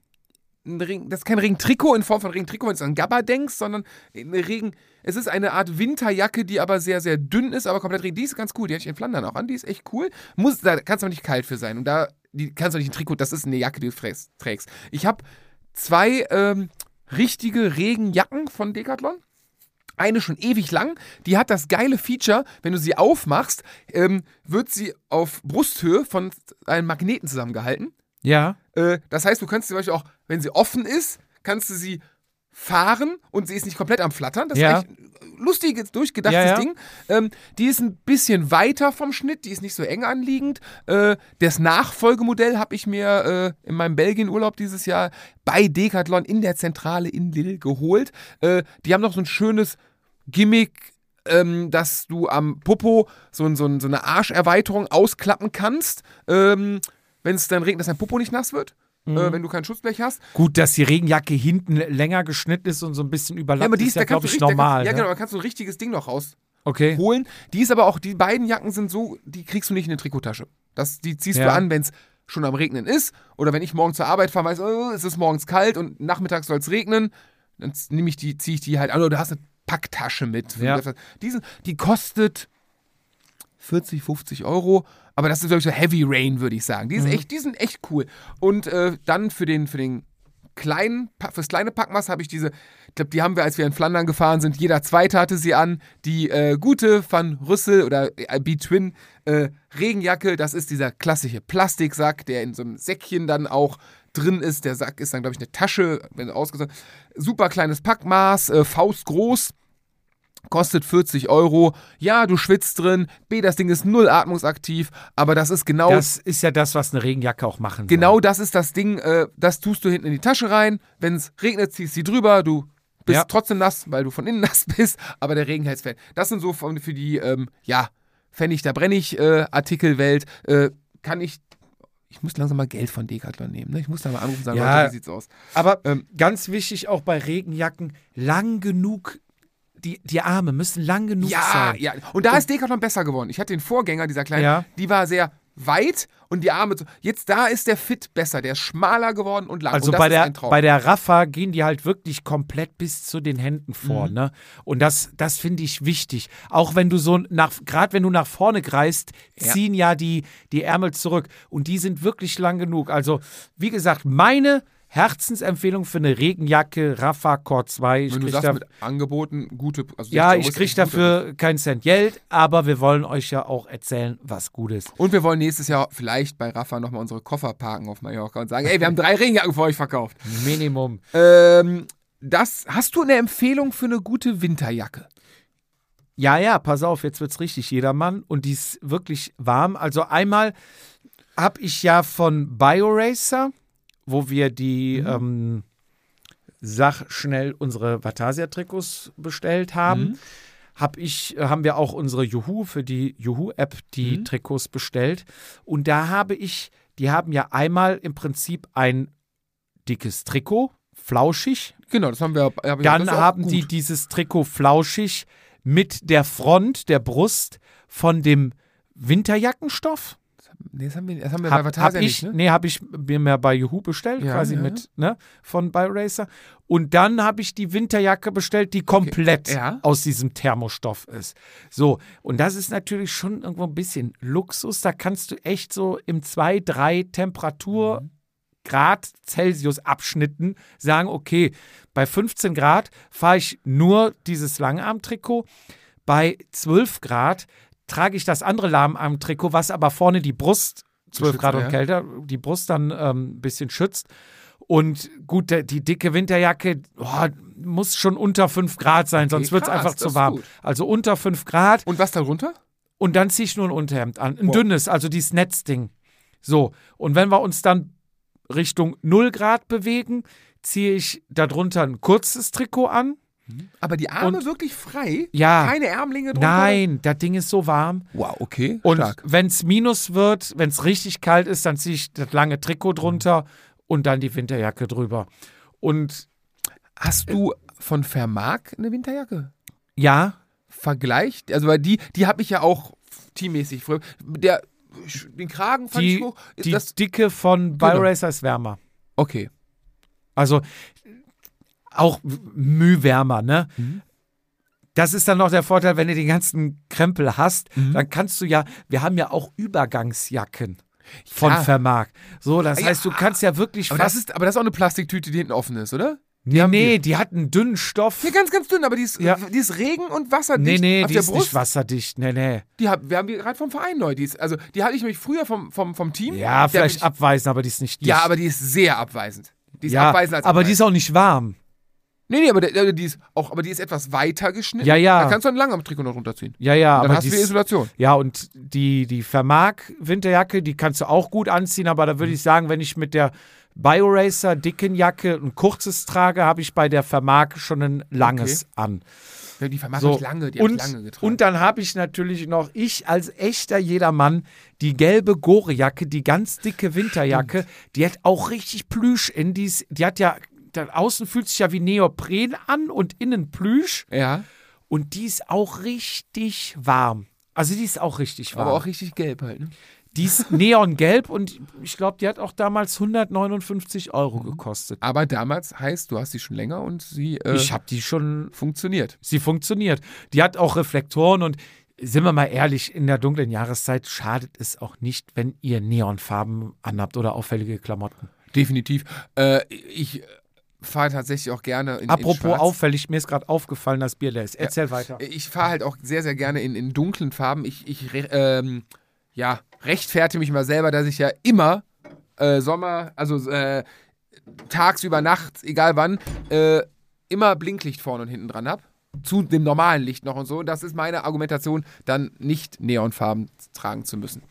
Ein Regen, das ist kein Regentrikot in Form von Regentrikot, wenn du an Gabba denkst, sondern eine Regen. Es ist eine Art Winterjacke, die aber sehr, sehr dünn ist, aber komplett Regen. Die ist ganz cool. Die hatte ich in Flandern auch an. Die ist echt cool. Muss, da kannst du aber nicht kalt für sein. Und da die kannst du nicht ein Trikot, das ist eine Jacke, die du trägst- trägst. Ich habe zwei ähm, richtige Regenjacken von Decathlon. Eine schon ewig lang. Die hat das geile Feature, wenn du sie aufmachst, ähm, wird sie auf Brusthöhe von einem Magneten zusammengehalten. Ja. Äh, das heißt, du kannst sie zum Beispiel auch, wenn sie offen ist, kannst du sie fahren und sie ist nicht komplett am Flattern. Das Ja. ist echt ein lustiges, durchgedachtes Ja, ja. Ding. Ähm, die ist ein bisschen weiter vom Schnitt, die ist nicht so eng anliegend. Äh, das Nachfolgemodell habe ich mir äh, in meinem Belgien-Urlaub dieses Jahr bei Decathlon in der Zentrale in Lille geholt. Äh, die haben noch so ein schönes Gimmick, ähm, dass du am Popo so, so, so eine Arscherweiterung ausklappen kannst, ähm, wenn es dann regnet, dass dein Popo nicht nass wird. Mhm. Äh, wenn du kein Schutzblech hast. Gut, dass die Regenjacke hinten länger geschnitten ist und so ein bisschen überlappt, Ja, aber die ist ja, glaube ich, richtig- normal. Kannst, ja, ne? genau, da kannst du ein richtiges Ding noch raus, Okay. holen. Die ist aber auch, die beiden Jacken sind so, die kriegst du nicht in eine Trikottasche. Das, die ziehst Ja. du an, wenn es schon am Regnen ist. Oder wenn ich morgen zur Arbeit fahre, weiß, oh, es ist morgens kalt und nachmittags soll es regnen, dann nehme ich die, ziehe ich die halt an. Oder du hast eine Packtasche mit. Ja. Die, sind, die kostet 40, 50 Euro. Aber das ist wirklich so Heavy Rain, würde ich sagen. Die, ist echt, die sind echt cool. Und äh, dann für den, für den kleinen, fürs kleine Packmaß habe ich diese, ich glaube, die haben wir, als wir in Flandern gefahren sind, jeder zweite hatte sie an. Die äh, gute Van Rüssel oder äh, B-Twin äh, Regenjacke, das ist dieser klassische Plastiksack, der in so einem Säckchen dann auch drin ist. Der Sack ist dann, glaube ich, eine Tasche, wenn ausgesagt. Super kleines Packmaß, äh, faustgroß. Kostet 40 Euro. Ja, du schwitzt drin. B, das Ding ist null atmungsaktiv. Aber das ist genau Das ist ja das, was eine Regenjacke auch machen Genau soll. das ist das Ding, äh, das tust du hinten in die Tasche rein. Wenn es regnet, ziehst du sie drüber. Du bist Ja. trotzdem nass, weil du von innen *laughs* nass bist, aber der Regen hält's fest. Das sind so von, für die, ähm, ja, Pfennig, da brenne ich äh, Artikelwelt. Äh, kann ich, ich muss langsam mal Geld von Decathlon nehmen. Ne? Ich muss da mal anrufen und sagen, Ja. Leute, wie sieht's aus? Aber Ähm, ganz wichtig auch bei Regenjacken, lang genug, die, die Arme müssen lang genug Ja, sein. ja. Und da ist Decathlon besser geworden. Ich hatte den Vorgänger, dieser kleine, Ja. die war sehr weit und die Arme. Jetzt da ist der Fit besser. Der ist schmaler geworden und lang. Also und bei der, bei der Raffa gehen die halt wirklich komplett bis zu den Händen Mhm. vor. Ne? Und das, das finde ich wichtig. Auch wenn du so nach, gerade wenn du nach vorne greist, Ja. ziehen ja, die, die Ärmel zurück. Und die sind wirklich lang genug. Also, wie gesagt, meine Herzensempfehlung für eine Regenjacke Raffa Core 2. Ich Wenn du sagst, da, mit Angeboten gute. Also ja, 60 Euro ich kriege dafür keinen Cent Geld, aber wir wollen euch ja auch erzählen, was gut ist. Und wir wollen nächstes Jahr vielleicht bei Rafa nochmal unsere Koffer parken auf Mallorca und sagen: Ey, wir haben drei Regenjacken für euch verkauft. Minimum. Ähm, das, hast du eine Empfehlung für eine gute Winterjacke? Ja, ja, pass auf, jetzt wird's richtig jedermann und die ist wirklich warm. Also einmal habe ich ja von BioRacer, wo wir die ähm, Sach schnell unsere Vatasia-Trikots bestellt haben, hab ich, haben wir auch unsere Juhu für die Juhu-App die Trikots bestellt. Und da habe ich, die haben ja einmal im Prinzip ein dickes Trikot, flauschig, Genau, das haben wir. Hab dann haben die dieses Trikot flauschig mit der Front, der Brust von dem Winterjackenstoff. Nee, das haben wir, das haben wir Hab, bei hab Vatasia ich, nicht, ne? Nee, habe ich mir mehr bei Juhu bestellt, Ja, quasi ja. mit, ne, von BioRacer. Und dann habe ich die Winterjacke bestellt, die komplett Ja. aus diesem Thermostoff ist. So, und das ist natürlich schon irgendwo ein bisschen Luxus. Da kannst du echt so im 2, 3 Temperatur Mhm. Grad Celsius Abschnitten sagen, okay, bei 15 Grad fahre ich nur dieses Langarmtrikot. Bei 12 Grad trage ich das andere Langarmtrikot, was aber vorne die Brust 12 Beschützt, Grad und ja. kälter, die Brust dann ähm, ein bisschen schützt. Und gut, der, die dicke Winterjacke oh, muss schon unter 5 Grad sein, sonst wird es einfach zu warm. Also unter 5 Grad Und was darunter? und dann ziehe ich nur ein Unterhemd an. Ein Wow. dünnes, also dieses Netzding. So, und wenn wir uns dann Richtung 0 Grad bewegen, ziehe ich darunter ein kurzes Trikot an. Aber die Arme Und- wirklich frei? Ja. Keine Ärmlinge drunter? Nein, das Ding ist so warm. Wow, okay. Und wenn es minus wird, wenn es richtig kalt ist, dann ziehe ich das lange Trikot drunter und dann die Winterjacke drüber. Und Hast du von Vermark eine Winterjacke? ja, Vergleicht? Also, weil die, die habe ich ja auch teammäßig früher. Der, den Kragen fand ich die, hoch. die das, Dicke von Genau. BioRacer ist wärmer. okay. Also auch Mühe wärmer, ne? Mhm. Das ist dann noch der Vorteil, wenn du den ganzen Krempel hast, Mhm. dann kannst du ja, wir haben ja auch Übergangsjacken von Ja. Vermark. So, das Ja, heißt, du kannst ja wirklich Aber das, ist, aber das ist auch eine Plastiktüte, die hinten offen ist, oder? nee, haben nee, wir. die hat einen dünnen Stoff. Ja, ganz, ganz dünn, aber die ist, Ja. die ist Regen- und wasserdicht. Nee, nee, auf die der ist Brust. nicht wasserdicht. Nee, nee. Die hab, wir haben die gerade vom Verein neu. Die ist, also, die hatte ich nämlich früher vom, vom, vom Team. Ja, vielleicht hab abweisen, aber die ist nicht dicht. ich, Ja, aber die ist sehr abweisend. Die ist ja, abweisend als aber die ist abweisend. auch nicht warm. Nee, nee, aber der, die ist auch, aber die ist etwas weiter geschnitten. Ja, ja. Da kannst du einen Langarm-Trikot noch runterziehen. Ja, ja, Dann aber hast du Isolation. Ja, und die, die Vermark Winterjacke, die kannst du auch gut anziehen, aber da würde ich sagen, wenn ich mit der BioRacer dicken Jacke ein kurzes trage, habe ich bei der Vermark schon ein langes an. Ja, die vermacht So. ich lange, die und, lange getragen. und dann habe ich natürlich noch, ich als echter Jedermann, die gelbe Gore-Jacke, die ganz dicke Winterjacke, die hat auch richtig Plüsch in dies, die hat ja, da außen fühlt sich ja wie Neopren an und innen Plüsch. ja. Und die ist auch richtig warm. Also die ist auch richtig warm. Aber auch richtig gelb halt, ne? die ist *laughs* neongelb und ich glaube, die hat auch damals 159 Euro gekostet. Aber damals heißt, du hast sie schon länger und sie äh, Ich habe die schon, funktioniert. sie funktioniert. Die hat auch Reflektoren und sind wir mal ehrlich, in der dunklen Jahreszeit schadet es auch nicht, wenn ihr Neonfarben anhabt oder auffällige Klamotten. Definitiv. Äh, ich fahre tatsächlich auch gerne in in Apropos Schwarz. auffällig, mir ist gerade aufgefallen, dass Bier leer ist. Erzähl weiter. Ich fahre halt auch sehr, sehr gerne in, in dunklen Farben. Ich, ich ähm, ja, rechtfertige mich mal selber, dass ich ja immer äh, Sommer, also äh, tagsüber, nachts, egal wann, äh, immer Blinklicht vorne und hinten dran habe. Zu dem normalen Licht noch und so. Das ist meine Argumentation, dann nicht Neonfarben tragen zu müssen.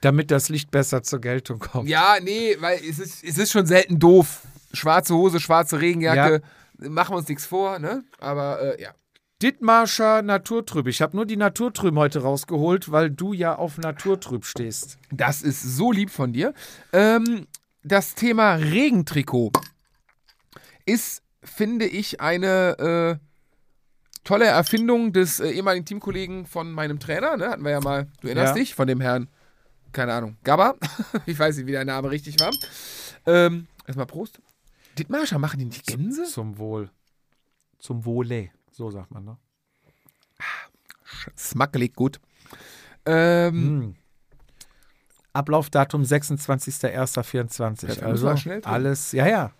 Damit das Licht besser zur Geltung kommt. Ja, nee, weil es ist, es ist schon selten doof. Schwarze Hose, schwarze Regenjacke. Machen wir uns nichts vor, ne? Aber äh, ja. Dithmarscher Naturtrüb. Ich habe nur die Naturtrüb heute rausgeholt, weil du ja auf Naturtrüb stehst. Das ist so lieb von dir. Ähm, das Thema Regentrikot ist, finde ich, eine äh, tolle Erfindung des äh, ehemaligen Teamkollegen von meinem Trainer. Ne? Hatten wir ja mal, du erinnerst Ja. dich, von dem Herrn, keine Ahnung, Gabba. *laughs* ich weiß nicht, wie der Name richtig war. Ähm, erstmal Prost. Dittmarscher, machen die nicht Gänse? Zum Wohl. Zum Wohle. So sagt man, ne? Smackelig gut. Ähm, Hm. Ablaufdatum 26.01.24. Perfekt, müssen Also alles, ja, ja.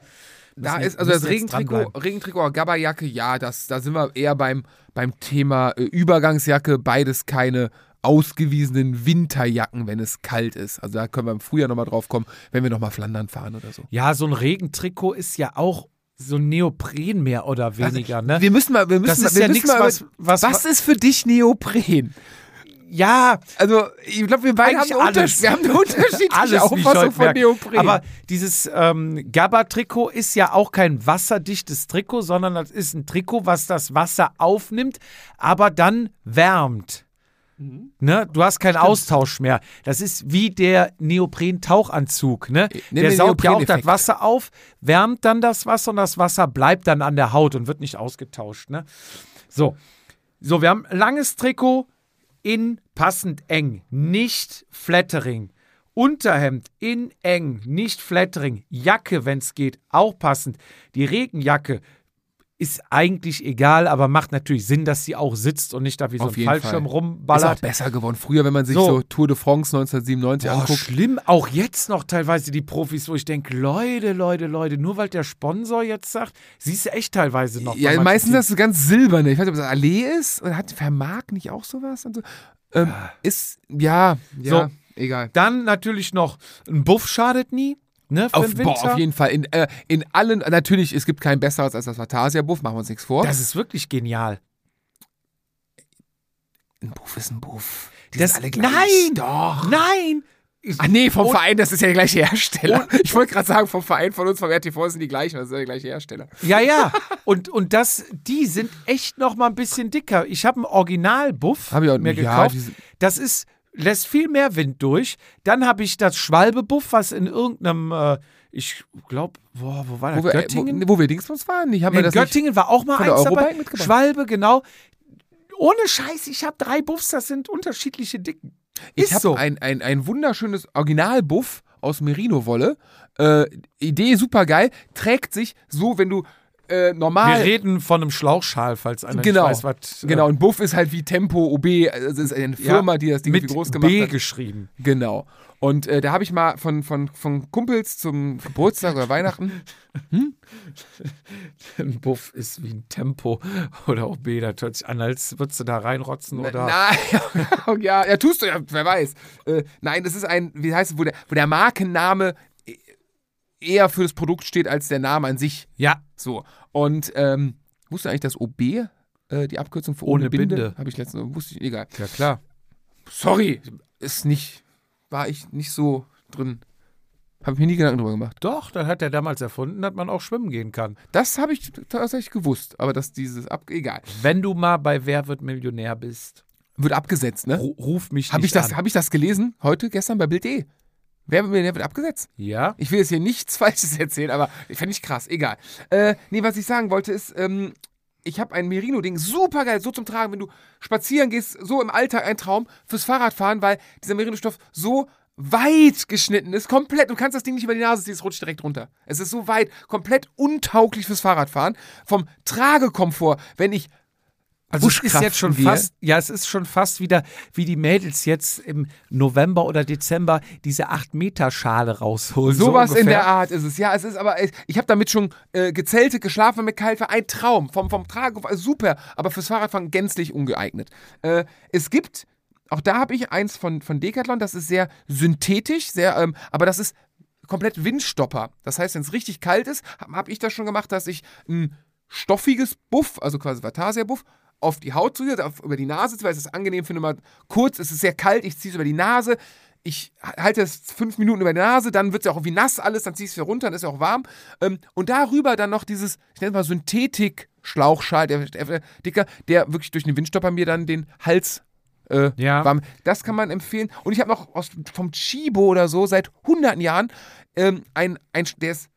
Da ist also das Regentrikot. Regentrikot, Gabberjacke, ja, das, da sind wir eher beim, beim Thema äh, Übergangsjacke, beides keine ausgewiesenen Winterjacken, wenn es kalt ist. Also da können wir im Frühjahr nochmal drauf kommen, wenn wir nochmal Flandern fahren oder so. Ja, so ein Regentrikot ist ja auch so ein Neopren mehr oder weniger, ne? Wir müssen mal, wir müssen Das mal, ist wir ja müssen nichts, mal was, was, was ist für dich Neopren? ja, Also, ich glaube, wir beide haben alles. Wir haben eine *laughs* unterschiedliche Auffassung von. Neopren. Aber dieses ähm, Gabba-Trikot ist ja auch kein wasserdichtes Trikot, sondern das ist ein Trikot, was das Wasser aufnimmt, aber dann wärmt. Mhm. Ne? Du hast keinen Austausch mehr. Das ist wie der Neopren-Tauchanzug. Ne? Nimm Der saugt ja auch das. Wasser auf, wärmt dann das Wasser und das Wasser bleibt dann an der Haut und wird nicht ausgetauscht. Ne? So. so, wir haben langes Trikot in passend eng, nicht flattering. Unterhemd in eng, nicht flattering. Jacke, wenn es geht, auch passend. Die Regenjacke ist eigentlich egal, aber macht natürlich Sinn, dass sie auch sitzt und nicht da wie so ein Fallschirm Fall. ist auch rumballert. besser geworden. Früher, wenn man sich So. so, Tour de France 1997 Boah, anguckt. schlimm. Auch jetzt noch teilweise die Profis, wo ich denke, Leute, Leute, Leute, nur weil der Sponsor jetzt sagt, siehst du echt teilweise noch. Ja, meistens das so ganz silberne. Ich weiß nicht, ob das Allee ist. Oder hat Vermark nicht auch sowas? Und so? ähm, ist, ja, ja, So. egal. Dann natürlich noch ein Buff schadet nie. Ne, Auf, boah, auf jeden Fall. In, äh, in allen, natürlich, es gibt kein besseres als das Vatasia-Buff, machen wir uns nichts vor. Das ist wirklich genial. ein Buff ist ein Buff. Die Das- sind alle gleich. Nein! Doch. Nein! Ah nee, vom Und- Verein, das ist ja der gleiche Hersteller. Ich wollte gerade sagen, vom Verein von uns, vom RTV sind die gleichen, das ist ja der gleiche Hersteller. Ja, ja. Und, und das, die sind echt noch mal ein bisschen dicker. Ich habe einen Original-Buff Hab ich auch- mir ja, gekauft. das ist, lässt viel mehr Wind durch. Dann habe ich das Schwalbe-Buff, was in irgendeinem, äh, ich glaube, wo war das? Wo wir, äh, Göttingen? wo, wo wir Dingsbums waren, haben Nee, das Göttingen war auch mal eins dabei. Schwalbe, genau. Ohne Scheiß, ich habe drei Buffs, das sind unterschiedliche Dicken. Ich Ist habe so. ein, ein, ein wunderschönes Originalbuff aus Merino-Wolle. Äh, Idee super geil. Trägt sich so, wenn du äh, Wir normal. reden von einem Schlauchschal, falls einer Genau. weiß, was. äh, Genau, ein Buff ist halt wie Tempo OB. Also es ist eine Firma, die das Ding mit groß gemacht B hat. geschrieben. Genau. Und äh, da habe ich mal von, von, von Kumpels zum Geburtstag oder Weihnachten. *laughs* Ein Buff ist wie ein Tempo oder OB, das hört sich an, als würdest du da reinrotzen oder. Nein, *laughs* ja, ja, tust du ja, wer weiß. Äh, nein, das ist ein, wie heißt es, wo der, wo der Markenname eher für das Produkt steht als der Name an sich. Ja, So. Und ähm, wusstest du eigentlich, dass OB äh, die Abkürzung für ohne, Ohne Binde? Binde. Habe ich letztens, wusste ich, egal. ja klar. Sorry, ist nicht, war ich nicht so drin. Habe ich mir nie Gedanken drüber gemacht. Doch, dann hat er damals erfunden, dass man auch schwimmen gehen kann. Das habe ich tatsächlich gewusst, aber dass dieses, ab, egal. Wenn du mal bei Wer wird Millionär bist, Wird abgesetzt, ne? ru- ruf mich Habe nicht ich, das- an. hab ich das gelesen? Heute, gestern bei Bild.de. Wer wird abgesetzt? Ja? Ich will jetzt hier nichts *laughs* Falsches erzählen, aber fände ich krass, egal. Äh, nee, was ich sagen wollte ist, ähm, ich habe ein Merino-Ding, super geil, so zum Tragen, wenn du spazieren gehst, so im Alltag ein Traum fürs Fahrradfahren, weil dieser Merino-Stoff so weit geschnitten ist, komplett. Du kannst das Ding nicht über die Nase ziehen, es rutscht direkt runter. Es ist so weit, komplett untauglich fürs Fahrradfahren. Vom Tragekomfort, wenn ich Also es ist jetzt schon gehe. fast, ja, es ist schon fast wieder, wie die Mädels jetzt im November oder Dezember diese 8-Meter-Schale rausholen. Sowas so in der Art ist es. Ja, es ist aber, ich habe damit schon äh, gezeltet, geschlafen, mit war ein Traum. Vom, vom Tragen, also super, aber fürs Fahrradfahren gänzlich ungeeignet. Äh, es gibt, auch da habe ich eins von, von Decathlon, das ist sehr synthetisch, sehr, ähm, aber das ist komplett Windstopper. Das heißt, wenn es richtig kalt ist, habe hab ich das schon gemacht, dass ich ein stoffiges Buff, also quasi Vatasia-Buff, auf die Haut ziehe, auf, über die Nase, weil ich es angenehm finde, mal kurz, es ist sehr kalt, ich ziehe es über die Nase, ich halte es fünf Minuten über die Nase, dann wird es ja auch irgendwie nass alles, dann ziehe ich es wieder runter, dann ist es auch warm. Ähm, und darüber dann noch dieses, ich nenne es mal Synthetik-Schlauchschal, der, der, dicker, der wirklich durch den Windstopper mir dann den Hals äh, Ja. warm. Das kann man empfehlen. Und ich habe noch aus, vom Chibo oder so seit hunderten Jahren ähm, ein, ein, der ist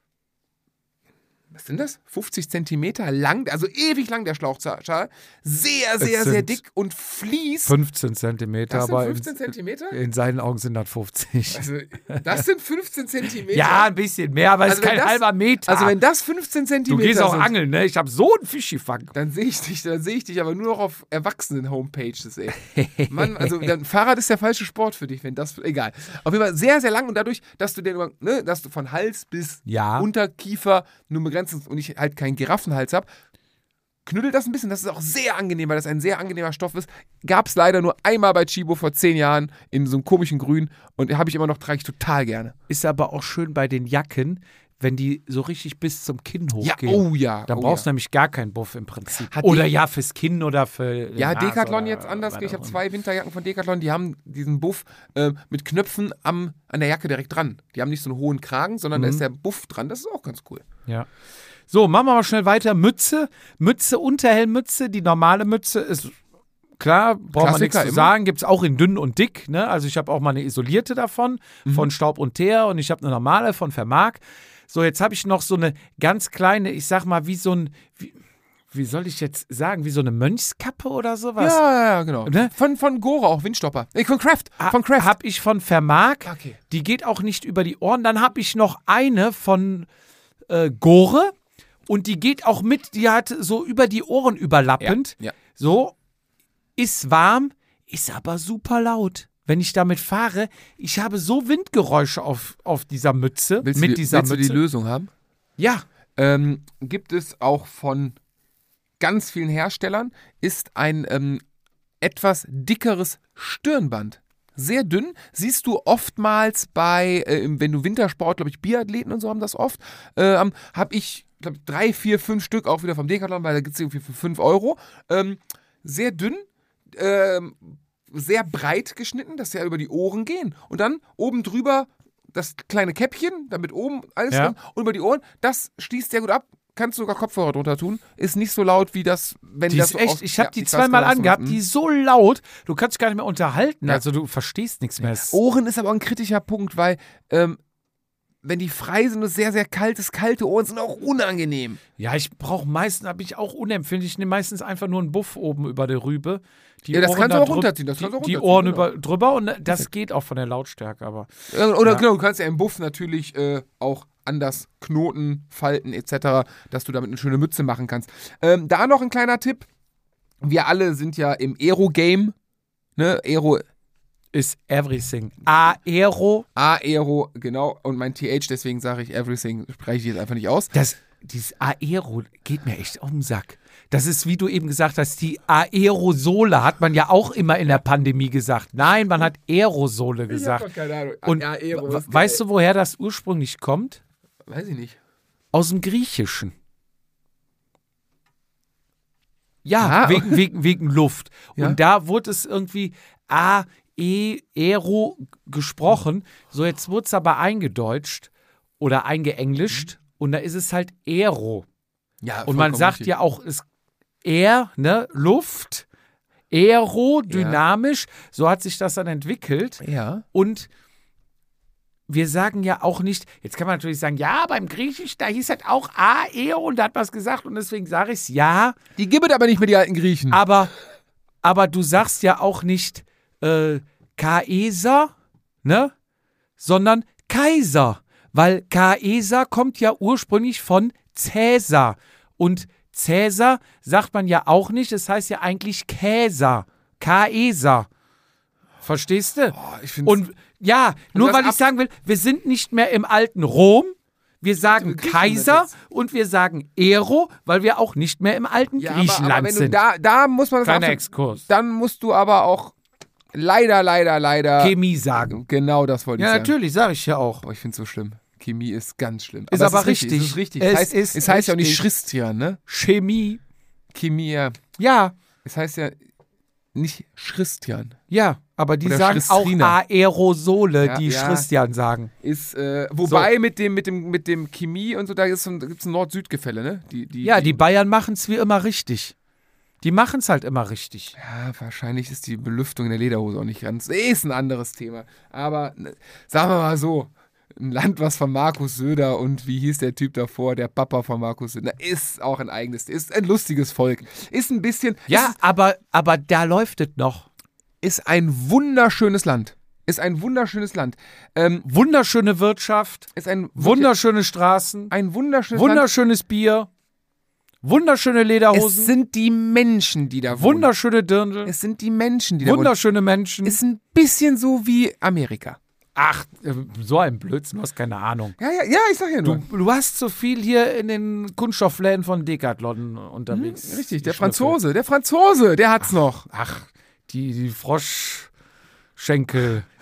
was sind das? 50 Zentimeter lang, also ewig lang der Schlauchschal. Sehr, sehr, sehr dick und fließt. 15 Zentimeter, Das sind aber 15 in, Zentimeter? in seinen Augen sind das 50. Also, das sind 15 Zentimeter. ja, ein bisschen mehr, aber es Also ist kein das- halber Meter. Also, wenn das 15 du Zentimeter gehst auch sind, angeln, ne? Ich habe so einen Fisch gefangen. dann sehe ich dich, dann sehe ich dich aber nur noch auf Erwachsenen-Homepages, ey. *laughs* Mann, also dann, Fahrrad ist der falsche Sport für dich, wenn das, egal. Auf jeden Fall sehr, sehr lang und dadurch, dass du den, ne, dass du von Hals bis Ja. Unterkiefer nur begrenzt und ich halt keinen Giraffenhals habe, knüttelt das ein bisschen. Das ist auch sehr angenehm, weil das ein sehr angenehmer Stoff ist. Gab es leider nur einmal bei Chibo vor zehn Jahren in so einem komischen Grün und habe ich immer noch, trage ich total gerne. Ist aber auch schön bei den Jacken, wenn die so richtig bis zum Kinn Ja, hochgehen. oh ja. Dann oh brauchst du ja. nämlich gar keinen Buff im Prinzip. Hat oder ja, fürs Kinn oder für. Ja, Decathlon jetzt anders. Ich habe zwei Winterjacken von Decathlon, die haben diesen Buff äh, mit Knöpfen am, an der Jacke direkt dran. Die haben nicht so einen hohen Kragen, sondern da Mhm. ist der Buff dran. Das ist auch ganz cool. Ja. So, machen wir mal schnell weiter. Mütze, Mütze, Unterhellmütze. Die normale Mütze ist klar, braucht man nichts zu sagen. Gibt es auch in dünn und dick. Ne? Also ich habe auch mal eine isolierte davon, Mhm. von Staub und Teer und ich habe eine normale von Vermark. So, jetzt habe ich noch so eine ganz kleine, ich sag mal, wie so ein, wie, wie soll ich jetzt sagen, wie so eine Mönchskappe oder sowas. Ja, ja, genau. Ne? Von, von Gora auch, Windstopper. Nee, von Kraft. Von Kraft. Habe ich von Vermark. Okay. Die geht auch nicht über die Ohren. Dann habe ich noch eine von äh, Gore. Und die geht auch mit, die hat so über die Ohren überlappend. Ja, ja. So, ist warm, ist aber super laut. Wenn ich damit fahre, ich habe so Windgeräusche auf, auf dieser Mütze. Willst, mit du, die- dieser willst du die Mütze. Lösung haben? ja, ähm, gibt es auch von ganz vielen Herstellern, ist ein ähm, etwas dickeres Stirnband. Sehr dünn, siehst du oftmals bei, äh, wenn du Wintersport, glaube ich, Biathleten und so haben das oft, ähm, habe ich, glaube drei, vier, fünf Stück auch wieder vom Decathlon, weil da gibt es irgendwie für 5 Euro. Ähm, sehr dünn, ähm, sehr breit geschnitten, dass sie ja über die Ohren gehen. Und dann oben drüber das kleine Käppchen, damit oben alles Ja. drin und über die Ohren, das schließt sehr gut ab. Kannst sogar Kopfhörer drunter tun. Ist nicht so laut wie das, wenn die das ist so echt, aus- ich habe Ja, die zweimal angehabt, meinst. die ist so laut, du kannst dich gar nicht mehr unterhalten. Ja. Also du verstehst nichts mehr. Ohren ist aber ein kritischer Punkt, weil ähm, wenn die frei sind und sehr, sehr kalt ist, kalte Ohren sind auch unangenehm. Ja, ich brauche meistens, bin ich auch unempfindlich. Ich nehme meistens einfach nur einen Buff oben über der Rübe. Die Ja, das kannst du auch runterziehen, das die, kannst du auch die Ohren genau. über, drüber und das geht auch von der Lautstärke, aber. Oder Ja. genau, du kannst ja im Buff natürlich äh, auch anders Knoten, Falten etc., dass du damit eine schöne Mütze machen kannst. Ähm, da noch ein kleiner Tipp. Wir alle sind ja im Aero-Game. Ne? Aero, Ist everything. Aero. Aero, genau. Und mein TH, deswegen sage ich Everything, spreche ich jetzt einfach nicht aus. Das, dieses Aero geht mir echt auf den Sack. Das ist, wie du eben gesagt hast, die Aerosole hat man ja auch immer in der Pandemie gesagt. Nein, man hat Aerosole gesagt. keine Ahnung. Und Aero weißt du, woher das ursprünglich kommt? Weiß ich nicht. Aus dem Griechischen. Ja, Ah. wegen, wegen, wegen Luft. Ja. Und da wurde es irgendwie A, E, Aero gesprochen. So, jetzt wurde es aber eingedeutscht oder eingeenglischt. Und da ist es halt Aero. Ja, Und man sagt richtig. ja auch, es Air, ne, Luft, Aero, dynamisch. So hat sich das dann entwickelt. Ja. Und wir sagen ja auch nicht, jetzt kann man natürlich sagen, ja, beim Griechisch, da hieß das auch Aeo und da hat was gesagt und deswegen sage ich es ja, Die gibt es aber nicht mehr, die alten Griechen. aber, aber du sagst ja auch nicht äh, Kaeser, ne? Sondern Kaiser, weil Kaeser kommt ja ursprünglich von Cäsar und Cäsar sagt man ja auch nicht, es heißt ja eigentlich Käser, Kaeser. Verstehst du? find's- Und ja, nur das weil ich sagen will, wir sind nicht mehr im alten Rom. Wir sagen Kaiser und wir sagen Ero, weil wir auch nicht mehr im alten ja, Griechenland aber, aber sind. da, da muss man das Kleiner Exkurs. Dann musst du aber auch leider, leider, leider. Chemie sagen. Genau das wollte ich Ja, sagen. natürlich, sage ich ja auch. Boah, ich finde es so schlimm. Chemie ist ganz schlimm. Ist es aber Es richtig. ist richtig. Es heißt, ist es heißt ja auch nicht richtig. Christian, ne? Chemie. Chemie, ja. Ja, Es heißt ja nicht Christian. ja, aber die Oder sagen auch. Aerosole, Ja, die ja. Christian sagen. Ist, äh, wobei mit dem, mit dem, mit dem Chemie und so, da, ist so gibt es ein Nord-Süd-Gefälle, ne? Die, die, Ja, die Bayern machen es wie immer richtig. Die machen es halt immer richtig. Ja, wahrscheinlich ist die Belüftung in der Lederhose auch nicht ganz. Ist ein anderes Thema. Aber ne, sagen wir mal so: Ein Land, was von Markus Söder und wie hieß der Typ davor, der Papa von Markus Söder, ist auch ein eigenes, ist ein lustiges Volk. Ist ein bisschen, Ja, aber, aber da läuft es noch. ist, ein wunderschönes Land. Ist ein wunderschönes Land. Ähm, Wunderschöne Wirtschaft, ist ein wunderschöne Straßen, ein wunderschönes Land. wunderschönes Bier, wunderschöne Es Lederhosen, sind die Menschen, die da wohnen. wunderschöne Dirndl, Es sind die Menschen, die da wohnen. wunderschöne Menschen. Ist ein bisschen so wie Amerika. Ach, äh, so ein Blödsinn, du hast keine Ahnung. Ja, ja, ja, ich sag ja Du, nur. du hast so viel hier in den Kunststoffläden von Decathlon unterwegs. Hm, Richtig, der. Franzose, der Franzose, der hat's noch. Ach, die, die Froschschenkel. *laughs*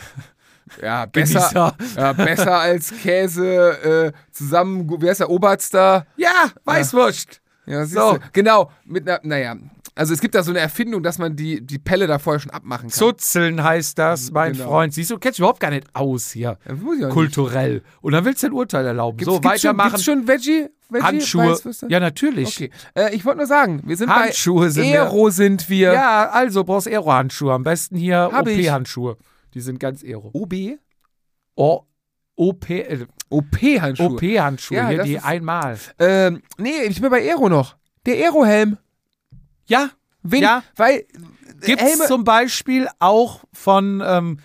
Ja, besser, ja, besser als Käse äh, zusammen, wie heißt der, Oberster? Ja, Weißwurst. Ja, siehst So. du. Genau, mit einer, naja, also es gibt da so eine Erfindung, dass man die, die Pelle da vorher schon abmachen kann. Zuzeln heißt das, mein Genau. Freund. Siehst du, du kennst dich überhaupt gar nicht aus hier. Auch nicht. Kulturell. Und dann willst du ein Urteil erlauben. Gibt's, so, gibt's schon, weitermachen. gibt's schon Veggie? Veggie Handschuhe. Weißwürste? Ja, natürlich. Okay, äh, ich wollte nur sagen, wir sind Handschuhe bei sind wir. Aero sind wir. Ja, also brauchst Aero-Handschuhe. Am besten hier. OP-Handschuhe. Die sind ganz Aero. OB? O OP, äh, OP-Handschuhe. OP-Handschuhe, Ja, die ist- einmal. Ähm, nee, ich bin bei Aero noch. Der Aero-Helm. Ja, Wen, Ja. Weil Gibt es zum Beispiel auch von ähm,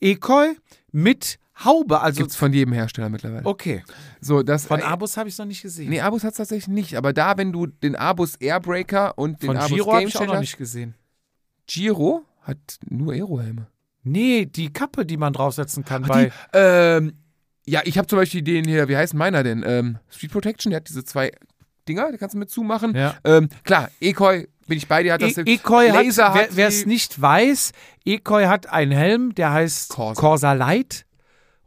Ekoi mit Haube. Also, gibt's von jedem Hersteller mittlerweile. okay. So, das, Von äh, Abus habe ich es noch nicht gesehen. Nee, Abus hat es tatsächlich nicht. Aber da, wenn du den Abus Airbreaker und den Von Abus Giro habe ich auch noch nicht gesehen. Giro hat nur Aerohelme. Nee, die Kappe, die man draufsetzen kann bei. Die, ähm, ja, ich habe zum Beispiel den hier, wie heißt meiner denn? Ähm, Street Protection, der hat diese zwei Dinger, die kannst du mit zumachen. Ja. Ähm, klar, Ekoi, bin ich bei dir, hat das E Ekoi hat, wer hat wer es nicht weiß, Ekoi hat einen Helm, der heißt Corsa. Corsa, Light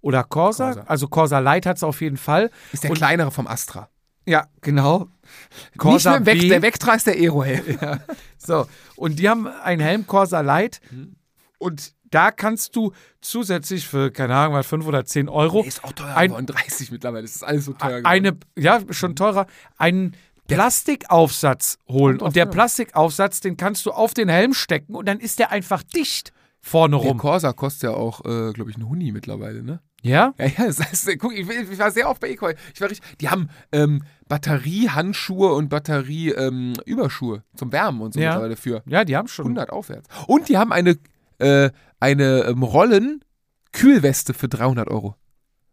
oder Corsa. Corsa. Also Corsa Light hat es auf jeden Fall. ist der und- kleinere vom Astra. Ja, genau. nicht Corsa mehr Vect, B. der Vectra ist der Aerohelm. *laughs* So, und die haben einen Helm Corsa Light Mhm. und da kannst du zusätzlich für, keine Ahnung, was, 5 oder 10 Euro Ist auch teuer Ein- geworden, 30 mittlerweile, das ist alles so teuer geworden. eine, ja, schon teurer, einen Plastikaufsatz holen. Und der Plastikaufsatz, den kannst du auf den Helm stecken und dann ist der einfach dicht vorne der rum. Corsa kostet ja auch, äh, glaube ich, einen Huni mittlerweile, ne? Ja? Ja, ja, das heißt, guck, ich, ich war sehr oft bei Ekoi. Ich war richtig, die haben ähm, Batteriehandschuhe und Batterieüberschuhe zum Wärmen und so Ja. mittlerweile für Ja, die haben schon. 100 aufwärts. Und die haben eine, äh, eine ähm, Rollen-Kühlweste für 300 Euro.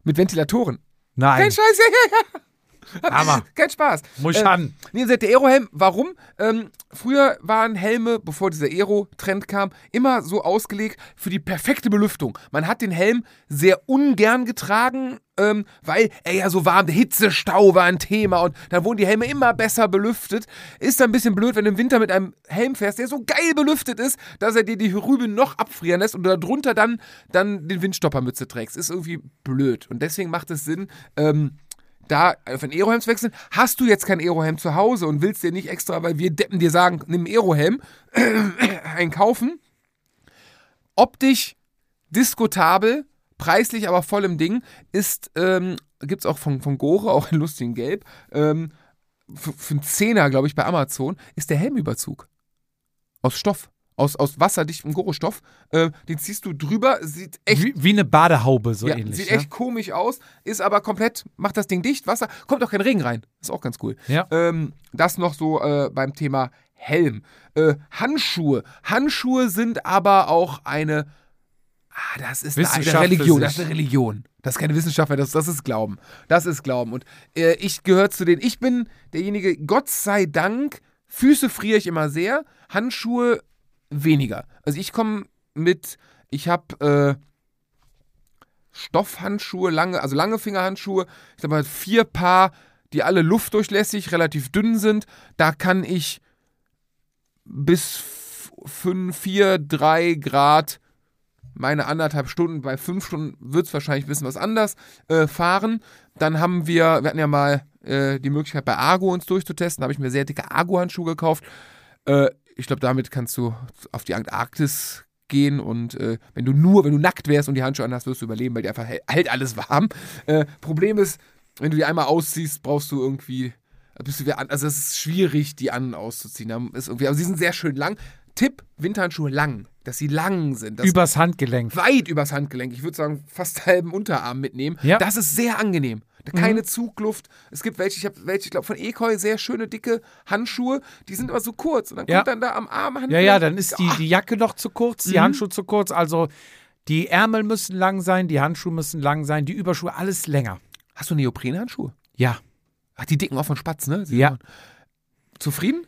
Mit Ventilatoren. Nein, Kein Scheiß, ja, ja, ja. *laughs* Hammer. Kein Spaß. muss ich Äh, an. Nee, der Aerohelm, warum? Ähm, früher waren Helme, bevor dieser Aero-Trend kam, immer so ausgelegt für die perfekte Belüftung. Man hat den Helm sehr ungern getragen, ähm, weil er ja so warm, der Hitzestau war ein Thema und dann wurden die Helme immer besser belüftet. Ist dann ein bisschen blöd, wenn du im Winter mit einem Helm fährst, der so geil belüftet ist, dass er dir die Rübe noch abfrieren lässt und du darunter dann, dann den Windstoppermütze trägst. Ist irgendwie blöd. Und deswegen macht es Sinn, ähm, da auf ein Aerohelm zu wechseln. Hast du jetzt kein Aerohelm zu Hause und willst dir nicht extra, weil wir Deppen dir sagen, nimm Aerohelm, *clears throat* einen kaufen. Optisch diskutabel, preislich aber voll im Ding, ist, ähm, gibt es auch von, von Gore, auch in lustigen Gelb, ähm, für, für einen Zehner, glaube ich, bei Amazon, ist der Helmüberzug. Aus Stoff. Aus, aus wasserdichtem Gorostoff. Äh, den ziehst du drüber, sieht echt Wie, wie eine Badehaube, so ja, ähnlich. sieht ja? echt komisch aus, ist aber komplett, macht das Ding dicht, Wasser, kommt auch kein Regen rein. Ist auch ganz cool. Ja. Ähm, das noch so äh, beim Thema Helm. Äh, Handschuhe. Handschuhe sind aber auch eine. Ah, das ist eine, Religion. Das ist eine Religion. Das ist keine Wissenschaft mehr, das, das ist Glauben. Das ist Glauben. Und äh, ich gehöre zu den. Ich bin derjenige, Gott sei Dank, Füße friere ich immer sehr, Handschuhe weniger. Also ich komme mit. Ich habe. Äh, Stoffhandschuhe, lange, also lange Fingerhandschuhe. Ich habe vier Paar, die alle luftdurchlässig, relativ dünn sind. Da kann ich bis 5, 4, 3 Grad meine anderthalb Stunden, bei fünf Stunden wird es wahrscheinlich ein bisschen was anders äh, fahren. Dann haben wir, wir hatten ja mal äh, die Möglichkeit bei Argo uns durchzutesten, da habe ich mir sehr dicke Argo-Handschuhe gekauft. Äh, ich glaube, damit kannst du auf die Antarktis gehen und äh, wenn du nur, wenn du nackt wärst und die Handschuhe anhast, wirst du überleben, weil die einfach hält, alles warm. Äh, Problem ist, wenn du die einmal ausziehst, brauchst du irgendwie, bist du wieder an, also es ist schwierig, die an und auszuziehen. Ist irgendwie, aber sie sind sehr schön lang. Tipp, Winterhandschuhe lang, dass sie lang sind. Übers Handgelenk. weit übers Handgelenk. Ich würde sagen, fast halben Unterarm mitnehmen. Ja. Das ist sehr angenehm. Keine Zugluft. Es gibt welche, ich habe welche, ich glaube von Ekoi, sehr schöne, dicke Handschuhe. Die sind aber so kurz. Und dann Ja. kommt dann da am Arm Ja, Handgelenk- ja, dann ist die, Ah, die Jacke noch zu kurz, die Mhm. Handschuhe zu kurz. Also die Ärmel müssen lang sein, die Handschuhe müssen lang sein, die Überschuhe, alles länger. Hast du Neoprenhandschuhe? Ja. Ach, die dicken auch von Spatz, ne? Sie Ja. Zufrieden?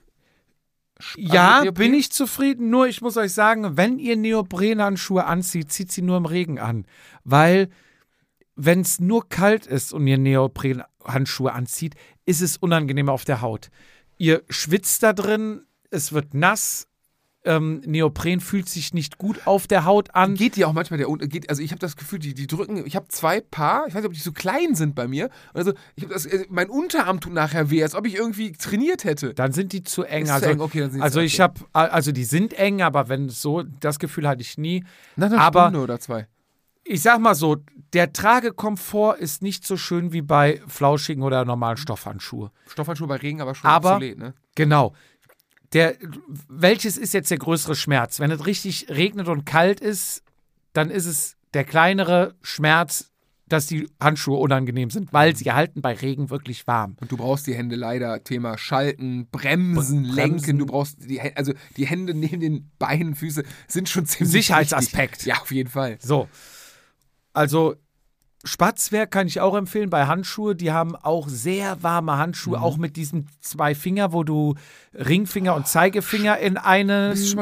Ja, also Neopren? bin ich zufrieden. Nur ich muss euch sagen, wenn ihr Neoprenhandschuhe anzieht, zieht sie nur im Regen an. Weil, wenn es nur kalt ist und ihr Neoprenhandschuhe anzieht, ist es unangenehm auf der Haut. Ihr schwitzt da drin, es wird nass. Ähm, Neopren fühlt sich nicht gut auf der Haut an. Geht die auch manchmal der geht, also ich habe das Gefühl, die, die drücken, ich habe zwei Paar, ich weiß nicht, ob die so klein sind bei mir. Also ich habe das, äh, mein Unterarm tut nachher weh, als ob ich irgendwie trainiert hätte. Dann sind die zu eng. Ist zu also, eng, okay, also ich habe, also die sind eng, aber wenn es so, das Gefühl hatte ich nie. Nach einer aber- Stunde oder zwei. Ich sag mal so, der Tragekomfort ist nicht so schön wie bei flauschigen oder normalen Stoffhandschuhe. Stoffhandschuhe bei Regen, aber schon Aber- obsolet, ne? Genau. Der, welches ist jetzt der größere Schmerz? Wenn es richtig regnet und kalt ist, dann ist es der kleinere Schmerz, dass die Handschuhe unangenehm sind, weil sie halten bei Regen wirklich warm. Und du brauchst die Hände leider, Thema Schalten, Bremsen, Bremsen. Lenken, du brauchst die Hände, also die Hände neben den Beinen, Füße sind schon ziemlich Sicherheitsaspekt. wichtig. Ja, auf jeden Fall. So. Also Spatzwerk kann ich auch empfehlen bei Handschuhe. Die haben auch sehr warme Handschuhe, Mhm. auch mit diesen zwei Finger, wo du Ringfinger und Zeigefinger in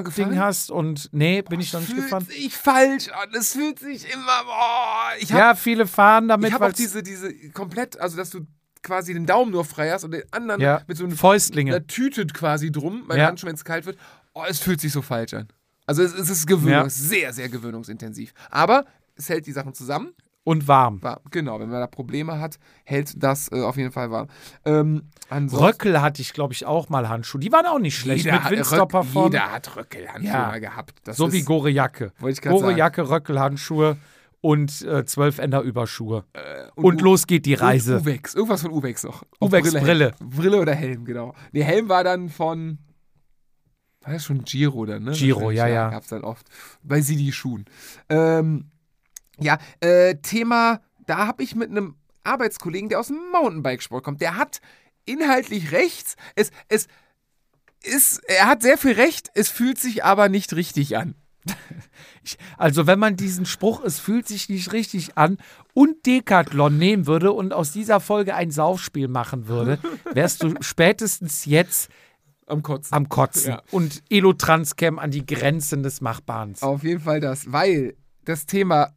gefahren? Ding hast. Und nee, bin ich noch nicht fühlt gefahren. sich falsch an. Es fühlt sich immer. Oh, ich habe Ja, viele fahren damit, ich hab auch diese, diese komplett, also dass du quasi den Daumen nur frei hast und den anderen ja, mit so einem Fäustlinge. einer Tüte quasi drum, bei Ja. Handschuhen, wenn es kalt wird. Oh, es fühlt sich so falsch an. Also es, ist Gewöhnung, Ja. sehr, sehr gewöhnungsintensiv. Aber es hält die Sachen zusammen. Und warm. War, genau, wenn man da Probleme hat, hält das äh, auf jeden Fall warm. Ähm, Röckel hatte ich, glaube ich, auch mal Handschuhe. Die waren auch nicht schlecht. Jeder mit hat- Windstopper von. Jeder hat Röckelhandschuhe Ja. mal gehabt. Das so ist, wie Gore-Jacke. Gore-Jacke, Röckelhandschuhe und äh, 12 Ender Überschuhe. Äh, Und, U- los geht die und Reise. Uwex, irgendwas von Uwex noch. Uwex Helm. Brille. Brille oder Helm, genau. Nee, Helm war dann von. War das schon Giro dann, ne? Giro, ja, ja. Gab's dann oft. Bei Sidi Schuhen. Ähm, ja, äh, Thema, da habe ich mit einem Arbeitskollegen, der aus dem Mountainbikesport kommt, der hat inhaltlich rechts. Es, es ist, er hat sehr viel Recht, es fühlt sich aber nicht richtig an. *laughs* Ich, also wenn man diesen Spruch, es fühlt sich nicht richtig an, und Decathlon nehmen würde und aus dieser Folge ein Saufspiel machen würde, *laughs* wärst du spätestens jetzt Am Kotzen. am Kotzen Ja. und Elotranscam an die Grenzen des Machbaren. Auf jeden Fall das, weil das Thema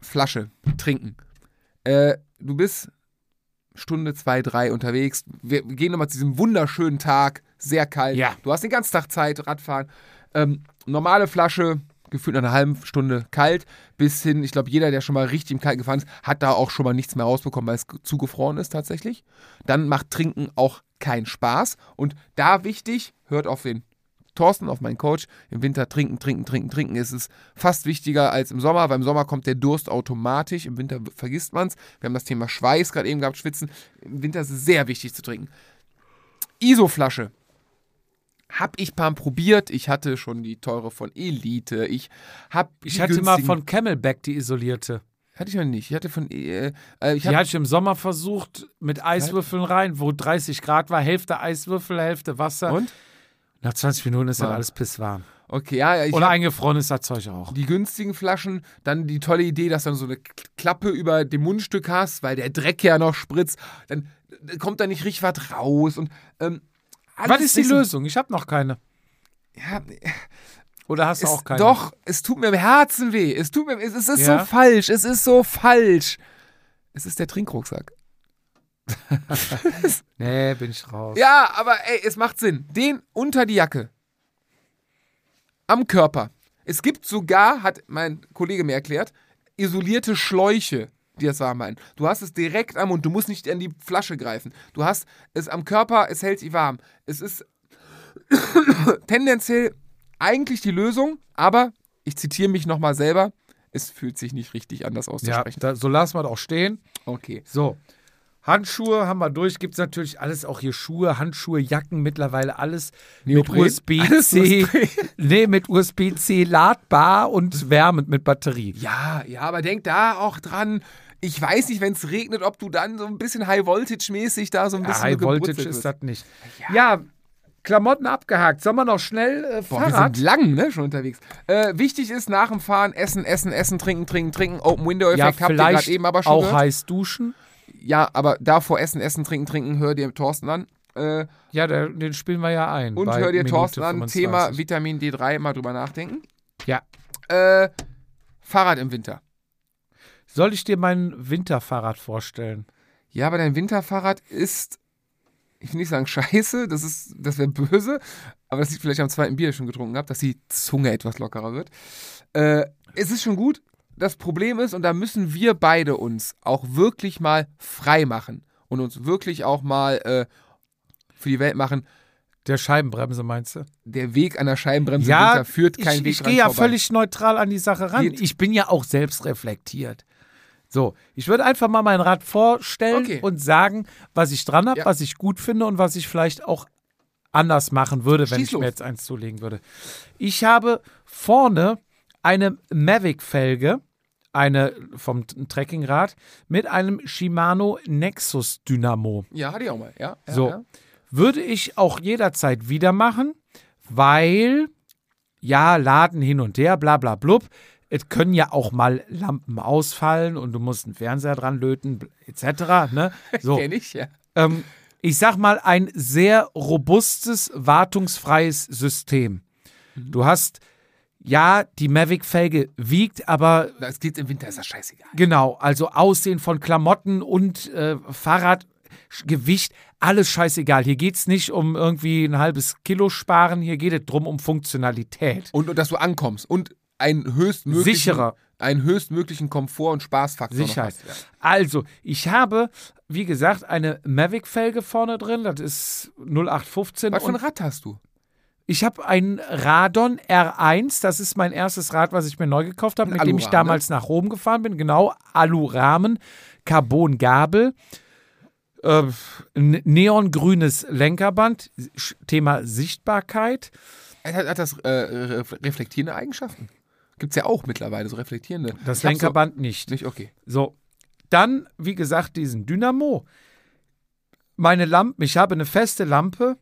Flasche, trinken. Äh, du bist Stunde, zwei, drei unterwegs. Wir gehen nochmal zu diesem wunderschönen Tag, sehr kalt. Ja. Du hast den ganzen Tag Zeit, Radfahren. Ähm, normale Flasche, gefühlt nach einer halben Stunde kalt, bis hin, ich glaube, jeder, der schon mal richtig im Kalten gefahren ist, hat da auch schon mal nichts mehr rausbekommen, weil es zugefroren ist tatsächlich. Dann macht Trinken auch keinen Spaß. Und da wichtig, hört auf den Thorsten, auf meinen Coach, im Winter trinken, trinken, trinken, trinken. Es ist fast wichtiger als im Sommer, weil im Sommer kommt der Durst automatisch, im Winter vergisst man es. Wir haben das Thema Schweiß gerade eben gehabt, Schwitzen. Im Winter ist es sehr wichtig zu trinken. ISO-Flasche. Hab ich paar probiert. Ich hatte schon die teure von Elite. Ich hab Ich hatte mal von Camelback die isolierte. Hatte ich noch nicht. Ich hatte von. Äh, äh, ich Die hatte ich im Sommer versucht mit Eiswürfeln rein, wo 30 Grad war, Hälfte Eiswürfel, Hälfte Wasser. und? Nach 20 Minuten ist dann alles pisswarm. Okay, ja, ja. Ich Oder hab eingefroren ist das Zeug auch. die günstigen Flaschen. Dann die tolle Idee, dass du dann so eine Klappe über dem Mundstück hast, weil der Dreck ja noch spritzt. Dann äh, kommt da nicht richtig was raus. Und, ähm, Was ist die Lösung? Ich habe noch keine. Ja, Oder hast du auch keine? doch, es tut mir im Herzen weh. Es tut mir, es, es ist Ja? so falsch. Es ist so falsch. Es ist der Trinkrucksack. *laughs* Nee, bin ich raus. Ja, aber ey, es macht Sinn. Den unter die Jacke. Am Körper. Es gibt sogar, hat mein Kollege mir erklärt, isolierte Schläuche, die das warm halten. Du hast es direkt am Mund, du musst nicht an die Flasche greifen. Du hast es am Körper, es hält sich warm. Es ist *coughs* tendenziell eigentlich die Lösung, aber ich zitiere mich nochmal selber. Es fühlt sich nicht richtig an, das Ja, auszusprechen. da, so lassen wir das auch stehen. Okay. So. Handschuhe haben wir durch. Gibt es natürlich alles, auch hier Schuhe, Handschuhe, Jacken, mittlerweile alles Neopren? mit USB-C. USB. nee, mit USB-C ladbar und wärmend mit Batterie. Ja, ja, aber denk da auch dran. Ich weiß nicht, wenn es regnet, ob du dann so ein bisschen High-Voltage-mäßig da so ein Ja, bisschen High Voltage gebrutzelt ist das nicht. Ja. Klamotten abgehakt. Sollen wir noch schnell äh, Boah, wir Fahrrad? sind lang, ne, schon unterwegs. Äh, wichtig ist, nach dem Fahren essen, essen, essen, trinken, trinken, trinken. Open Window ja, Effekt habt ihr gerade eben aber schon auch gehört. heiß duschen. Ja, aber davor essen, essen, trinken, trinken, hör dir Thorsten an. Äh, Ja, der, den spielen wir ja ein. und hör dir Thorsten an, 25. Thema Vitamin D3, mal drüber nachdenken. Ja. Äh, Fahrrad im Winter. Soll ich dir mein Winterfahrrad vorstellen? Ja, aber dein Winterfahrrad ist, ich will nicht sagen scheiße, das ist, das wäre böse, aber das liegt vielleicht am zweiten Bier, das ich schon getrunken habe, dass die Zunge etwas lockerer wird. Äh, es ist schon gut. Das Problem ist, und da müssen wir beide uns auch wirklich mal frei machen und uns wirklich auch mal äh, für die Welt machen. Der Scheibenbremse meinst du? Der Weg an der Scheibenbremse Ja, Winter führt kein ich, Weg ich gehe ja vorbei. völlig neutral an die Sache ran. Geht. Ich bin ja auch selbst reflektiert. So, ich würde einfach mal mein Rad vorstellen Okay. und sagen, was ich dran habe, Ja. was ich gut finde und was ich vielleicht auch anders machen würde, wenn Schieß ich los. mir jetzt eins zulegen würde. Ich habe vorne eine Mavic-Felge, eine vom Trekkingrad, mit einem Shimano Nexus Dynamo. Ja, hatte ich auch mal, ja. ja So. Ja. Würde ich auch jederzeit wieder machen, weil, ja, Laden hin und her, bla bla blub. Es können ja auch mal Lampen ausfallen und du musst einen Fernseher dran löten, etc. Ne? *laughs* So, Kenn ich, ja. ähm, ich sag mal, ein sehr robustes, wartungsfreies System. Mhm. Du hast, ja, die Mavic-Felge wiegt, aber Das geht im Winter, ist das scheißegal. Genau, also Aussehen von Klamotten und äh, Fahrradgewicht, alles scheißegal. Hier geht es nicht um irgendwie ein halbes Kilo sparen, hier geht es drum um Funktionalität. Und, und dass du ankommst und einen höchstmöglichen, Sicherer. einen höchstmöglichen Komfort und Spaßfaktor Sicherheit. hast. Ja. Also, ich habe, wie gesagt, eine Mavic-Felge vorne drin, das ist 0815. Was für ein Rad hast du? Ich habe ein Radon R1, das ist mein erstes Rad, was ich mir neu gekauft habe, mit dem ich damals nach Rom gefahren bin. Genau, Alurahmen, Carbongabel, äh, neongrünes Lenkerband, Thema Sichtbarkeit. Hat, hat das äh, ref- reflektierende Eigenschaften? Gibt es ja auch mittlerweile, so reflektierende. Das Lenkerband nicht. So, nicht, okay. So, dann, wie gesagt, diesen Dynamo. Meine Lampe, ich habe eine feste Lampe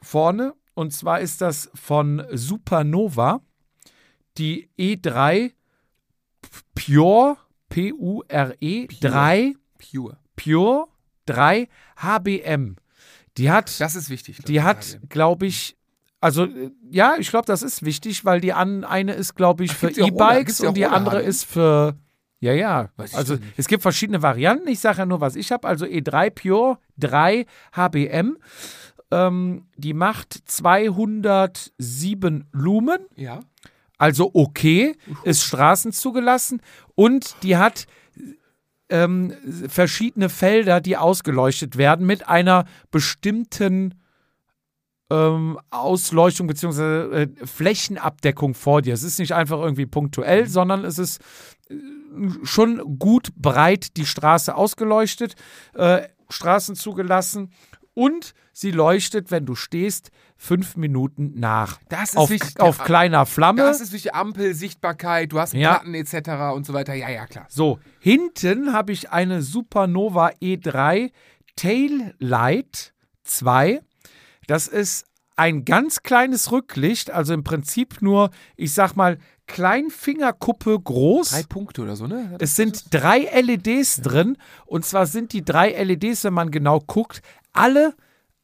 vorne und zwar ist das von Supernova, die E3 Pure, P-U-R-E, 3, Pure. Pure 3 HBM. Die hat, Das ist wichtig. die ich, hat, glaube ich, also ja, ich glaube, das ist wichtig, weil die an, eine ist, glaube ich, für E-Bikes und die andere HBM? ist für, ja, ja. Weiß Also es gibt verschiedene Varianten. Ich sage ja nur, was ich habe. Also E3 Pure 3 HBM. Ähm, die macht 207 Lumen. Ja. Also okay, ist Straßen zugelassen und die hat ähm, verschiedene Felder, die ausgeleuchtet werden mit einer bestimmten ähm, Ausleuchtung bzw. Äh, Flächenabdeckung vor dir. Es ist nicht einfach irgendwie punktuell, sondern es ist äh, schon gut breit die Straße ausgeleuchtet, äh, Straßen zugelassen Und sie leuchtet, wenn du stehst, fünf Minuten nach. Das ist auf, wichtig. auf Ja, kleiner Flamme. Das ist wichtig. Ampel, Sichtbarkeit, du hast Ja. Platten etc. und so weiter. Ja, ja, klar. So, hinten habe ich eine Supernova E3 Taillight 2. Das ist ein ganz kleines Rücklicht, also im Prinzip nur, ich sag mal, Kleinfingerkuppe groß. Drei Punkte oder so, ne? Es sind drei LEDs drin. Und zwar sind die drei LEDs, wenn man genau guckt, alle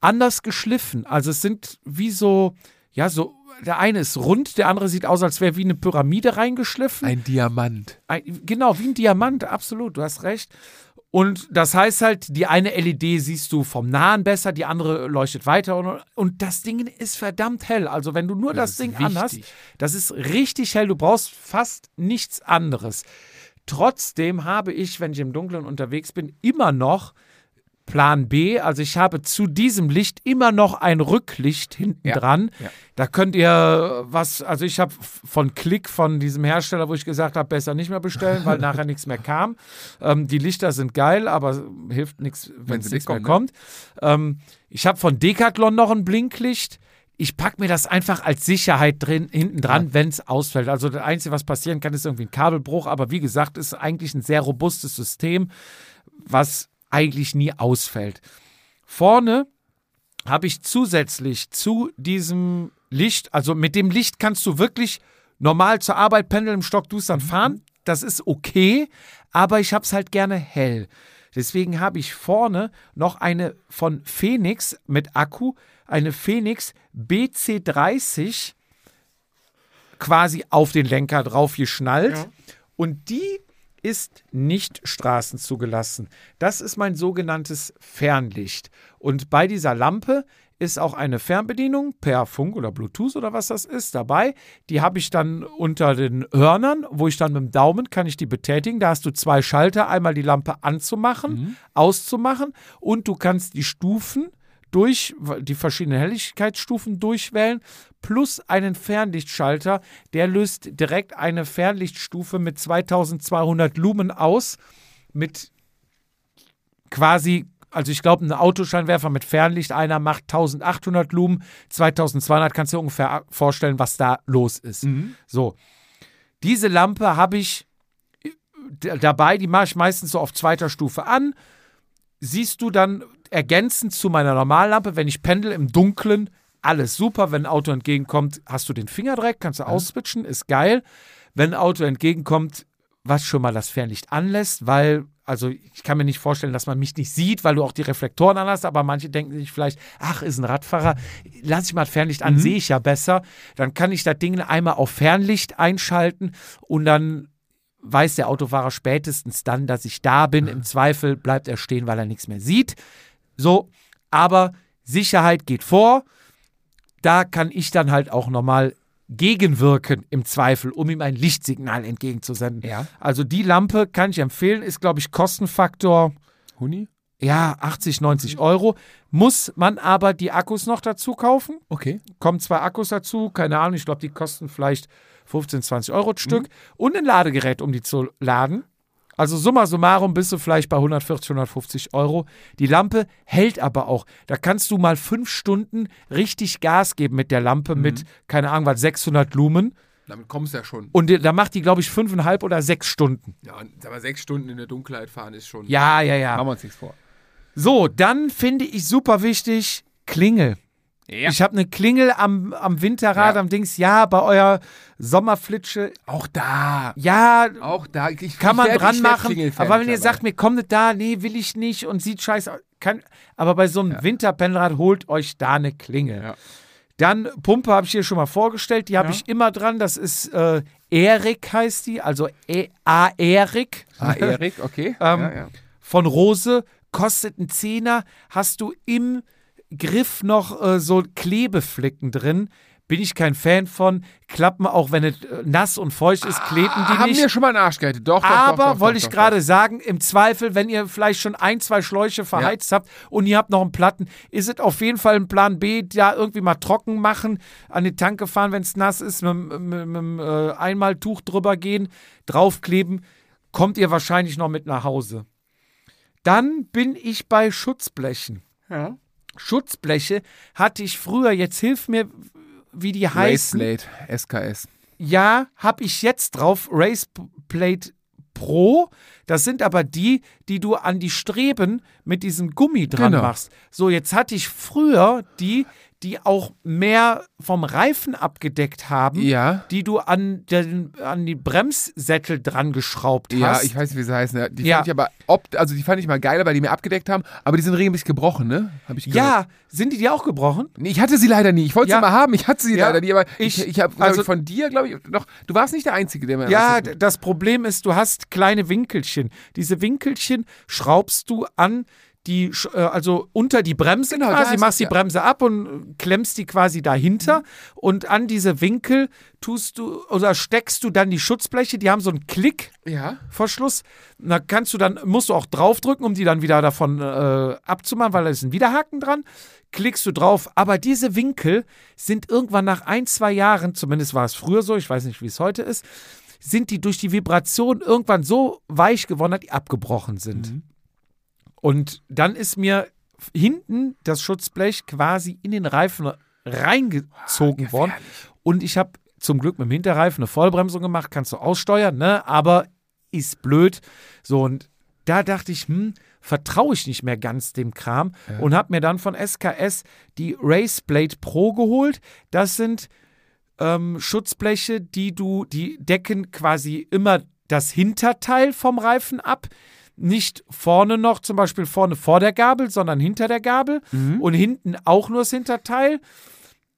anders geschliffen. Also es sind wie so, ja, so, der eine ist rund, der andere sieht aus, als wäre wie eine Pyramide reingeschliffen. Ein Diamant. Ein, genau, wie ein Diamant, absolut, du hast recht. Und das heißt halt, die eine LED siehst du vom Nahen besser, die andere leuchtet weiter und, und das Ding ist verdammt hell. Also wenn du nur das, ist Ding wichtig. anhast, das ist richtig hell, du brauchst fast nichts anderes. Trotzdem habe ich, wenn ich im Dunkeln unterwegs bin, immer noch Plan B. Also ich habe zu diesem Licht immer noch ein Rücklicht hinten Ja, dran. ja. Da könnt ihr was, also ich habe von Klick von diesem Hersteller, wo ich gesagt habe, besser nicht mehr bestellen, weil *laughs* nachher nichts mehr kam. Ähm, die Lichter sind geil, aber hilft nichts, wenn es sie nichts mehr mitkommen, kommt. Ähm, ich habe von Decathlon noch ein Blinklicht. Ich packe mir das einfach als Sicherheit drin, hinten dran, wenn es ausfällt. Also das Einzige, was passieren kann, ist irgendwie ein Kabelbruch. Aber wie gesagt, ist eigentlich ein sehr robustes System, was eigentlich nie ausfällt. Vorne habe ich zusätzlich zu diesem Licht, also mit dem Licht kannst du wirklich normal zur Arbeit pendeln im Stockdustern fahren. Das ist okay, aber ich habe es halt gerne hell. Deswegen habe ich vorne noch eine von Phoenix mit Akku, eine Phoenix BC30 quasi auf den Lenker drauf geschnallt. Und die ist nicht straßenzugelassen. Das ist mein sogenanntes Fernlicht. Und bei dieser Lampe ist auch eine Fernbedienung per Funk oder Bluetooth oder was das ist dabei. Die habe ich dann unter den Hörnern, wo ich dann mit dem Daumen kann ich die betätigen. Da hast du zwei Schalter, einmal die Lampe anzumachen, auszumachen und du kannst die Stufen durch die verschiedenen Helligkeitsstufen durchwählen, plus einen Fernlichtschalter, der löst direkt eine Fernlichtstufe mit 2200 Lumen aus, mit quasi, also ich glaube, ein Autoscheinwerfer mit Fernlicht, einer macht 1800 Lumen, 2200 kannst du dir ungefähr vorstellen, was da los ist. So, diese Lampe habe ich d- dabei, die mache ich meistens so auf zweiter Stufe an, siehst du dann ergänzend zu meiner Normallampe, wenn ich pendel im Dunkeln, alles super. Wenn ein Auto entgegenkommt, hast du den Finger direkt, kannst du ausswitchen, ist geil. Wenn ein Auto entgegenkommt, was schon mal das Fernlicht anlässt, weil, also ich kann mir nicht vorstellen, dass man mich nicht sieht, weil du auch die Reflektoren an hast, aber manche denken sich vielleicht, ach, ist ein Radfahrer, lass ich mal das Fernlicht an, sehe ich ja besser. Dann kann ich das Ding einmal auf Fernlicht einschalten und dann weiß der Autofahrer spätestens dann, dass ich da bin. Im Zweifel bleibt er stehen, weil er nichts mehr sieht. So, aber Sicherheit geht vor. Da kann ich dann halt auch nochmal gegenwirken im Zweifel, um ihm ein Lichtsignal entgegenzusenden. Ja. Also die Lampe kann ich empfehlen, ist, glaube ich, Kostenfaktor Huni? ja 80, 90 Euro. Muss man aber die Akkus noch dazu kaufen Okay. kommen zwei Akkus dazu, keine Ahnung, ich glaube, die kosten vielleicht 15, 20 Euro das Stück und ein Ladegerät, um die zu laden. Also summa summarum bist du vielleicht bei 140, 150 Euro. Die Lampe hält aber auch. Da kannst du mal fünf Stunden richtig Gas geben mit der Lampe mit, keine Ahnung, was, 600 Lumen. Damit kommst du ja schon. Und da macht die, glaube ich, fünfeinhalb oder sechs Stunden. Ja, mal, sechs Stunden in der Dunkelheit fahren ist schon. Ja, ja, ja. Machen wir uns nichts vor. So, dann finde ich super wichtig, Klingel. Ja. Ich habe eine Klingel am, am Winterrad, Ja. am Dings, ja, bei eurer Sommerflitsche, Auch da. ja, Auch da. Ich, kann ich man dran machen. Aber wenn ihr sagt, mir kommt nicht da, nee, will ich nicht und sieht scheiße aus, kann, aber bei so einem Winterpendelrad holt euch da eine Klingel. Ja. Dann Pumpe habe ich hier schon mal vorgestellt, die habe Ja. ich immer dran, das ist äh, Erik heißt die, also e A Erik Ah, Erik, okay. *laughs* Ähm, ja, ja. von Rose, kostet einen Zehner, hast du im Griff noch äh, so Klebeflecken drin. Bin ich kein Fan von. Klappen auch, wenn es äh, nass und feucht ist, kleben die Ah, haben nicht. mir schon mal einen Arsch gehalten. Doch, doch, Aber doch, doch, wollte ich gerade sagen, im Zweifel, wenn ihr vielleicht schon ein, zwei Schläuche verheizt habt und ihr habt noch einen Platten, ist es auf jeden Fall ein Plan B, da irgendwie mal trocken machen, an die Tanke fahren, wenn es nass ist, mit, dem äh, Einmaltuch drüber gehen, draufkleben, kommt ihr wahrscheinlich noch mit nach Hause. Dann bin ich bei Schutzblechen. Ja. Schutzbleche hatte ich früher, jetzt hilf mir, wie die heißen. Raceblade, SKS. Ja, habe ich jetzt drauf, Raceplate Pro. Das sind aber die, die du an die Streben mit diesem Gummi dran Genau. machst. So, jetzt hatte ich früher die, die auch mehr vom Reifen abgedeckt haben, Ja. die du an, den, an die Bremssättel dran geschraubt Ja, hast. ich weiß nicht, wie sie heißen. ja. Die Ja. fand ich aber, ob, also die fand ich mal geiler, weil die mir abgedeckt haben, aber die sind regelmäßig gebrochen, ne? Hab ich gehört. ja, sind die dir auch gebrochen? Nee, ich hatte sie leider nie. Ich wollte Ja. sie mal haben, ich hatte sie Ja. leider nie, aber ich, Ich- ich, habe also- ich, von dir, glaube ich, noch, du warst nicht der Einzige, der mir Ja, das Problem ist, du hast kleine Winkelchen. Diese Winkelchen schraubst du an die, äh, also unter die Bremse Genau, quasi, machst die ja. Bremse ab und klemmst die quasi dahinter und an diese Winkel tust du oder steckst du dann die Schutzbleche, die haben so einen ja. Klickverschluss. Da kannst du dann, musst du auch draufdrücken, um die dann wieder davon äh, abzumachen, weil da ist ein Widerhaken dran. Klickst du drauf, aber diese Winkel sind irgendwann nach ein, zwei Jahren, zumindest war es früher so, ich weiß nicht, wie es heute ist, sind die durch die Vibration irgendwann so weich geworden, dass die abgebrochen sind. Und dann ist mir hinten das Schutzblech quasi in den Reifen reingezogen worden. Und ich habe zum Glück mit dem Hinterreifen eine Vollbremsung gemacht, kannst du aussteuern, ne? Aber ist blöd. So, und da dachte ich, hm, vertraue ich nicht mehr ganz dem Kram und habe mir dann von SKS die Raceblade Pro geholt. Das sind ähm, Schutzbleche, die du, die decken quasi immer das Hinterteil vom Reifen ab. Nicht vorne noch, zum Beispiel vorne vor der Gabel, sondern hinter der Gabel. Und hinten auch nur das Hinterteil.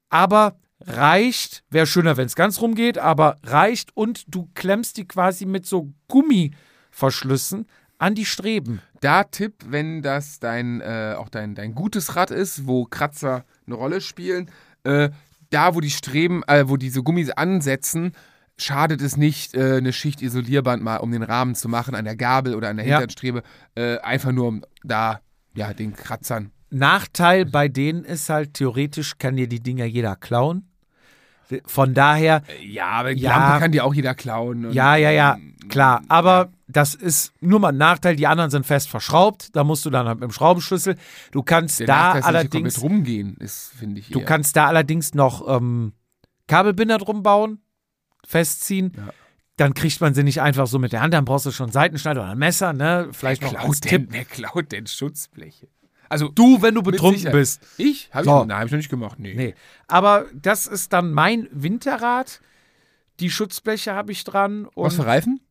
Aber reicht, wäre schöner, wenn es ganz rumgeht, aber reicht und du klemmst die quasi mit so Gummiverschlüssen an die Streben. Da Tipp, wenn das dein, äh, auch dein, dein gutes Rad ist, wo Kratzer eine Rolle spielen, äh, da wo die Streben, äh, wo diese Gummis ansetzen, schadet es nicht, äh, eine Schicht Isolierband mal um den Rahmen zu machen, an der Gabel oder an der Ja. hinteren Strebe, äh, einfach nur um da, ja, den Kratzern. Nachteil bei denen ist halt, theoretisch kann dir die Dinger jeder klauen. Von daher, Ja, aber die Ja. Lampe kann dir auch jeder klauen. ja, ja, ja, klar. Aber das ist nur mal ein Nachteil. Die anderen sind fest verschraubt. Da musst du dann halt mit dem Schraubenschlüssel. Du kannst Der da Nachteil allerdings, komplett rumgehen, ist, finde ich. du eher. kannst da allerdings noch ähm, Kabelbinder drum bauen, festziehen. Ja. Dann kriegt man sie nicht einfach so mit der Hand. Dann brauchst du schon einen Seitenschneider oder ein Messer, ne? Vielleicht wer noch als klaut, Tipp. denn, wer klaut denn Schutzbleche? Also, Du, wenn du betrunken bist. Ich? Hab ich, So. Nein, hab ich noch nicht gemacht. Nee. Nee. Aber das ist dann mein Winterrad. Die Schutzbleche habe ich dran. Und Was für Reifen?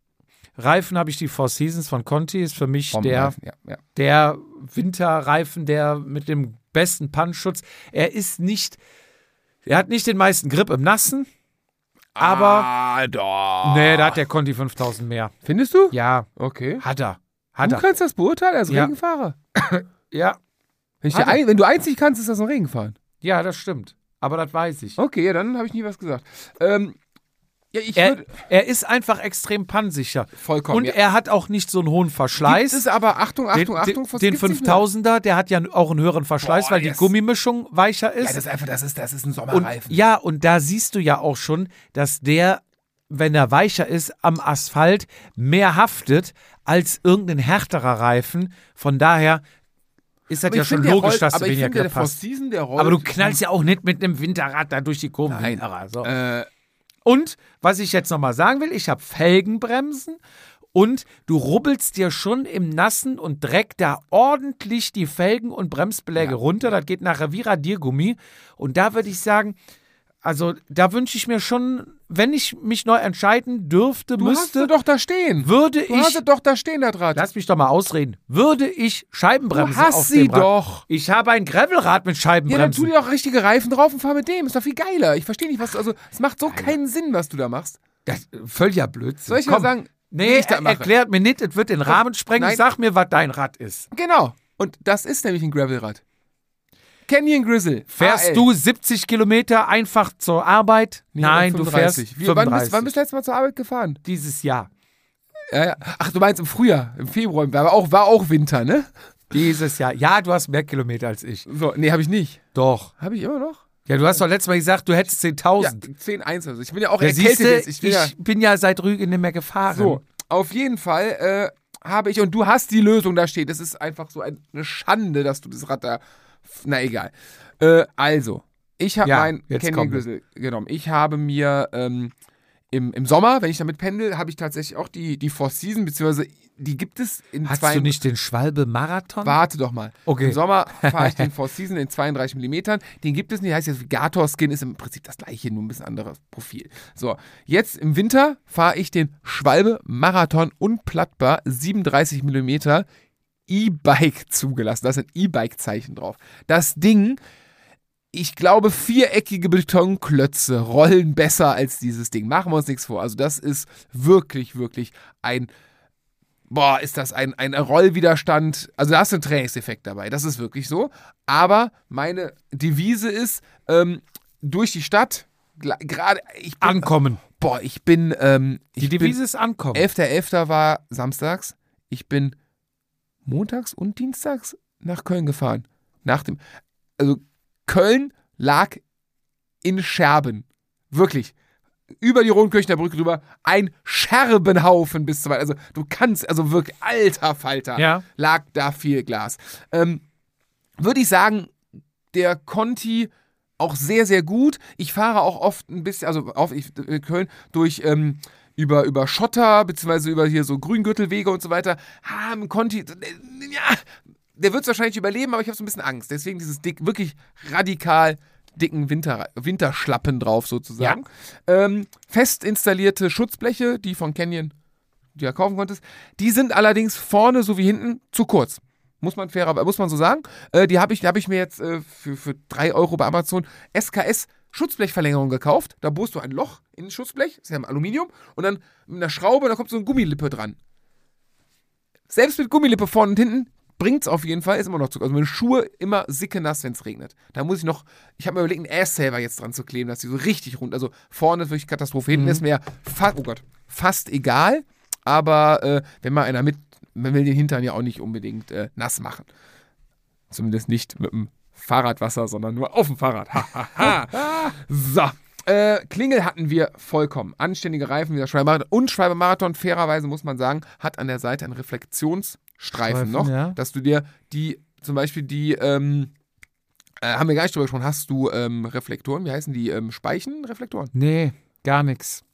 Reifen habe ich die Four Seasons von Conti. Ist für mich der, Ja, ja. der Winterreifen, der mit dem besten Pannenschutz. Er ist nicht, er hat nicht den meisten Grip im Nassen. Aber, Ah, doch. nee, da hat der Conti 5000 mehr. Findest du? Ja, Okay. hat er. Hat Du er. kannst das beurteilen als Ja. Regenfahrer. *coughs* Ja, Wenn, ein, wenn du nicht kannst, ist das ein Regenfahren. ja, das stimmt. Aber das weiß ich. Okay, ja, dann habe ich nie was gesagt. Ähm, ja, ich Er, er ist einfach extrem pannsicher. vollkommen. Und ja. er hat auch nicht so einen hohen Verschleiß. Gibt es aber, Achtung, Achtung, Achtung, den, den gibt's nicht mehr? 5000er, der hat ja auch einen höheren Verschleiß, Boah, weil die. Gummimischung weicher Ja, ist. das ist einfach, das ist, das ist ein und, Sommerreifen. ja, und da siehst du ja auch schon, dass der, wenn er weicher ist, am Asphalt mehr haftet als irgendein härterer Reifen. Von daher ist das Aber ja schon logisch, rollt- dass du weniger rollt. Aber du knallst ja auch nicht mit einem Winterrad da durch die Kurven. Nein. So. Äh, Und was ich jetzt nochmal sagen will, ich habe Felgenbremsen und du rubbelst dir schon im Nassen und Dreck da ordentlich die Felgen und Bremsbeläge runter. Das geht nachher wie Radiergummi. Und da würde ich sagen, also da wünsche ich mir schon, wenn ich mich neu entscheiden dürfte, du hast müsste, sie doch da stehen. würde Du hast ich, sie doch da stehen, da Draht. lass mich doch mal ausreden, würde ich Scheibenbremsen Du hast auf sie doch. Ich habe ein Gravelrad mit Ja, dann tu Scheibenbremsen. dir doch richtige Reifen drauf und fahr mit dem. Ist doch viel geiler. Ich verstehe nicht, was. Also, es macht so keinen Sinn, was du da machst. das ist völliger Blödsinn. Soll ich Komm. sagen, wie Nee, ich er, erklärt mir nicht, es wird den Rahmen sprengen. nein. Sag mir, was dein Rad ist. Genau. Und das ist nämlich ein Gravelrad. Canyon Grizzle. Fährst AL. du 70 Kilometer einfach zur Arbeit? Nee, Nein, du 35. fährst Wie, wann, bist, 35. wann bist du letztes Mal zur Arbeit gefahren? Dieses Jahr. Ja, ja. Ach, du meinst im Frühjahr, im Februar. War auch, war auch Winter, ne? Dieses Jahr. Ja, du hast mehr Kilometer als ich. So, nee, habe ich nicht. Doch. Habe ich immer noch? Ja, du hast doch letztes Mal gesagt, du hättest Ja, 10.000. 10, 1 also. Ich bin ja auch Ja, erkältet siehste, jetzt. Ich bin ja, ich bin ja seit Rügen nicht mehr gefahren. so, auf jeden Fall äh, habe ich, und du hast die Lösung da steht. Es ist einfach so ein- eine Schande, dass du das Rad da Na egal. Äh, also, ich habe Ja, mein jetzt Canyon. Grizzle genommen. Ich habe mir ähm, im, im Sommer, wenn ich damit pendel, habe ich tatsächlich auch die, die Four Season, beziehungsweise die gibt es in Hast zwei. du nicht den Schwalbe-Marathon? Warte doch mal. Okay. Im Sommer fahre ich den *laughs* Four Season in 32 mm. Den gibt es nicht. Heißt jetzt Gator Skin ist im Prinzip das gleiche, nur ein bisschen anderes Profil. So, jetzt im Winter fahre ich den Schwalbe Marathon unplattbar 37 mm E-Bike zugelassen. Da ist ein E-Bike-Zeichen drauf. Das Ding, ich glaube, viereckige Betonklötze rollen besser als dieses Ding. Machen wir uns nichts vor. Also, das ist wirklich, wirklich ein boah, ist das ein, ein Rollwiderstand. Also da hast du einen Trainingseffekt dabei, das ist wirklich so. Aber meine Devise ist, ähm, durch die Stadt, gerade, bin, Ankommen. boah, ich bin, ähm, Die ich Devise ist Ankommen. bin, 11.11. war samstags, ich bin montags und dienstags nach Köln gefahren. Nach dem, also Köln lag in Scherben. Wirklich über die Rodenkirchner Brücke drüber, ein Scherbenhaufen bis zu weit. Also du kannst, also wirklich, alter Falter, Ja. lag da viel Glas. Ähm, Würde ich sagen, der Conti auch sehr, sehr gut. Ich fahre auch oft ein bisschen, also auf ich, in Köln durch ähm, über, über Schotter, beziehungsweise über hier so Grüngürtelwege und so weiter. Ah, ein Conti, ja, der wird es wahrscheinlich überleben, aber ich habe so ein bisschen Angst. Deswegen dieses dick, wirklich radikal dicken Winter, Winterschlappen drauf sozusagen. Ähm, fest installierte Schutzbleche, die von Canyon, die du ja kaufen konntest, die sind allerdings vorne sowie hinten zu kurz. Muss man fairer, muss man so sagen. Äh, die habe ich, die hab ich mir jetzt äh, für, für 3 Euro bei Amazon SKS Schutzblechverlängerung gekauft. Da bohrst du ein Loch in das Schutzblech, ist ja Aluminium, und dann mit einer Schraube, da kommt so eine Gummilippe dran. Selbst mit Gummilippe vorne und hinten bringt's auf jeden Fall, ist immer noch zu. Also meine Schuhe immer sicke nass, wenn es regnet. Da muss ich noch, ich habe mir überlegt, einen Ass-Saver jetzt dran zu kleben, dass die so richtig rund, also vorne ist wirklich Katastrophe, hinten ist mir fa oh Gott, fast egal, aber äh, wenn mal einer mit, man will den Hintern ja auch nicht unbedingt äh, nass machen. Zumindest nicht mit dem Fahrradwasser, sondern nur auf dem Fahrrad. *laughs* So. Äh, Klingel hatten wir vollkommen. Anständige Reifen wie der Schwalbe Marathon. Und Schwalbe Marathon, fairerweise muss man sagen, hat an der Seite einen Reflektionsstreifen Streifen, noch, ja. dass du dir die, zum Beispiel die, ähm, äh, haben wir gar nicht drüber gesprochen, hast du ähm, Reflektoren, wie heißen die? Ähm, Speichenreflektoren? Nee, gar nichts.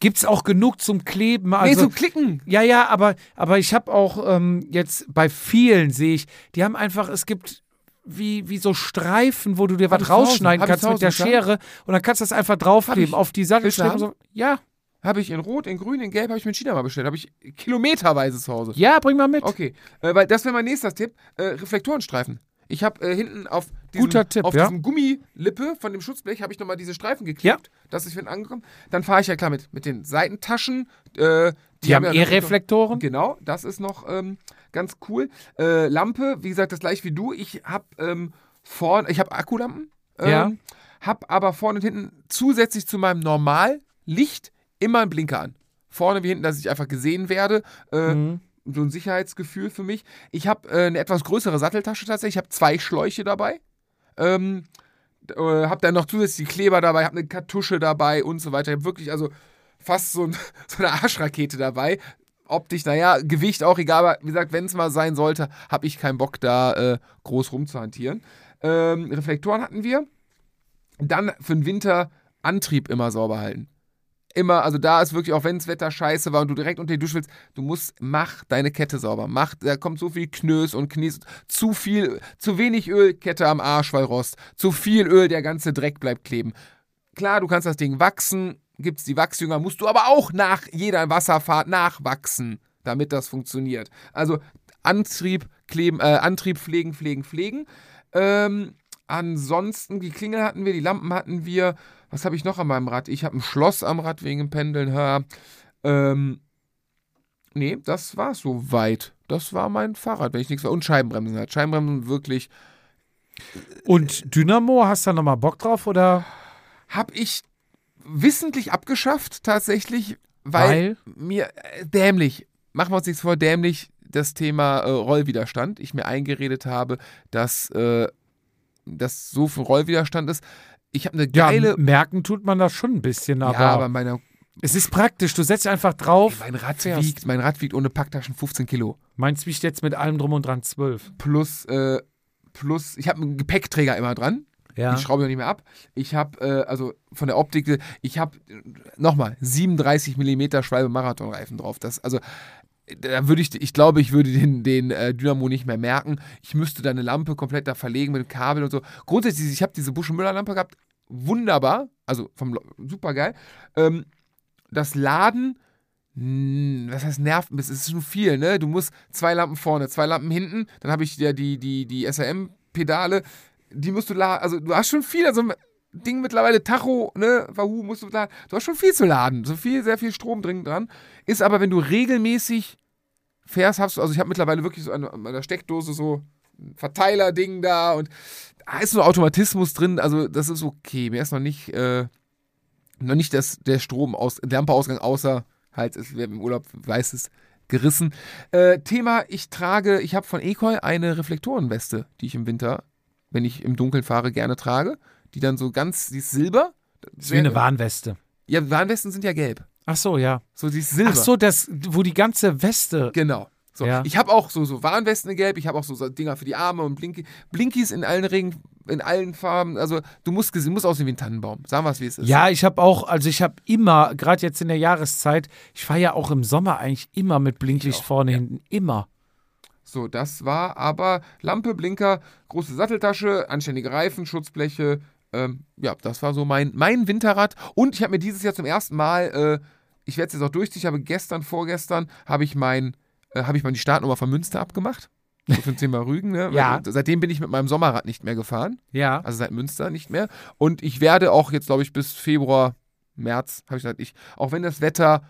Gibt's auch genug zum Kleben? nee, Also, zum Klicken. ja, ja, aber, aber ich habe auch ähm, jetzt bei vielen sehe ich, die haben einfach, es gibt wie, wie so Streifen, wo du dir was rausschneiden kannst mit der. Schere und dann kannst du das einfach draufkleben auf die Sattelschläfe. So. Ja, Habe ich in Rot, in Grün, in Gelb, habe ich mir in China mal bestellt. Habe ich kilometerweise zu Hause. ja, bring mal mit. Okay, äh, weil das wäre mein nächster Tipp. Äh, Reflektorenstreifen. Ich habe äh, hinten auf diesem, Guter Tipp, auf ja. diesem Gummilippe von dem Schutzblech habe ich nochmal diese Streifen geklebt. Das ist für angekommen. Dann fahre ich ja klar mit, mit den Seitentaschen. Äh, Die, haben ja eh Reflektoren. Genau, das ist noch ähm, ganz cool. Äh, Lampe, wie gesagt, das gleiche wie du. Ich habe ähm, vorne, ich habe Akkulampen. Ähm, Ja. Hab aber vorne und hinten zusätzlich zu meinem Normallicht immer einen Blinker an. Vorne wie hinten, dass ich einfach gesehen werde. Äh, Mhm. So ein Sicherheitsgefühl für mich. Ich habe äh, eine etwas größere Satteltasche tatsächlich. Ich habe zwei Schläuche dabei. Ähm, äh, habe dann noch zusätzlich Kleber dabei, habe eine Kartusche dabei und so weiter. Ich habe wirklich also fast so, ein, *laughs* so eine Arschrakete dabei. Optisch, naja, Gewicht auch egal, aber wie gesagt, wenn es mal sein sollte, habe ich keinen Bock da äh, groß rumzuhantieren. Ähm, Reflektoren hatten wir. Dann für den Winter Antrieb immer sauber halten. Immer, also da ist wirklich, auch wenn das Wetter scheiße war und du direkt unter die Dusche willst, du musst, mach deine Kette sauber. Mach, da kommt so viel Knös und Knies, zu viel, zu wenig Öl, Kette am Arsch, weil Rost. Zu viel Öl, der ganze Dreck bleibt kleben. Klar, du kannst das Ding wachsen, gibt's die Wachsjünger, musst du aber auch nach jeder Wasserfahrt nachwachsen, damit das funktioniert. Also Antrieb, kleben, äh, Antrieb pflegen, pflegen, pflegen. Ähm, ansonsten, die Klingel hatten wir, die Lampen hatten wir. Was habe ich noch an meinem Rad? Ich habe ein Schloss am Rad wegen dem Pendeln. Ja. Ähm, nee, das war soweit. Das war mein Fahrrad, wenn ich nichts war. Und Scheibenbremsen halt. Scheibenbremsen wirklich. Und Dynamo, hast du da nochmal Bock drauf oder? Habe ich wissentlich abgeschafft, tatsächlich, weil, mir äh, dämlich, machen wir uns nichts vor, dämlich das Thema äh, Rollwiderstand. Ich mir eingeredet habe, dass äh, das so viel Rollwiderstand ist. Ich habe eine Ja, geile. merken tut man das schon ein bisschen, aber, ja, aber meiner, es ist praktisch. Du setzt einfach drauf. mein Rad wiegt, mein Rad wiegt ohne Packtaschen 15 Kilo. Meins wiegt jetzt mit allem drum und dran 12. Plus, äh, plus, ich habe einen Gepäckträger immer dran. Ja. Die schraube ich auch nicht mehr ab. Ich habe, äh, also von der Optik, ich habe nochmal 37 mm Schwalbe Marathonreifen drauf. Das, also da würde ich, ich glaube, ich würde den, den äh, Dynamo nicht mehr merken. Ich müsste da eine Lampe komplett da verlegen mit dem Kabel und so. Grundsätzlich, ich habe diese Busche-Müller-Lampe gehabt, wunderbar, also vom super geil. Ähm, das Laden, mh, was heißt nervt, es ist schon viel, ne? Du musst zwei Lampen vorne, zwei Lampen hinten, dann habe ich ja die, die, die SRM-Pedale, die musst du laden, also du hast schon viel, also Ding mittlerweile, Tacho, ne, Wahoo musst du laden. Du hast schon viel zu laden, so viel, sehr viel Strom drin dran. Ist aber, wenn du regelmäßig fährst, hast du, also ich habe mittlerweile wirklich so an meiner Steckdose so ein Verteiler-Ding da und da ist so ein Automatismus drin, also das ist okay. Mir ist noch nicht, äh, noch nicht das, der Strom aus, Lampeausgang außer halt, es, wer im Urlaub weiß es, gerissen. Äh, Thema, ich trage, ich habe von Ekoi eine Reflektorenweste, die ich im Winter, wenn ich im Dunkeln fahre, gerne trage. Die dann so ganz, die ist silber. Das ist wie eine Warnweste. Ja, Warnwesten sind ja gelb. Ach so, ja. So, die ist silber. Ach so, das, wo die ganze Weste. Genau. So, Ja. Ich habe auch so, so Warnwesten in gelb, ich habe auch so, so Dinger für die Arme und Blinky, Blinkies in allen Regen, in allen Farben. Also du musst, gesehen- musst aussehen wie ein Tannenbaum. Sagen wir es, wie es ist. Ja, ich habe auch, also ich habe immer, gerade jetzt in der Jahreszeit, ich fahre ja auch im Sommer eigentlich immer mit Blinklicht auch, vorne ja. hinten. Immer. So, das war aber Lampe, Blinker, große Satteltasche, anständige Reifen, Schutzbleche. Ähm, ja, das war so mein, mein Winterrad. Und ich habe mir dieses Jahr zum ersten Mal, äh, ich werde es jetzt auch durchziehen, ich habe gestern, vorgestern, habe ich mein, äh, habe ich mal die Startnummer von Münster abgemacht. So für ein Thema Rügen, ne? Ja. Weil, Seitdem bin ich mit meinem Sommerrad nicht mehr gefahren. Ja. Also seit Münster nicht mehr. Und ich werde auch jetzt, glaube ich, bis Februar, März, habe ich gesagt, ich, auch wenn das Wetter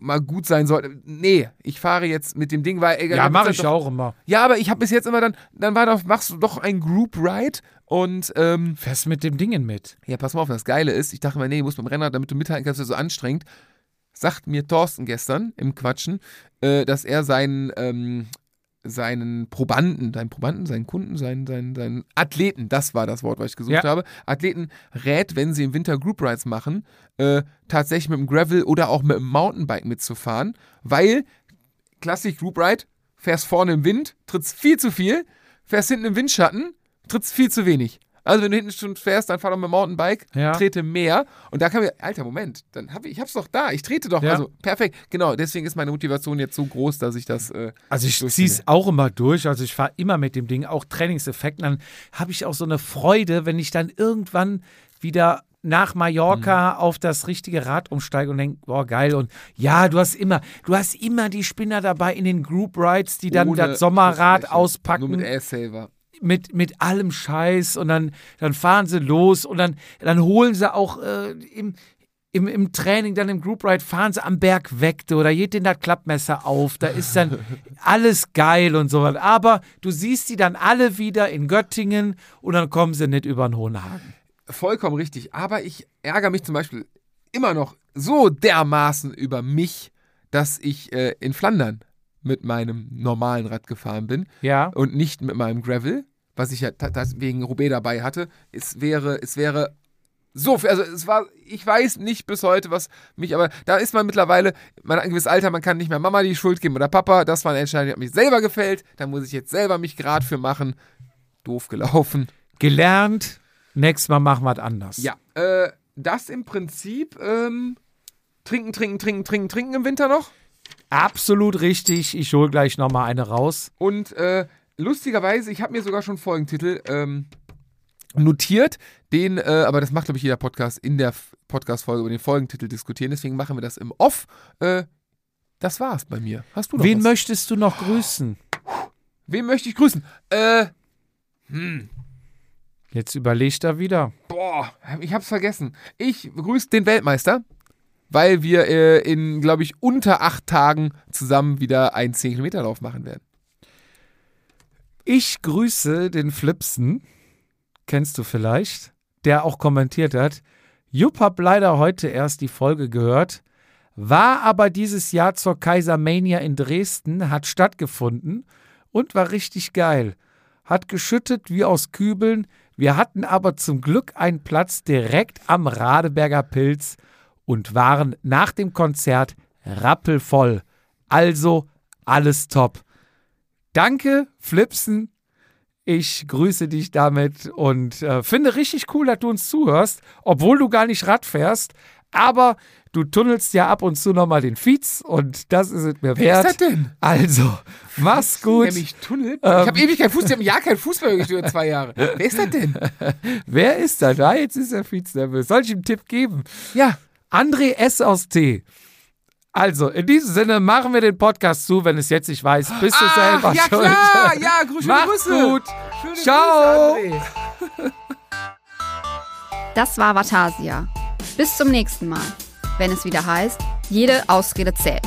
mal gut sein sollte. Nee, ich fahre jetzt mit dem Ding, weil ey, Ja, mache ist ich doch- auch immer. Ja, aber ich habe bis jetzt immer dann, dann war doch, machst du doch ein Group Ride und ähm, Fährst mit dem Dingen mit. ja, pass mal auf, das Geile ist, ich dachte mir, nee, du musst beim Rennrad, damit du mithalten kannst, ist das so anstrengend. Sagt mir Thorsten gestern im Quatschen, äh, dass er seinen, ähm, seinen Probanden, seinen Probanden, seinen Kunden, seinen, seinen, seinen Athleten, das war das Wort, was ich gesucht Ja. habe, Athleten rät, wenn sie im Winter Group Rides machen, äh, tatsächlich mit dem Gravel oder auch mit dem Mountainbike mitzufahren, weil klassisch Group Ride, fährst vorne im Wind, trittst viel zu viel, fährst hinten im Windschatten, trittst viel zu wenig. Also wenn du hinten schon fährst, dann fahr doch mit dem Mountainbike, Ja. trete mehr. Und da kann mir, alter Moment, dann hab ich, ich hab's doch da, ich trete doch. Ja. Also perfekt, genau. Deswegen ist meine Motivation jetzt so groß, dass ich das. Äh, Also ich ziehe es auch immer durch. Also ich fahre immer mit dem Ding, auch Trainingseffekten. Dann habe ich auch so eine Freude, wenn ich dann irgendwann wieder nach Mallorca Mhm. auf das richtige Rad umsteige und denke, boah, geil. Und ja, du hast immer, du hast immer die Spinner dabei in den Group Rides, die dann ohne das Sommerrad auspacken. Nur mit Airsaver. Mit, mit allem Scheiß und dann, dann fahren sie los und dann, dann holen sie auch äh, im, im, im Training, dann im Group Ride, fahren sie am Berg weg, da geht denen das Klappmesser auf, da ist dann *laughs* alles geil und so was. Aber du siehst die dann alle wieder in Göttingen und dann kommen sie nicht über den Hohenhagen. Vollkommen richtig. Aber ich ärgere mich zum Beispiel immer noch so dermaßen über mich, dass ich äh, in Flandern mit meinem normalen Rad gefahren bin Ja. und nicht mit meinem Gravel, was ich ja wegen Roubaix dabei hatte. Es wäre, es wäre so, viel- also es war, ich weiß nicht bis heute, was mich, aber da ist man mittlerweile, man hat ein gewisses Alter, man kann nicht mehr Mama die Schuld geben oder Papa, das war eine Entscheidung, die hat mich selber gefällt, da muss ich jetzt selber mich gerade für machen. Doof gelaufen. Gelernt, nächstes Mal machen wir es anders. Ja, äh, das im Prinzip, ähm, trinken, trinken, trinken, trinken, trinken im Winter noch. Absolut richtig. Ich hole gleich nochmal eine raus. Und äh, lustigerweise, ich habe mir sogar schon Folgentitel ähm, notiert, den, äh, aber das macht, glaube ich, jeder Podcast in der Podcast-Folge über den Folgentitel diskutieren. Deswegen machen wir das im Off. Äh, das war's bei mir. Hast du noch Wen was? möchtest du noch grüßen? Wen möchte ich grüßen? Äh, Jetzt überleg da wieder. boah, ich hab's vergessen. Ich grüße den Weltmeister, weil wir äh, in, glaube ich, unter acht Tagen zusammen wieder einen 10-Kilometer-Lauf machen werden. Ich grüße den Flipsen, kennst du vielleicht, der auch kommentiert hat. Jupp hab leider heute erst die Folge gehört, war aber dieses Jahr zur Kaisermania in Dresden, hat stattgefunden und war richtig geil. Hat geschüttet wie aus Kübeln. Wir hatten aber zum Glück einen Platz direkt am Radeberger Pilz und waren nach dem Konzert rappelvoll. Also alles top. Danke, Flipsen. Ich grüße dich damit und äh, finde richtig cool, dass du uns zuhörst, obwohl du gar nicht Rad fährst. Aber du tunnelst ja ab und zu nochmal den Fiets und das ist es mir Wer wert. ist das denn? Also, mach's gut. Der mich tunnelt? Ähm. ich habe ewig kein Fußball, ich habe Jahr kein Fußball gespielt, zwei Jahre. Wer ist das denn? *laughs* Wer ist da? Da, jetzt ist der Fiets nervös. Soll ich ihm einen Tipp geben? Ja, André S. aus T. Also, in diesem Sinne machen wir den Podcast zu. Wenn es jetzt nicht weiß, bist du selber Ach, ja schuld. klar, ja, *laughs* grüße Mach's Grüße. gut. Schöne Ciao. Grüße. Das war Vatasia. Bis zum nächsten Mal, wenn es wieder heißt, jede Ausrede zählt.